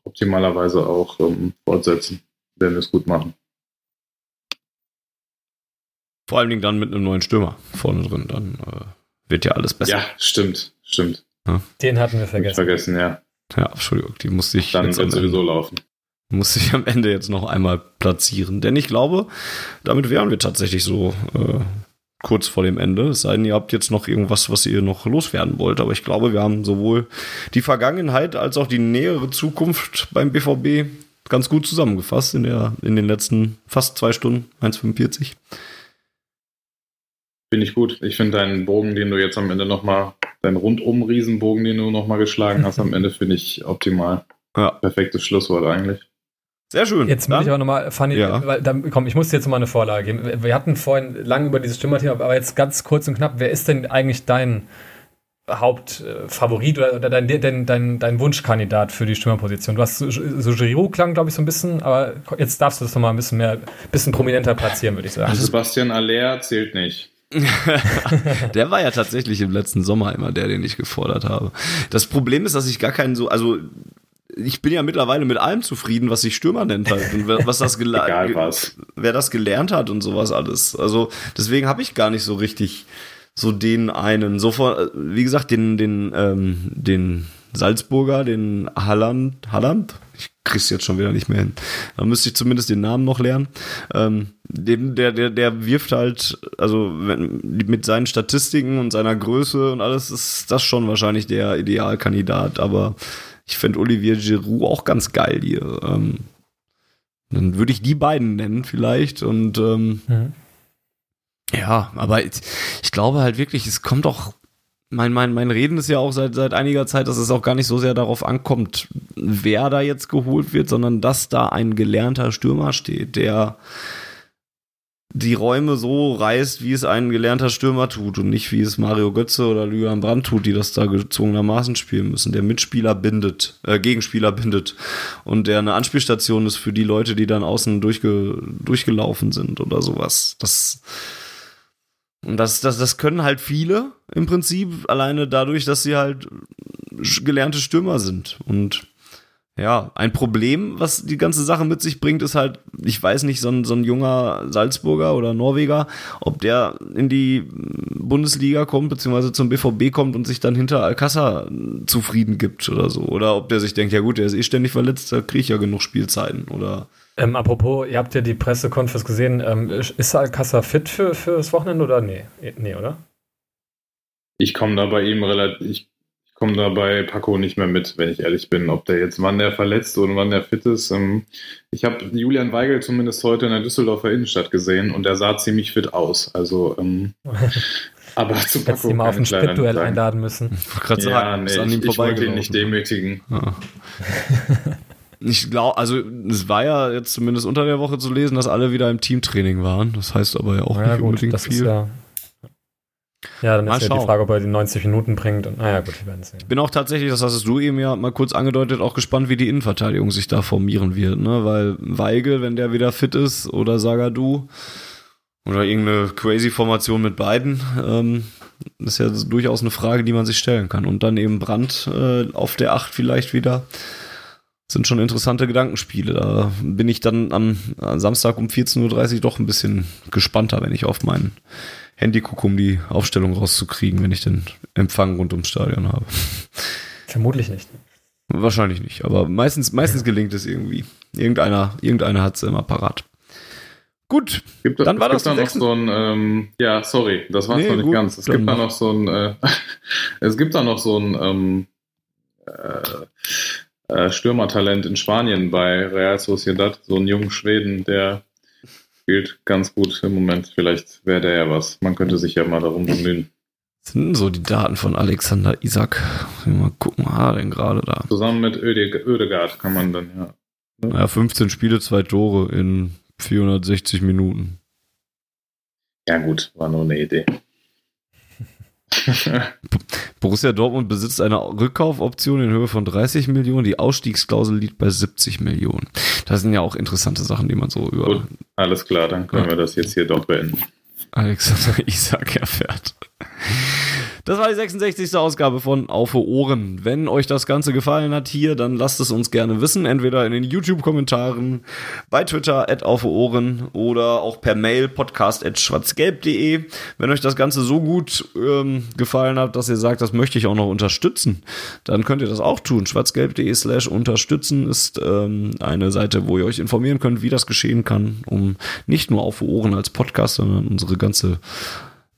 optimalerweise auch ähm, fortsetzen, wenn wir es gut machen. Vor allen Dingen dann mit einem neuen Stürmer vorne drin, dann äh, wird ja alles besser. Ja, stimmt, stimmt. Ja? Den hatten wir vergessen. Vergessen, ja. Ja, Entschuldigung, die musste ich. Dann wird sowieso laufen muss sich am Ende jetzt noch einmal platzieren. Denn ich glaube, damit wären wir tatsächlich so äh, kurz vor dem Ende. Es sei denn, ihr habt jetzt noch irgendwas, was ihr noch loswerden wollt. Aber ich glaube, wir haben sowohl die Vergangenheit als auch die nähere Zukunft beim BVB ganz gut zusammengefasst in, der, in den letzten fast zwei Stunden, 1,45. Finde ich gut. Ich finde deinen Bogen, den du jetzt am Ende nochmal, deinen Rundum-Riesenbogen, den du nochmal geschlagen hast, am Ende finde ich optimal. Ja. Perfektes Schlusswort eigentlich. Sehr schön. Jetzt muss ich aber nochmal, Fanny, ja. weil, dann, komm, ich muss dir jetzt mal eine Vorlage geben. Wir hatten vorhin lange über dieses Stimmerthema, aber jetzt ganz kurz und knapp, wer ist denn eigentlich dein Hauptfavorit oder, oder dein, dein, dein, dein Wunschkandidat für die Stimmerposition? Du hast so, so Giroud klang, glaube ich, so ein bisschen, aber jetzt darfst du das nochmal ein bisschen mehr, bisschen prominenter platzieren, würde ich sagen. Also Sebastian Aller zählt nicht. <laughs> der war ja tatsächlich im letzten Sommer immer der, den ich gefordert habe. Das Problem ist, dass ich gar keinen so, also ich bin ja mittlerweile mit allem zufrieden, was sich Stürmer nennt halt. Und was das <laughs> Egal was. wer das gelernt hat und sowas alles. Also deswegen habe ich gar nicht so richtig so den einen. So vor, wie gesagt, den, den, ähm, den Salzburger, den Halland, Halland? Ich krieg's jetzt schon wieder nicht mehr hin. Da müsste ich zumindest den Namen noch lernen. Ähm, dem, der, der, der wirft halt, also wenn, mit seinen Statistiken und seiner Größe und alles ist das schon wahrscheinlich der Idealkandidat, aber ich fände Olivier Giroud auch ganz geil hier. Ähm, dann würde ich die beiden nennen vielleicht und ähm, mhm. ja, aber ich, ich glaube halt wirklich, es kommt auch mein, mein, mein Reden ist ja auch seit, seit einiger Zeit, dass es auch gar nicht so sehr darauf ankommt, wer da jetzt geholt wird, sondern dass da ein gelernter Stürmer steht, der die Räume so reißt, wie es ein gelernter Stürmer tut und nicht wie es Mario Götze oder Lüan Brandt tut, die das da gezwungenermaßen spielen müssen. Der Mitspieler bindet, äh, Gegenspieler bindet und der eine Anspielstation ist für die Leute, die dann außen durchge durchgelaufen sind oder sowas. Das und das, das, das können halt viele im Prinzip, alleine dadurch, dass sie halt gelernte Stürmer sind. Und ja, ein Problem, was die ganze Sache mit sich bringt, ist halt, ich weiß nicht, so ein, so ein junger Salzburger oder Norweger, ob der in die Bundesliga kommt, beziehungsweise zum BVB kommt und sich dann hinter Alcázar zufrieden gibt oder so. Oder ob der sich denkt, ja gut, der ist eh ständig verletzt, da kriege ich ja genug Spielzeiten. Oder Ähm, apropos, ihr habt ja die Pressekonferenz gesehen. Ähm, ist Alcázar fit für, für das Wochenende oder nee? Nee, oder? Ich komme da bei ihm relativ, ich komme da bei Paco nicht mehr mit, wenn ich ehrlich bin, ob der jetzt, wann der verletzt und wann der fit ist. Ähm, ich habe Julian Weigel zumindest heute in der Düsseldorfer Innenstadt gesehen und der sah ziemlich fit aus. Also, ähm, <laughs> aber zu Hättest Paco ihn mal auf ein Spitduell sagen. einladen müssen. ich wollte gerade Ja, sagen, nee, ist an ihm ich, ich wollte ihn nicht demütigen. Ja. Ich glaube, also es war ja jetzt zumindest unter der Woche zu lesen, dass alle wieder im Teamtraining waren. Das heißt aber ja auch Ja, nicht gut, unbedingt das ist viel. ja. Ja, dann Mal ist ja die. Frage, ob er die 90 Minuten bringt. Und, naja, gut, wir werden sehen. Bin auch tatsächlich, das hast du eben ja mal kurz angedeutet, auch gespannt, wie die Innenverteidigung sich da formieren wird, ne? Weil Weigel, wenn der wieder fit ist, oder Sagadu oder irgendeine crazy Formation mit beiden, ähm, ist ja durchaus eine Frage, die man sich stellen kann. Und dann eben Brand äh, auf der 8 vielleicht wieder. Sind schon interessante Gedankenspiele. Da bin ich dann am, am Samstag um 14.30 Uhr doch ein bisschen gespannter, wenn ich auf mein Handy gucke, um die Aufstellung rauszukriegen, wenn ich den Empfang rund ums Stadion habe. Vermutlich nicht. Wahrscheinlich nicht, aber meistens, meistens gelingt es irgendwie. Irgendeiner, irgendeiner hat es immer parat. Gut, Gibt, Dann war es das gibt da die noch so ein, ähm, ja, sorry, das war's Nee, noch nicht gut, ganz. Es dann gibt da noch so ein, äh, <laughs> es gibt da noch so ein ähm, äh, äh, Stürmertalent in Spanien bei Real Sociedad, so einen jungen Schweden, der spielt ganz gut im Moment. Vielleicht wäre der ja was. Man könnte sich ja mal darum bemühen. sind so die Daten von Alexander Isaac? Mal gucken, er denn gerade da? Zusammen mit Öde Ödegaard kann man dann, ja. Naja, 15 Spiele, zwei Tore in 460 Minuten. Ja gut, war nur eine Idee. <laughs> Borussia Dortmund besitzt eine Rückkaufoption in Höhe von 30 Millionen. Die Ausstiegsklausel liegt bei 70 Millionen. Das sind ja auch interessante Sachen, die man so über Gut, alles klar, dann können Ja. wir das jetzt hier doch beenden. Alexander <laughs> Isaac erfährt. Das war die 66. Ausgabe von Auf Ohren. Wenn euch das Ganze gefallen hat hier, dann lasst es uns gerne wissen. Entweder in den YouTube-Kommentaren, bei Twitter at Auf Ohren oder auch per Mail podcast at schwarzgelb.de. Wenn euch das Ganze so gut ähm, gefallen hat, dass ihr sagt, das möchte ich auch noch unterstützen, dann könnt ihr das auch tun. schwarzgelb.de slash unterstützen ist ähm, eine Seite, wo ihr euch informieren könnt, wie das geschehen kann, um nicht nur Auf Ohren als Podcast, sondern unsere ganze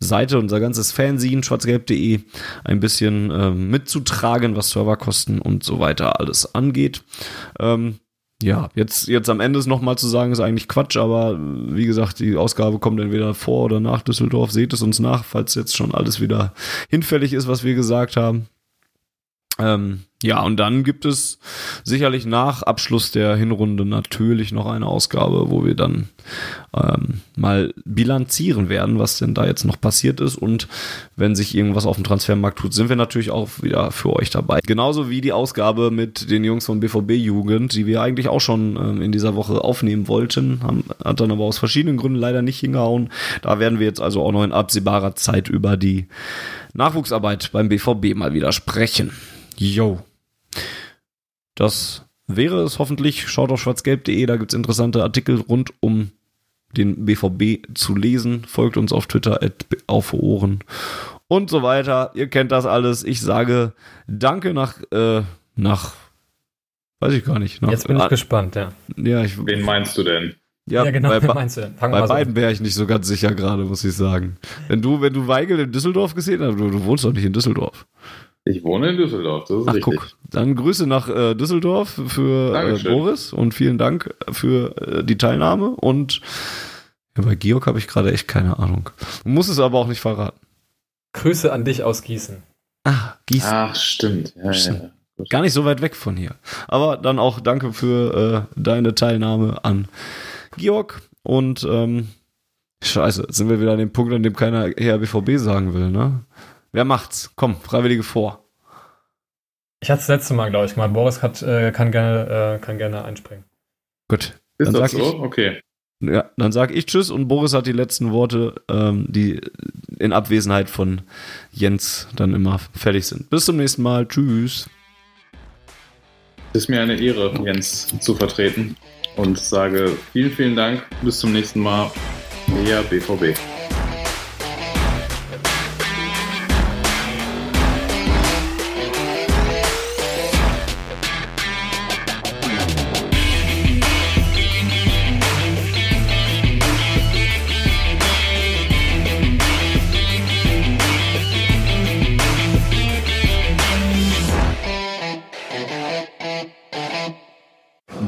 Seite, unser ganzes Fanzine, schwarzgelb.de, ein bisschen ähm, mitzutragen, was Serverkosten und so weiter alles angeht. Ähm, ja, jetzt, jetzt am Ende es nochmal zu sagen, ist eigentlich Quatsch, aber äh, wie gesagt, die Ausgabe kommt entweder vor oder nach Düsseldorf. Seht es uns nach, falls jetzt schon alles wieder hinfällig ist, was wir gesagt haben. Ähm, ja, und dann gibt es sicherlich nach Abschluss der Hinrunde natürlich noch eine Ausgabe, wo wir dann ähm, mal bilanzieren werden, was denn da jetzt noch passiert ist. Und wenn sich irgendwas auf dem Transfermarkt tut, sind wir natürlich auch wieder für euch dabei. Genauso wie die Ausgabe mit den Jungs von BVB Jugend, die wir eigentlich auch schon ähm, in dieser Woche aufnehmen wollten, haben, hat dann aber aus verschiedenen Gründen leider nicht hingehauen. Da werden wir jetzt also auch noch in absehbarer Zeit über die Nachwuchsarbeit beim BVB mal wieder sprechen. Yo. Das wäre es hoffentlich. Schaut auf schwarzgelb.de, da gibt es interessante Artikel rund um den BVB zu lesen. Folgt uns auf Twitter at auf Ohren und so weiter. Ihr kennt das alles. Ich sage Danke nach, äh, nach, weiß ich gar nicht. Nach, Jetzt bin ich ah, gespannt, ja. ja, ich, Wen meinst du denn? ja, Ja, genau, bei, bei, meinst du denn? Fangen bei so beiden wäre ich nicht so ganz sicher gerade, muss ich sagen. Wenn du, wenn du Weigel in Düsseldorf gesehen hast, du, du wohnst doch nicht in Düsseldorf. Ich wohne in Düsseldorf, das ist Ach, richtig. guck. Dann Grüße nach äh, Düsseldorf für äh. Boris und vielen Dank für äh, die Teilnahme. Und ja, bei Georg habe ich gerade echt keine Ahnung. Muss es aber auch nicht verraten. Grüße an dich aus Gießen. Ah, Gießen. Ach, stimmt. Ja, Stimmt. ja. Gar nicht so weit weg von hier. Aber dann auch danke für äh, deine Teilnahme an Georg. Und ähm, scheiße, jetzt sind wir wieder an dem Punkt, an dem keiner eher BVB sagen will, ne? Wer macht's? Komm, Freiwillige vor. Ich hatte das letzte Mal, glaube ich, mal. Boris hat, äh, kann, gerne, äh, kann gerne einspringen. Gut. Ist Dann das sag so? Okay. Ja, dann sag ich Tschüss und Boris hat die letzten Worte, ähm, die in Abwesenheit von Jens dann immer fertig sind. Bis zum nächsten Mal. Tschüss. Es ist mir eine Ehre, Jens zu vertreten und sage vielen, vielen Dank. Bis zum nächsten Mal. Der BVB.